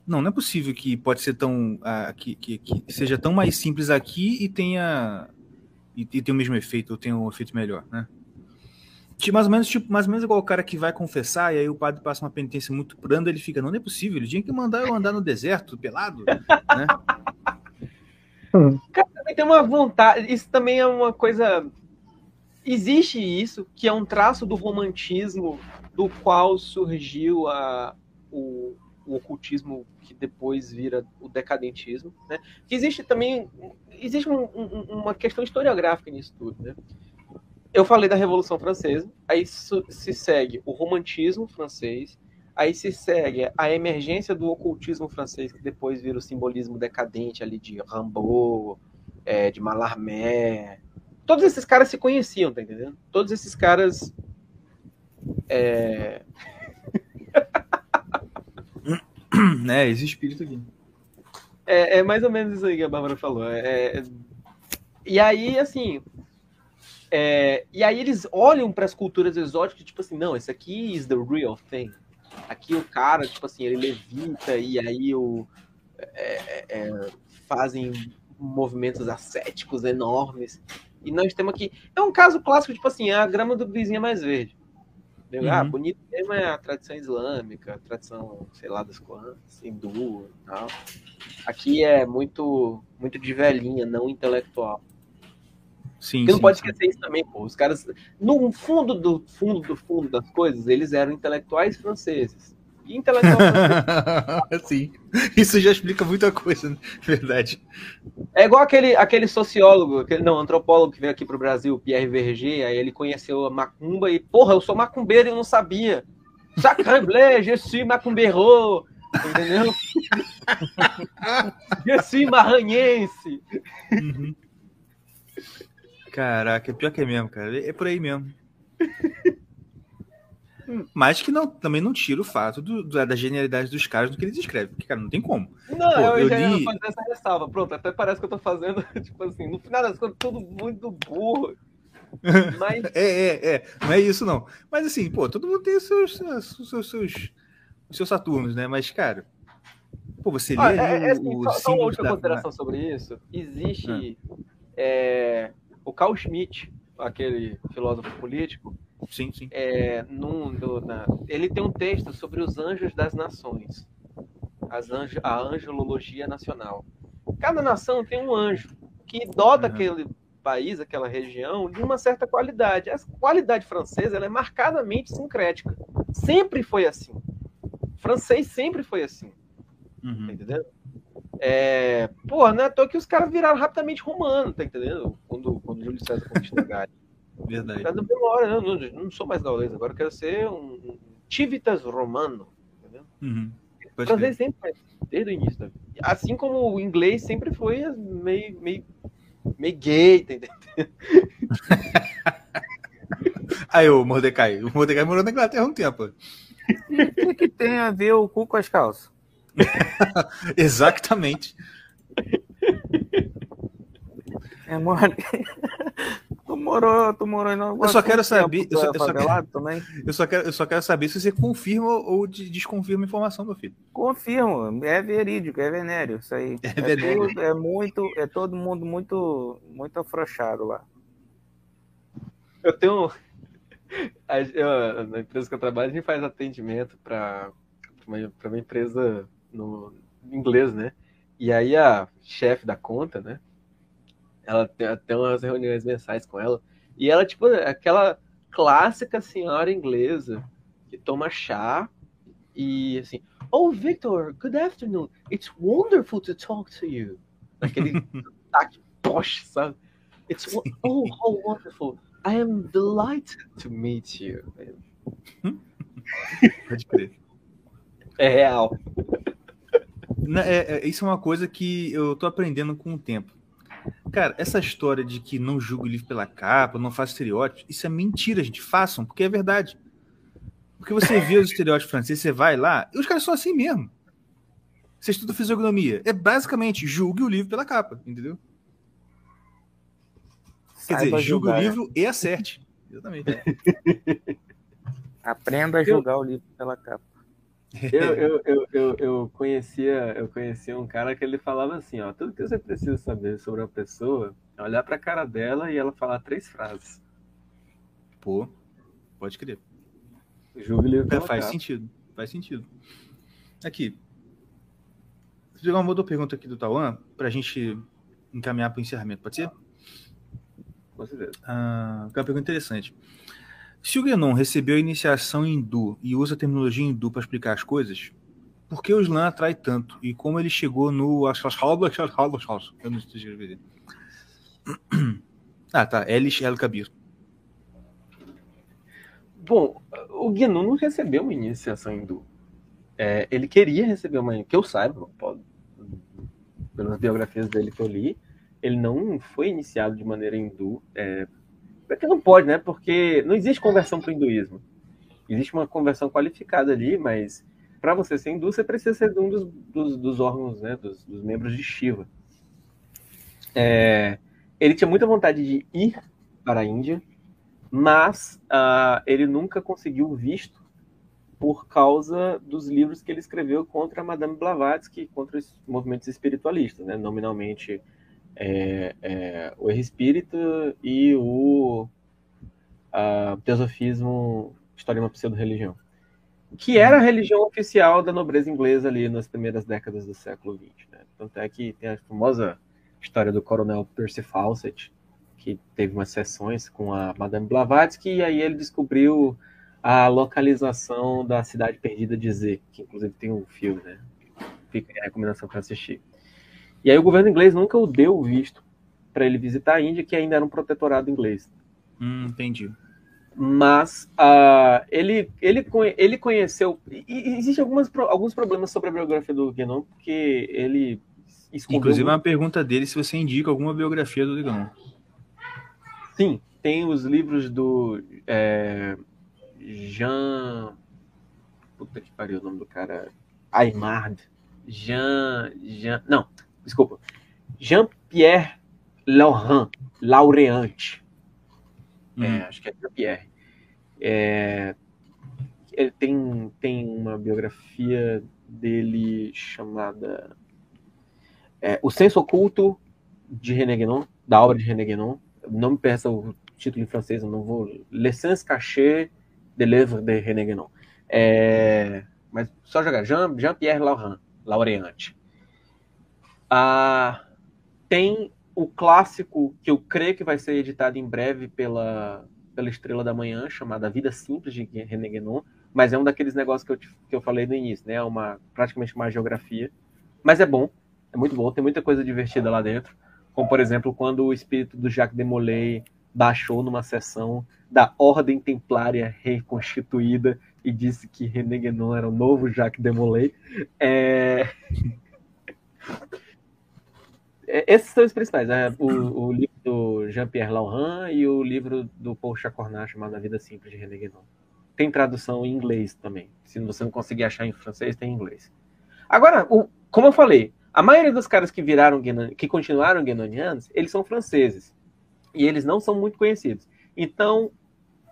Não, não é possível que pode ser tão. ah, que, que, que seja tão mais simples aqui e tenha. E, e tenha o mesmo efeito, ou tenha um efeito melhor, né? Mais ou menos, tipo, mais ou menos igual o cara que vai confessar e aí o padre passa uma penitência muito branda, ele fica, não, não é possível, ele tinha que mandar eu andar no deserto, pelado, né? Cara, também tem uma vontade. Isso também é uma coisa. Existe isso, que é um traço do romantismo do qual surgiu a, o, o ocultismo que depois vira o decadentismo. Né? Que existe também. Existe um- um- uma questão historiográfica nisso tudo. Né? Eu falei da Revolução Francesa, aí se segue o romantismo francês, aí se segue a emergência do ocultismo francês, que depois vira o simbolismo decadente ali de Rimbaud, é, de Mallarmé. Todos esses caras se conheciam, tá entendendo? Todos esses caras. É... né, esse espírito aqui. É, é mais ou menos isso aí que a Bárbara falou. É, é- E aí, assim. É, e aí eles olham para as culturas exóticas, tipo assim, não, esse aqui is the real thing. Aqui o cara, tipo assim, ele levita e aí o, é, é, fazem movimentos ascéticos enormes. E nós temos aqui. É um caso clássico, tipo assim, a grama do vizinho é mais verde. Ah, Uhum. bonito mesmo é a tradição islâmica, a tradição, sei lá, das quantas, hindu e tal. Aqui é muito, muito de velhinha, não intelectual. Sim, não sim, pode sim. esquecer isso também, pô. Os caras, no fundo do fundo do fundo das coisas, eles eram intelectuais franceses. E intelectual francês Sim. Isso já explica muita coisa, né? Verdade. É igual aquele, aquele sociólogo, aquele, não, antropólogo que veio aqui pro Brasil, Pierre Verger, aí ele conheceu a macumba e, porra, eu sou macumbeiro e eu não sabia. Sacre bleu, je suis macumbeiro, entendeu? je suis maranhense. Uhum. Caraca, é pior que é mesmo, cara. É por aí mesmo. Mas que não, também não tira o fato do- do- da genialidade dos caras do que eles escrevem. Porque, cara, não tem como. Não, Pô, eu, eu já ia li- fazer essa ressalva. Pronto, até parece que eu tô fazendo, tipo assim, no final das contas, tudo muito burro. Mas É, é, é. Não é isso, não. Mas assim, pô, todo mundo tem os seus, seus, seus, seus, seus Saturnos, né? Mas, cara, pô, você lê Ah, é, é, assim, o só, só uma última da- consideração sobre isso. Existe é, o Carl Schmitt, aquele filósofo político. Sim, sim. É, num- no- na- ele tem um texto sobre os anjos das nações, as anjo, a angelologia nacional. Cada nação tem um anjo que dota aquele país, aquela região, de uma certa qualidade. Essa qualidade francesa ela é marcadamente sincrética. Sempre foi assim. O francês sempre foi assim. Uhum. Entendendo? É, porra, não é à toa que os caras viraram rapidamente romano, tá entendendo? Quando, quando Júlio César conquistou a Gália. Verdade. Mesma hora, eu não, não sou mais gaulês, agora eu quero ser um, Civitas romano. Entendeu? Uhum. O francês sempre foi assim, desde o início da vida. Assim como o inglês sempre foi meio, meio, meio gay, tá entendendo? Aí, o Mordecai. O Mordecai morou na Inglaterra há um tempo. O que, que tem a ver o cu com as calças? Exatamente. É, mano. tu morou, tu morou em Eu só quero saber. Eu só, eu, só quero, também? eu, só quero, eu só quero saber se você confirma ou de- desconfirma a informação, meu filho. Confirmo, é verídico, é venéreo isso aí. É, tudo- é muito, é todo mundo muito, muito afrouxado lá. Eu tenho. eu- na empresa que eu trabalho, a gente faz atendimento para uma, pra uma empresa no inglês, né? E aí a chefe da conta, né? Ela tem, tem umas reuniões mensais com ela. E ela, tipo, aquela clássica senhora inglesa que toma chá e assim, Oh, Victor, good afternoon. It's wonderful to talk to you. Aquele sotaque posh, sabe? It's oh, how wonderful. I am delighted to meet you. Pode crer. É real. Na- é- é- isso é uma coisa que eu tô aprendendo com o tempo. Cara, essa história de que não julga o livro pela capa, não faz estereótipos, isso é mentira, gente. Façam, porque é verdade. Porque você vê os estereótipos franceses, você vai lá, e os caras são assim mesmo. Você estuda fisionomia. É basicamente julgue o livro pela capa, entendeu? Quer dizer, julgue o julgar. livro e acerte. Exatamente. Aprenda a julgar o livro pela capa. Eu, eu, eu, eu, eu conhecia, eu conhecia um cara que ele falava assim, ó, tudo que você precisa saber sobre uma pessoa é olhar pra cara dela e ela falar três frases. Pô, pode crer. Julgue o livro É, faz sentido. Faz sentido. Aqui. Vou uma outra pergunta aqui do Tauan pra gente encaminhar para o encerramento, pode ser? Com certeza. Ah, é uma pergunta interessante. Se o Guénon recebeu a iniciação hindu e usa a terminologia hindu para explicar as coisas, por que o Islã atrai tanto? E como ele chegou no. Eu não sei escrever. Ah, tá. Elish El Kabir. Bom, o Gnu não recebeu uma iniciação hindu. É, ele queria receber uma, que eu saiba, pode- pelas biografias dele que eu li, ele não foi iniciado de maneira hindu. É, porque não pode, né? Porque não existe conversão para o hinduísmo. Existe uma conversão qualificada ali, mas para você ser hindu, você precisa ser um dos, dos, dos órgãos, né? Dos, dos membros de Shiva. É, ele tinha muita vontade de ir para a Índia, mas ah, ele nunca conseguiu visto por causa dos livros que ele escreveu contra Madame Blavatsky, contra os movimentos espiritualistas, né? nominalmente é, é, o Erro Espírita e o a, Teosofismo, História de uma Pseudo-Religião, que era a religião oficial da nobreza inglesa ali nas primeiras décadas do século XX. Né? Tanto é que tem a famosa história do coronel Percy Fawcett, que teve umas sessões com a Madame Blavatsky, e aí ele descobriu a localização da cidade perdida de Z, que inclusive tem um filme, né? Fica a recomendação para assistir. E aí o governo inglês nunca o deu visto para ele visitar a Índia, que ainda era um protetorado inglês. Hum, entendi. Mas uh, ele, ele, ele conheceu. E, existem algumas, alguns problemas sobre a biografia do Guénon, porque ele escondeu. Inclusive, muito... uma pergunta dele se você indica alguma biografia do Guénon. Sim, tem os livros do é, Jean. Puta que pariu o nome do cara. Aymard. Jean. Jean não, desculpa. Jean-Pierre Laurent. Laureante. Hum. É, acho que é Jean-Pierre. É, ele tem, tem uma biografia dele chamada é, O Senso Oculto de René Guénon, da obra de René Guénon. Não me peça o título em francês, eu não vou. L'essence cachée de l'œuvre de René Guénon. É, mas só jogar Jean, Jean-Pierre Laurent, Laureante. Ah, tem o clássico que eu creio que vai ser editado em breve pela, pela Estrela da Manhã, chamada Vida Simples de René Guénon, mas é um daqueles negócios que eu, que eu falei no início, né? É uma, praticamente uma geografia. Mas é bom, é muito bom, tem muita coisa divertida lá dentro. Como, por exemplo, quando o espírito do Jacques de Molay baixou numa sessão da Ordem Templária reconstituída e disse que René Guénon era o novo Jacques de Molay. É... É, esses são os principais, né? o, o, livro do Jean-Pierre Laurent e o livro do Paul Chacornat chamado A Vida Simples de René Guénon. Tem tradução em inglês também. Se você não conseguir achar em francês, tem em inglês. Agora, o, como eu falei, a maioria dos caras que viraram que continuaram guénonianos, eles são franceses. E eles não são muito conhecidos. Então,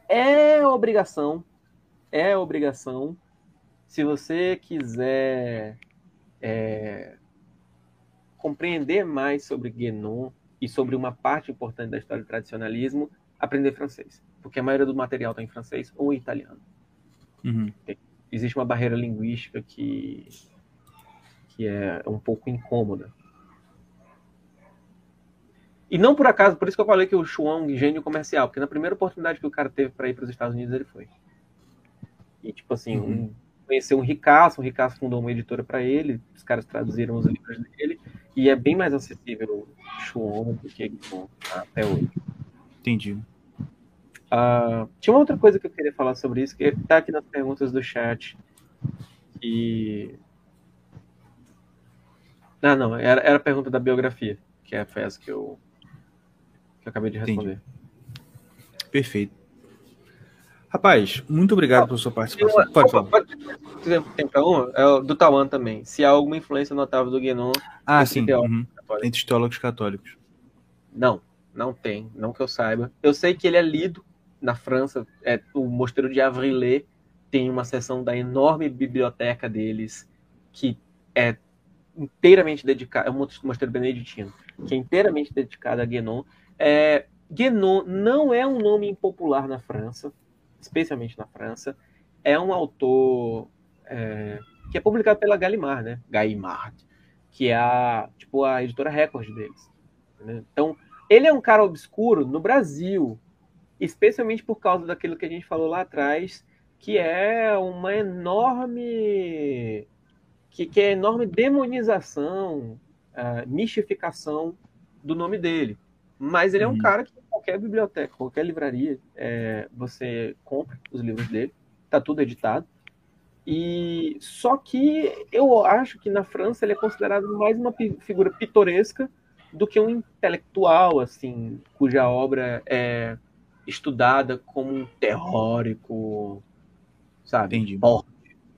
é obrigação, é obrigação, se você quiser é, compreender mais sobre Guénon e sobre uma parte importante da história do tradicionalismo, aprender francês. Porque a maioria do material está em francês ou em italiano. Uhum. Existe uma barreira linguística que, que é um pouco incômoda. E não por acaso, por isso que eu falei que o Chuan um gênio comercial, porque na primeira oportunidade que o cara teve para ir para os Estados Unidos, ele foi. E, tipo assim, uhum. um, conheceu um ricaço, um ricaço fundou uma editora para ele, os caras traduziram os livros dele, e é bem mais acessível o Chuon do que Gibson até hoje. Entendi. Uh, tinha uma outra coisa que eu queria falar sobre isso, que está aqui nas perguntas do chat. E. Ah, não, era, era a pergunta da biografia, que é essa que eu, que eu acabei de responder. Entendi. Perfeito. Rapaz, muito obrigado pela sua participação. Pode falar. Pode, tem para um? É do Tawan também. Se há alguma influência notável do Guénon ah, sim. Uhum. entre os teólogos católicos. Não, não tem. Não que eu saiba. Eu sei que ele é lido na França. É, o Mosteiro de Avrilé tem uma seção da enorme biblioteca deles que é inteiramente dedicada. É um mosteiro beneditino que é inteiramente dedicado a Guénon. É, Guénon não é um nome impopular na França especialmente na França, é um autor é, que é publicado pela Gallimard, né? Gallimard, que é a, tipo, a editora Record deles. Né? Então, ele é um cara obscuro no Brasil, especialmente por causa daquilo que a gente falou lá atrás, que é uma enorme que, que é enorme demonização, uh, mistificação do nome dele. Mas ele é um uhum. cara que qualquer biblioteca, qualquer livraria, é, você compra os livros dele, tá tudo editado. E só que eu acho que na França ele é considerado mais uma figura pitoresca do que um intelectual, assim, cuja obra é estudada como um teórico, sabe? Entendi.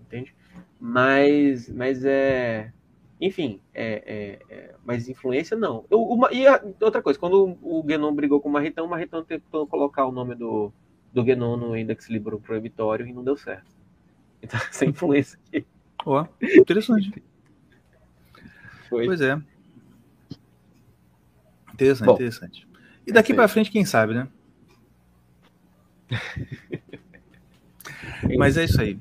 Entende? Mas, mas é Enfim, é, é, é, mas influência não. Eu, uma, e a, outra coisa, quando o Guénon brigou com o Marritão, o Marritão tentou colocar o nome do, do Guénon no Index Libro Proibitório e não deu certo. Então, essa influência aqui. Ó, interessante. Foi. Pois é. Interessante, Bom, interessante. E daqui aí. frente, quem sabe, né? Mas é isso aí.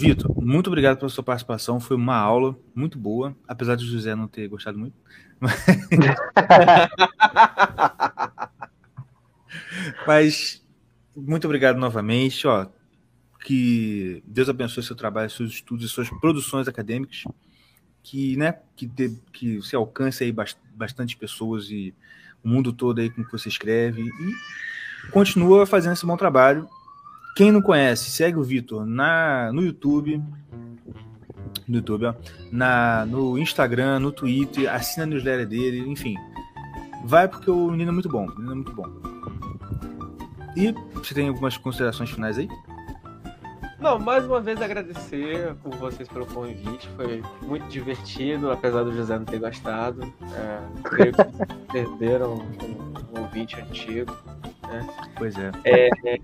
Vitor, muito obrigado pela sua participação. Foi uma aula muito boa, apesar de José não ter gostado muito. Mas muito obrigado novamente. Ó, que Deus abençoe seu trabalho, seus estudos e suas produções acadêmicas. Que, né, que, dê- que você alcance aí bas- bastante pessoas e o mundo todo aí com o que você escreve. E continua fazendo esse bom trabalho. Quem não conhece, segue o Vitor na, no YouTube. No YouTube, ó. Na, no Instagram, no Twitter, assina a newsletter dele, enfim. Vai porque o menino é muito bom. O menino é muito bom. E você tem algumas considerações finais aí? Não, mais uma vez agradecer por vocês pelo convite. Foi muito divertido, apesar do José não ter gostado. É, creio que perderam um, um ouvinte antigo. Né? Pois é. É, é,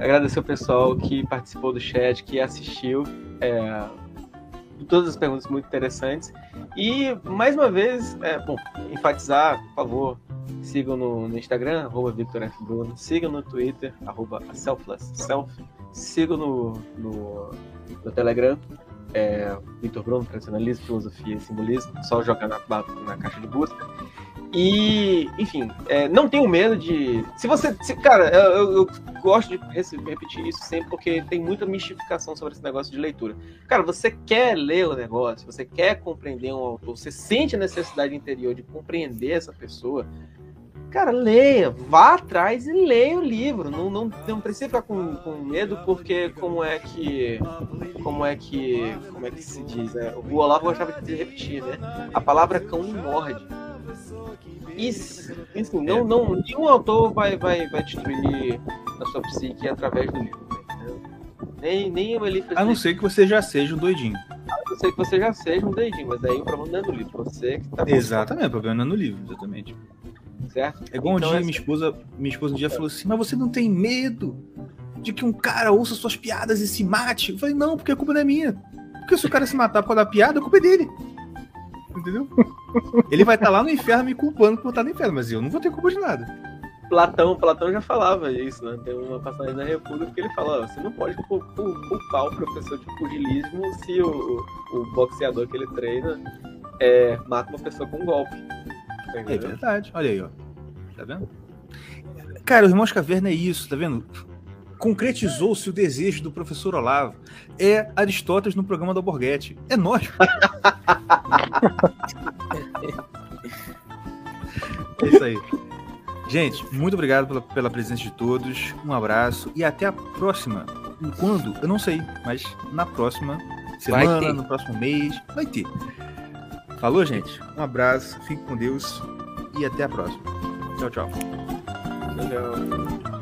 agradecer o pessoal que participou do chat, que assistiu. É, todas as perguntas muito interessantes. E, mais uma vez, é, bom, enfatizar, por favor, sigam no, no Instagram, arroba Victor F. Bruno, sigam no Twitter, arroba selflessself, sigam no, no, no Telegram, é, Victor Bruno, Tradicionalismo, Filosofia e Simbolismo, só jogar na, na caixa de busca. E, enfim, é, não tenho medo de. Se você. se- cara, eu, eu- gosto de repetir isso sempre porque tem muita mistificação sobre esse negócio de leitura. Cara, você quer ler o negócio, você quer compreender um autor, você sente a necessidade interior de compreender essa pessoa. Cara, leia, vá atrás e leia o livro. Não, não, não precisa ficar com, com medo, porque como é que. Como é que. Como é que se diz? né? O Olavo gostava de repetir, né? A palavra cão morde. Isso, isso não, não, nenhum autor vai, vai, vai destruir a sua psique através do livro. Nem, nem o Eli A não ser que você já seja um doidinho. A não ser que você já seja um doidinho, mas aí o problema não é do livro, você que tá Exatamente, o problema não é no livro, exatamente. certo? É igual um Então, dia, assim, minha esposa, minha esposa um dia falou assim, mas você não tem medo de que um cara ouça suas piadas e se mate? Eu falei, não, porque a culpa não é minha. Porque se o cara se matar por causa da piada, a culpa é dele. Entendeu? Ele vai estar lá no inferno me culpando por estar no inferno, mas eu não vou ter culpa de nada. Platão, Platão já falava isso, né? Tem uma passagem da República que ele fala, ó, você não pode cu- cu- culpar o professor de pugilismo se o, o boxeador que ele treina é, mata uma pessoa com um golpe. É Entendeu? verdade. Olha aí, ó. Tá vendo? Cara, os Irmãos Caverna é isso, tá vendo? concretizou-se o desejo do professor Olavo. É Aristóteles no programa da Borghetti. É nóis. é isso aí. Gente, muito obrigado pela, pela presença de todos. Um abraço e até a próxima. Quando? Eu não sei, mas na próxima semana, no próximo mês, vai ter. Falou, gente. Um abraço, fique com Deus e até a próxima. Tchau. Tchau, tchau.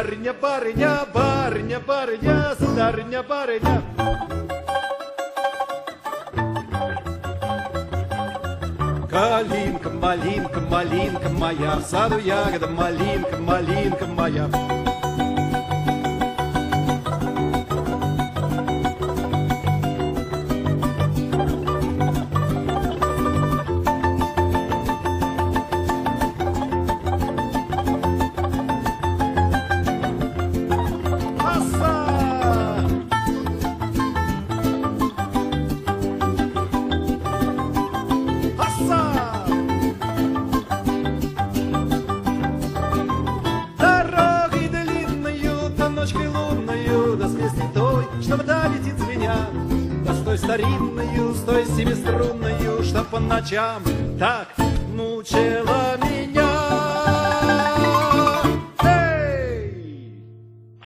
Барыня, барыня, барыня, барыня, сударыня, барыня. Калинка, малинка, малинка моя, в саду ягода, малинка, малинка моя. job